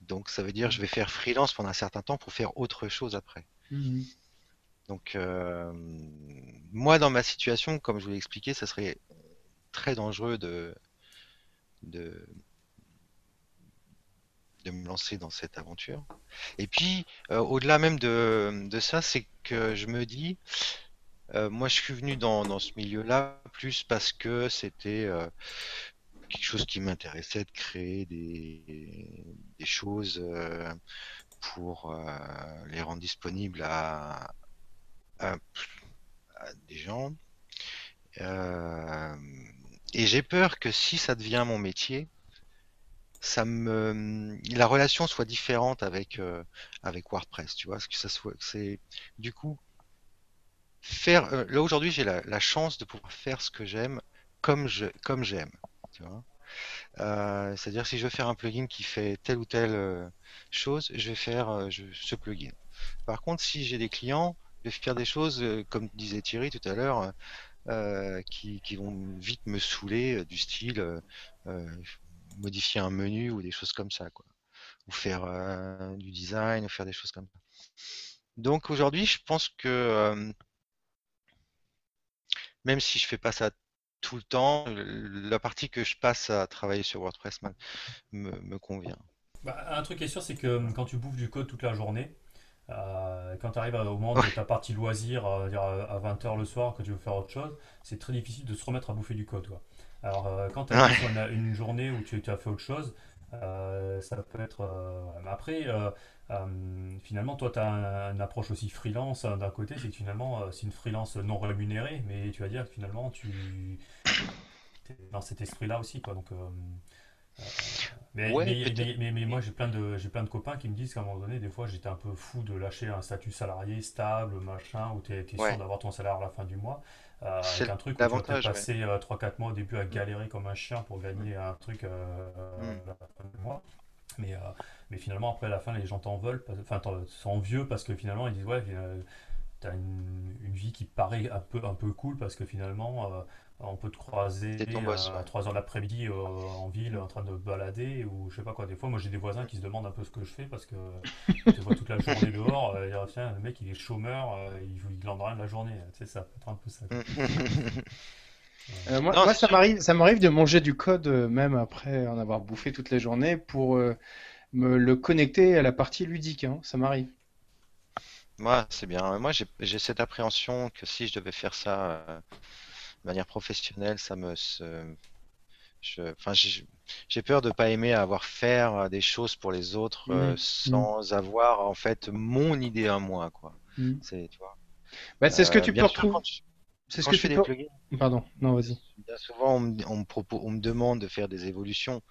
Donc ça veut dire je vais faire freelance pendant un certain temps pour faire autre chose après. Mmh Donc moi dans ma situation, comme je vous l'ai expliqué, ça serait très dangereux de, de, de me lancer dans cette aventure. Et puis, euh, au-delà même de, de ça, c'est que je me dis, euh, moi je suis venu dans, dans ce milieu-là plus parce que c'était euh, quelque chose qui m'intéressait de créer des, choses pour les rendre disponibles à, des gens. et j'ai peur que si ça devient mon métier, ça me la relation soit différente avec euh, WordPress, tu vois, que ça soit c'est du coup faire euh, là aujourd'hui j'ai la, chance de pouvoir faire ce que j'aime comme je comme j'aime, Euh, c'est-à-dire si je veux faire un plugin qui fait telle ou telle chose, je vais faire ce plugin. Par contre, si j'ai des clients, je vais faire des choses comme disait Thierry tout à l'heure. qui, vont vite me saouler du style modifier un menu ou des choses comme ça, quoi. Ou faire euh, du design, ou faire des choses comme ça. Donc aujourd'hui, je pense que euh, même si je fais pas ça tout le temps, la partie que je passe à travailler sur WordPress me, convient. Bah, un truc qui est sûr, c'est que quand tu bouffes du code toute la journée, euh, quand tu arrives au moment de ta partie loisir, à 20h le soir, que tu veux faire autre chose, c'est très difficile de se remettre à bouffer du code. Quoi. Alors, euh, quand tu as une, journée où tu, as fait autre chose, euh, ça peut être. Euh, après, finalement, toi, tu as une approche aussi freelance hein, d'un côté, c'est que finalement, c'est une freelance non rémunérée, mais tu vas dire que finalement, tu es dans cet esprit-là aussi. Quoi, donc, mais, mais, moi, j'ai plein, de, plein de copains qui me disent qu'à un moment donné, des fois, j'étais un peu fou de lâcher un statut salarié stable, machin, où tu es, sûr d'avoir ton salaire à la fin du mois. Euh, avec un truc où tu vas passer 3-4 euh, mois au début à galérer comme un chien pour gagner un truc euh, mm. la fin du mois. Mais, mais finalement, après la fin, les gens t'en veulent, enfin, sont vieux parce que finalement, ils disent Ouais, as une, une, vie qui paraît un peu, un peu cool parce que finalement, on peut te croiser à 3h l'après-midi en ville en train de balader ou je sais pas quoi. Des fois, moi j'ai des voisins qui se demandent un peu ce que je fais parce que je vois toute la journée dehors. Et, tiens, le mec il est chômeur, il, il en rien de la journée. Tu sais, ça peut être un peu ça. Euh, moi, ça m'arrive, ça m'arrive de manger du code euh, même après en avoir bouffé toute la journée pour euh, me le connecter à la partie ludique. Hein. Ça m'arrive. Moi, c'est bien. Moi, j'ai cette appréhension que si je devais faire ça de manière professionnelle, ça me, enfin, j'ai peur de pas aimer avoir faire des choses pour les autres mmh. Mmh. sans avoir en fait mon idée à moi, quoi. Mmh. C'est, tu vois. Bah, c'est ce que tu peux retrouver. C'est ce que je fais des plugins. Pardon, non, vas-y. Bien souvent, on me, on, me on me demande de faire des évolutions,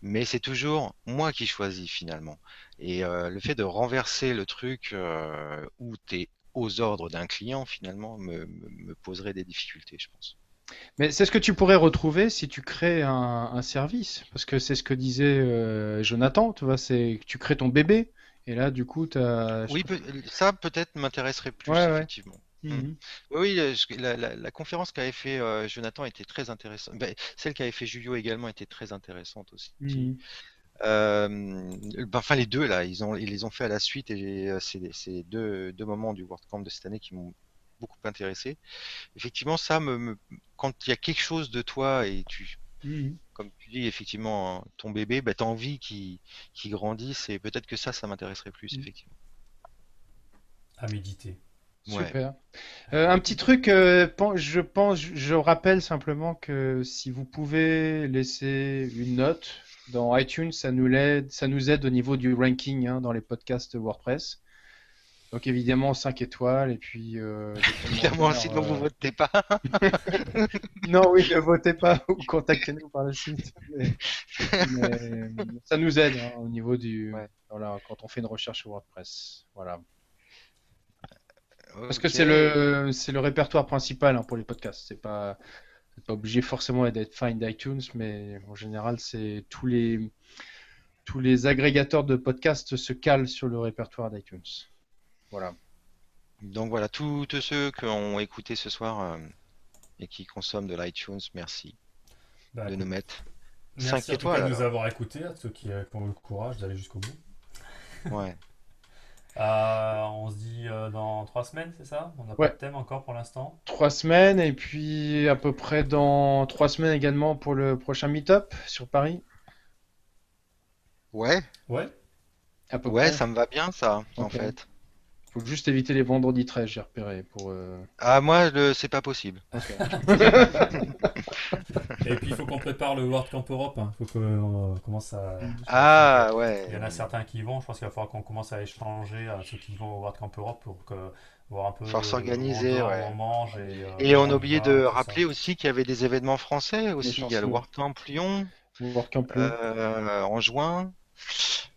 mais c'est toujours moi qui choisis finalement. Et euh, le fait de renverser le truc euh, où tu es aux ordres d'un client, finalement, me, me, poserait des difficultés, je pense. Mais c'est ce que tu pourrais retrouver si tu crées un, un service, parce que c'est ce que disait euh, Jonathan, tu vois, c'est que tu crées ton bébé, et là, du coup, tu as... Oui, ça peut-être m'intéresserait plus, effectivement. Mmh. Oui, la, conférence qu'avait fait euh, Jonathan était très intéressante. Ben, celle qu'avait fait Julio également était très intéressante aussi. Mmh. Euh, ben, enfin, les deux là, ils ont ils les ont fait à la suite et euh, c'est deux, deux moments du WordCamp de cette année qui m'ont beaucoup intéressé. Effectivement, ça me, quand il y a quelque chose de toi et tu mmh. comme tu dis effectivement ton bébé, ben, tu as envie qu'il grandisse et peut-être que ça, ça m'intéresserait plus effectivement. À méditer. Super. Euh, un petit truc, euh, je pense, je rappelle simplement que si vous pouvez laisser une note dans iTunes, ça nous aide, ça nous aide au niveau du ranking hein, dans les podcasts WordPress. Donc évidemment 5 étoiles et puis euh, évidemment sinon vous votez pas. non oui ne votez pas ou contactez-nous par la suite. ça nous aide hein, au niveau du voilà, quand on fait une recherche sur WordPress. Voilà. Parce que c'est le, c'est le répertoire principal hein, pour les podcasts. C'est pas, pas obligé forcément d'être Find iTunes, mais en général, c'est tous les, tous les agrégateurs de podcasts se calent sur le répertoire d'iTunes. Voilà. Donc voilà, tous ceux qui ont écouté ce soir euh, et qui consomment de l'iTunes, merci bah, de nous mettre 5 étoiles. Merci de nous avoir écoutés, à ceux qui ont eu le courage d'aller jusqu'au bout. Ouais. Euh, on se dit euh, dans trois semaines, c'est ça? On n'a pas de thème encore pour l'instant Trois semaines, et puis à peu près dans trois semaines également pour le prochain meet-up sur Paris. Ouais. Ouais. ouais, ça me va bien ça, en fait. Faut juste éviter les vendredis 13, j'ai repéré. Pour, euh, Ah, moi, le... c'est pas possible. Et puis, il faut qu'on prépare le World Camp Europe. Il hein. faut qu'on euh, commence à. Ah, ouais. Il y en a certains qui y vont. Je pense qu'il va falloir qu'on commence à échanger à ceux qui vont au World Camp Europe pour que voir un peu. Faut s'organiser, ouais. On mange et, euh, et on a oublié de rappeler aussi qu'il y avait des événements français aussi. Il y a le World Camp Lyon. World Camp Lyon. en juin.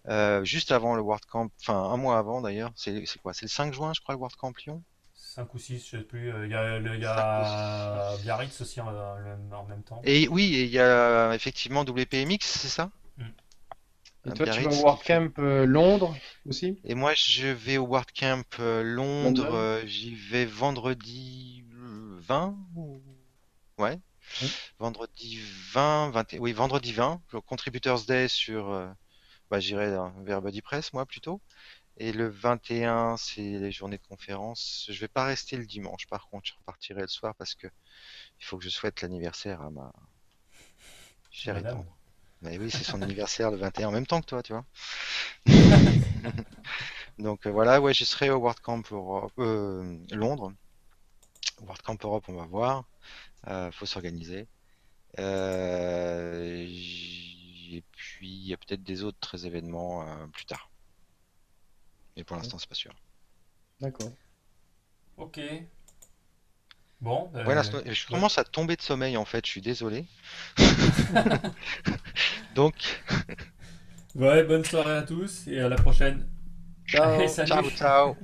Euh, juste avant le World Camp, enfin un mois avant d'ailleurs, c'est quoi? C'est le 5 juin, je crois, le World Camp Lyon? 5 ou 6, je sais plus. Euh, il y a, le, y a Biarritz aussi en, en, même temps. Et oui, il y a effectivement WPMX, c'est ça? Mm. Et toi, tu vas au World Camp euh, Londres aussi? Et moi, je vais au World Camp Londres. J'y vais vendredi 20 Ouais. Vendredi 20, 20, oui, vendredi 20, le Contributors Day sur bah, j'irai vers BuddyPress, moi, plutôt. Et le 21, c'est les journées de conférence. Je vais pas rester le dimanche, par contre, je repartirai le soir parce que il faut que je souhaite l'anniversaire à ma chère étendre. Mais oui, c'est son anniversaire le 21 en même temps que toi, tu vois. Donc euh, voilà, ouais, je serai au World Camp Europe, euh, Londres. World Camp Europe, on va voir. Euh, faut s'organiser. Euh, et puis, il y a peut-être des autres événements euh, plus tard. Mais pour l'instant, c'est pas sûr. D'accord. Ok. Bon. Voilà, euh, je commence à tomber de sommeil en fait, je suis désolé. Donc. Ouais, bonne soirée à tous et à la prochaine. Ciao, ciao. ciao.